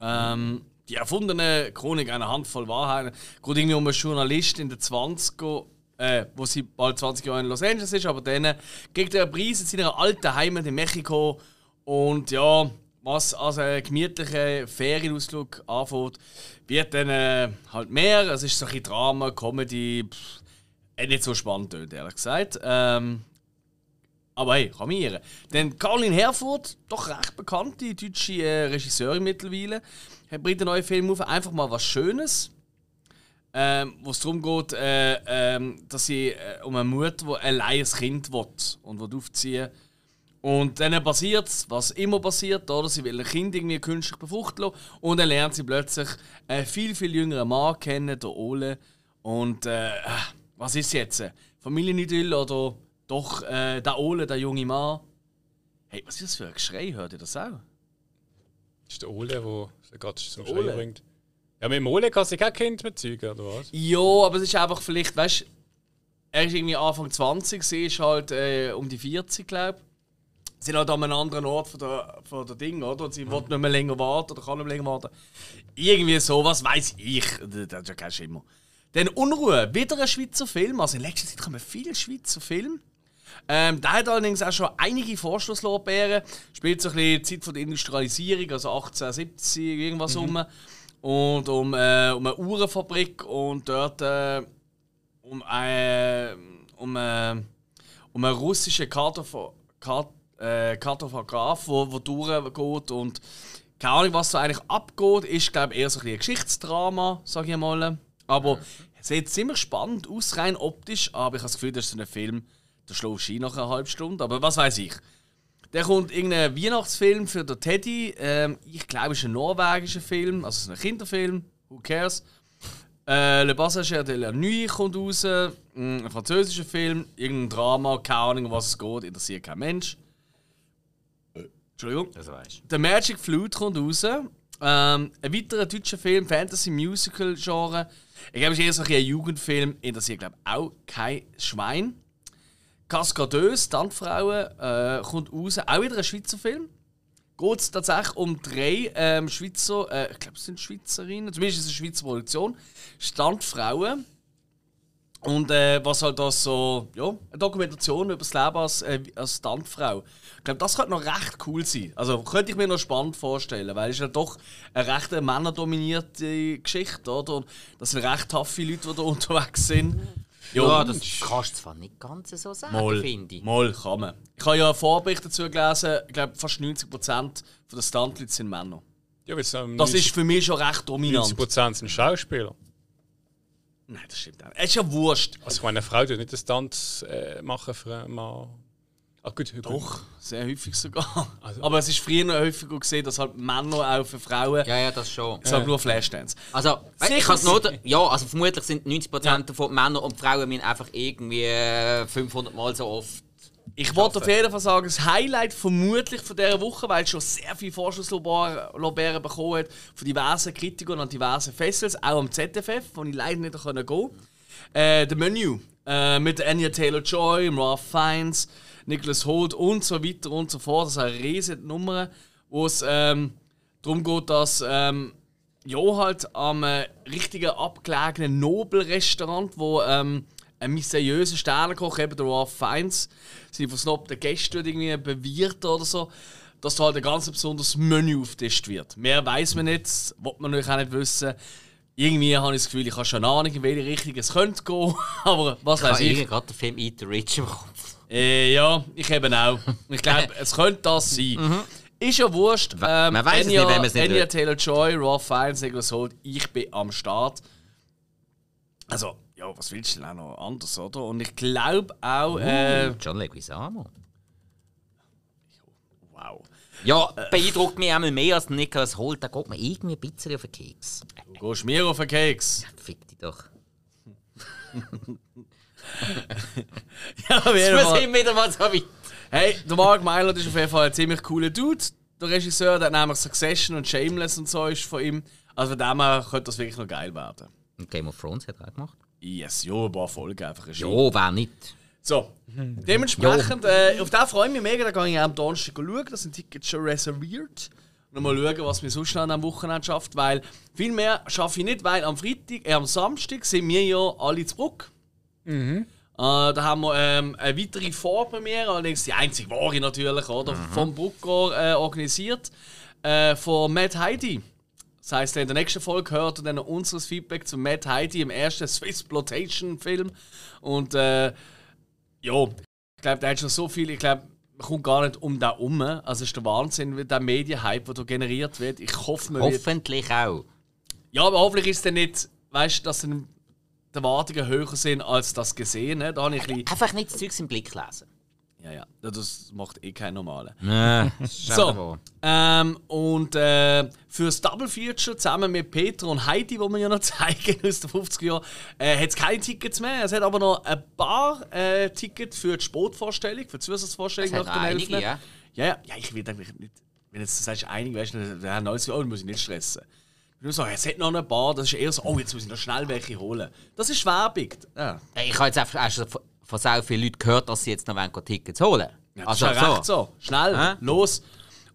Ähm, die erfundene Chronik einer Handvoll Wahrheiten. Geht irgendwie um einen Journalist in den 20er, äh, wo sie bald 20 Jahre in Los Angeles ist, aber dann kriegt er einen Preis in seiner alten Heimat in Mexiko. Und ja, was als einen gemütlichen Ferienausflug anfängt, wird dann äh, halt mehr. Es ist so ein bisschen Drama, Comedy. Pff, äh, nicht so spannend, ehrlich gesagt. Ähm, aber hey, kann mich irren. Denn Caroline Herfurth, doch recht bekannte deutsche äh, Regisseurin mittlerweile, hat bringt einen neuen Film auf. Einfach mal was Schönes. Ähm, wo es darum geht, äh, ähm, dass sie äh, um eine Mutter, die allein ein Kind will und will aufziehen Und dann passiert was immer passiert, oder? Sie will ein Kind irgendwie künstlich befruchten lassen. Und dann lernt sie plötzlich einen viel, viel jüngeren Mann kennen, der Ole. Und äh, was ist jetzt? Familienidyll oder doch äh, der Ole, der junge Mann? Hey, was ist das für ein Geschrei? Hört ihr das auch? Das ist der Ole, der gerade zum? Schreien bringt. Ja, mit dem Ole kann sich kein Kind mehr zeugen, oder was? Ja, aber es ist einfach vielleicht, weißt du, er ist irgendwie Anfang 20, sie ist halt äh, um die 40, glaube ich. Sie sind halt an einem anderen Ort von der, von der Ding, oder? Und sie will nicht mehr länger warten oder kann nicht mehr länger warten. Irgendwie sowas, weiß ich. Das ist ja kein Schimmer. Dann Unruhe, wieder ein Schweizer Film. Also in letzter Zeit kommen viele Schweizer Filme. Ähm, der hat allerdings auch schon einige Vorschusslorbeeren. Spielt so ein bisschen die Zeit von der Industrialisierung, also 1870, irgendwas um. Und um, äh, um eine Uhrenfabrik und dort äh, um, äh, um, äh, um einen russischen Kartoph Kart äh, Kartograf, wo, wo durchgeht und keine Ahnung, was da eigentlich abgeht, ist glaube ich eher so ein, ein Geschichtsdrama, sage ich mal. Aber es sieht ziemlich spannend aus, rein optisch, aber ich habe das Gefühl, das ist so ein Film, der schläft ein nach einer halben Stunde, aber was weiß ich. Der kommt irgendein Weihnachtsfilm für den Teddy. Ähm, ich glaube, es ist ein norwegischer Film, also es ist ein Kinderfilm. Who cares? Äh, Le Passager de la Nuit kommt raus. Mm, Ein französischer Film. Irgendein Drama, keine Ahnung, um was es geht, interessiert kein Mensch. Entschuldigung. Das weißt The Magic Flute kommt raus. Ähm, ein weiterer deutscher Film, Fantasy-Musical-Genre. Ich glaube, es ist eher so ein, Jugendfilm, interessiert, glaube ich, auch kein Schwein. Kaskadeuse, Standfrauen, äh, kommt raus. Auch wieder ein Schweizer Film. Geht es tatsächlich um drei ähm, Schweizer, äh, ich glaube, es sind Schweizerinnen, zumindest ist es eine Schweizer Produktion, Standfrauen. Und äh, was halt das so, ja, eine Dokumentation über das Leben als, äh, als Stuntfrau. Ich glaube, das könnte noch recht cool sein. Also könnte ich mir noch spannend vorstellen, weil es ja doch eine recht männerdominierte Geschichte, oder? Und das sind recht taffe Leute, die da (laughs) unterwegs sind. Ja, das kannst du zwar nicht ganz so sagen, finde ich. Moll, kann man. Ich habe ja einen Vorbericht dazu gelesen, ich glaube, fast 90% der Stuntleute sind Männer. Ja, Das ist für mich schon recht dominant. 90% sind Schauspieler. Nein, das stimmt auch nicht. Es ist ja wurscht. Also ich meine, eine Frau tut nicht den Stunt äh, machen für einen Mann. Ah gut, gut. Doch, sehr häufig sogar. Also- Aber es ist früher noch häufiger gesehen, dass halt Männer auch für Frauen Ja, ja, das schon. Ich sag nur Flashdance. Also, ich Sicher kann nur, ja, also vermutlich sind 90% davon Männer und Frauen einfach irgendwie äh, 500 Mal so oft. Ich wollte auf jeden Fall sagen, das Highlight vermutlich von dieser Woche, weil es schon sehr viele Vorschusslorbeeren bekommen hat, von diversen Kritikern an diversen Festivals, auch am ZFF, wo ich leider nicht gehen konnte. Äh, The Menu äh, mit Anya Taylor-Joy, Ralph Fiennes, Nicholas Holt und so weiter und so fort. Das ist eine riesige Nummer, wo es ähm, darum geht, dass ähm, ja, halt am äh, richtigen abgelegenen Nobelrestaurant, wo ähm, ein mysteriöser Sternenkoch, eben der Ralph Fiennes, seine versnobten Gäste irgendwie bewirtet oder so, dass da halt ein ganz besonderes Menü aufgetischt wird. Mehr weiß man nicht, will man natürlich auch nicht wissen. Irgendwie habe ich das Gefühl, ich habe schon eine Ahnung, in welche Richtung es könnte gehen, (laughs) aber was Ich habe weiß ich. irgendwie gerade den Film Eat the Rich im Kopf. Äh, ja, ich eben auch. Ich glaube, (laughs) es könnte das sein. Ist ja wurscht. Ähm, man es Anya, nicht, wenn man es nicht hört. Taylor-Joy, Ralph Fiennes, Nicholas Holt, ich bin am Start. Also, ja, was willst du denn auch noch anders, oder? Und ich glaube auch, äh, John Leguizamo. wow. Ja, beeindruckt mich einmal mehr als Nicholas Holt. Da geht mir irgendwie ein bisschen auf den Keks. Du gehst mir auf den Keks. Fick dich doch. (laughs) (laughs) Ja, Wir sind wieder mal so weit. Hey, der Mark Mylod ist auf jeden Fall ein ziemlich cooler Dude. Der Regisseur, der hat nämlich Succession und Shameless und so ist von ihm. Also von dem her könnte das wirklich noch geil werden. Und Game of Thrones hat er auch gemacht. Yes, ja, ein paar Folgen einfach. Ja, wer nicht? So, dementsprechend, äh, auf den freue ich mich mega, da gehe ich auch am Donnerstag schauen, da sind Tickets schon reserviert. Und mal schauen, was mir sonst noch an diesem Wochenende schafft, weil viel mehr schaffe ich nicht, weil am Freitag, äh, am Samstag sind wir ja alle zu Bruck. Äh, da haben wir ähm, eine weitere Vorpremiere, allerdings die einzige wahre natürlich, oder? Vom Brucker äh, organisiert, äh, von Matt Heidi. Das heisst, in der nächsten Folge hört ihr dann unseres Feedback zu Matt Heidi im ersten Swissploitation-Film. Und äh, ja, ich glaube, der hat schon so viel, ich glaube, man kommt gar nicht um da herum. Also es ist der Wahnsinn, der Medienhype, der da generiert wird. Ich hoffe, man wird... Hoffentlich auch. Ja, aber hoffentlich ist es dann nicht, weißt du, dass dann die Erwartungen höher sind als das Gesehene. Da habe ich ein bisschen... Einfach nicht das Zeugs im Blick lesen. Ja, ja. Das macht eh kein normaler. (laughs) Ist So, ähm, und äh, für das Double Feature zusammen mit Peter und Heidi, wo wir ja noch (laughs) zeigen aus den 50er Jahren, äh, hat es keine Tickets mehr. Es hat aber noch ein paar äh, Tickets für die Sportvorstellung, für die Zusatzvorstellung nach den einige, Elfen. ja. ja, ja, ja, ich will eigentlich nicht, wenn jetzt du sagst, einig weißt du, dann haben alle so, oh, dann muss ich nicht stressen. Nur so, es hat noch ein paar, das ist eher so, oh, jetzt muss ich noch schnell welche holen. Das ist Werbung. Ja. Ich habe jetzt einfach schon von, sehr vielen Leuten gehört, dass sie jetzt noch wollen, Tickets holen Ja, Also das ist ja recht so. Schnell, Hä? los.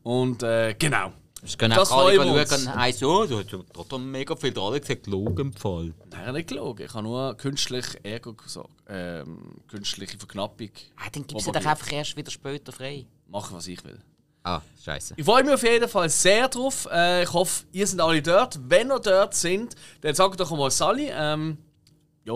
Und äh, genau. Sie können Das auch alle schauen heißen, oh, da hat ja da mega viel dran gesagt, Logenfall. Nein, nicht gelogen. Ich habe nur künstlich Ego gesagt. Ähm, künstliche Verknappung. Ah, dann gibst du doch einfach erst wieder später frei. Machen, was ich will. Ah, scheiße. Ich freue mich auf jeden Fall sehr drauf. Äh, ich hoffe, ihr seid alle dort. Wenn ihr dort sind, dann sagt doch mal Sally. Ähm, ja,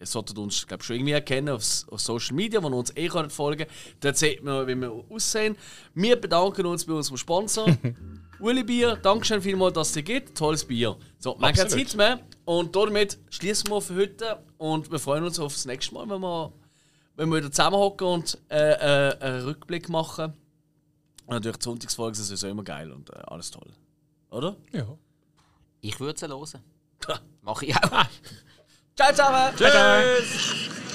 ihr solltet uns glaub, schon irgendwie erkennen auf, auf Social Media, wo ihr uns eh könnt folgen Dort sieht man, wie wir aussehen. Wir bedanken uns bei unserem Sponsor. (laughs) Uli Bier, Dankeschön vielmals, dass es dir gibt. Tolles Bier. So, keine Absolut. Zeit mehr. Und damit schließen wir für heute. Und wir freuen uns auf das nächste Mal, wenn wir, wenn wir wieder zusammenhocken und äh, äh, einen Rückblick machen. Und natürlich die Sonntagsfolge ist sowieso immer geil und äh, alles toll. Oder? Ja. Ich würde sie hören. (laughs) Mach ich auch. Ciao zusammen! Tschüss!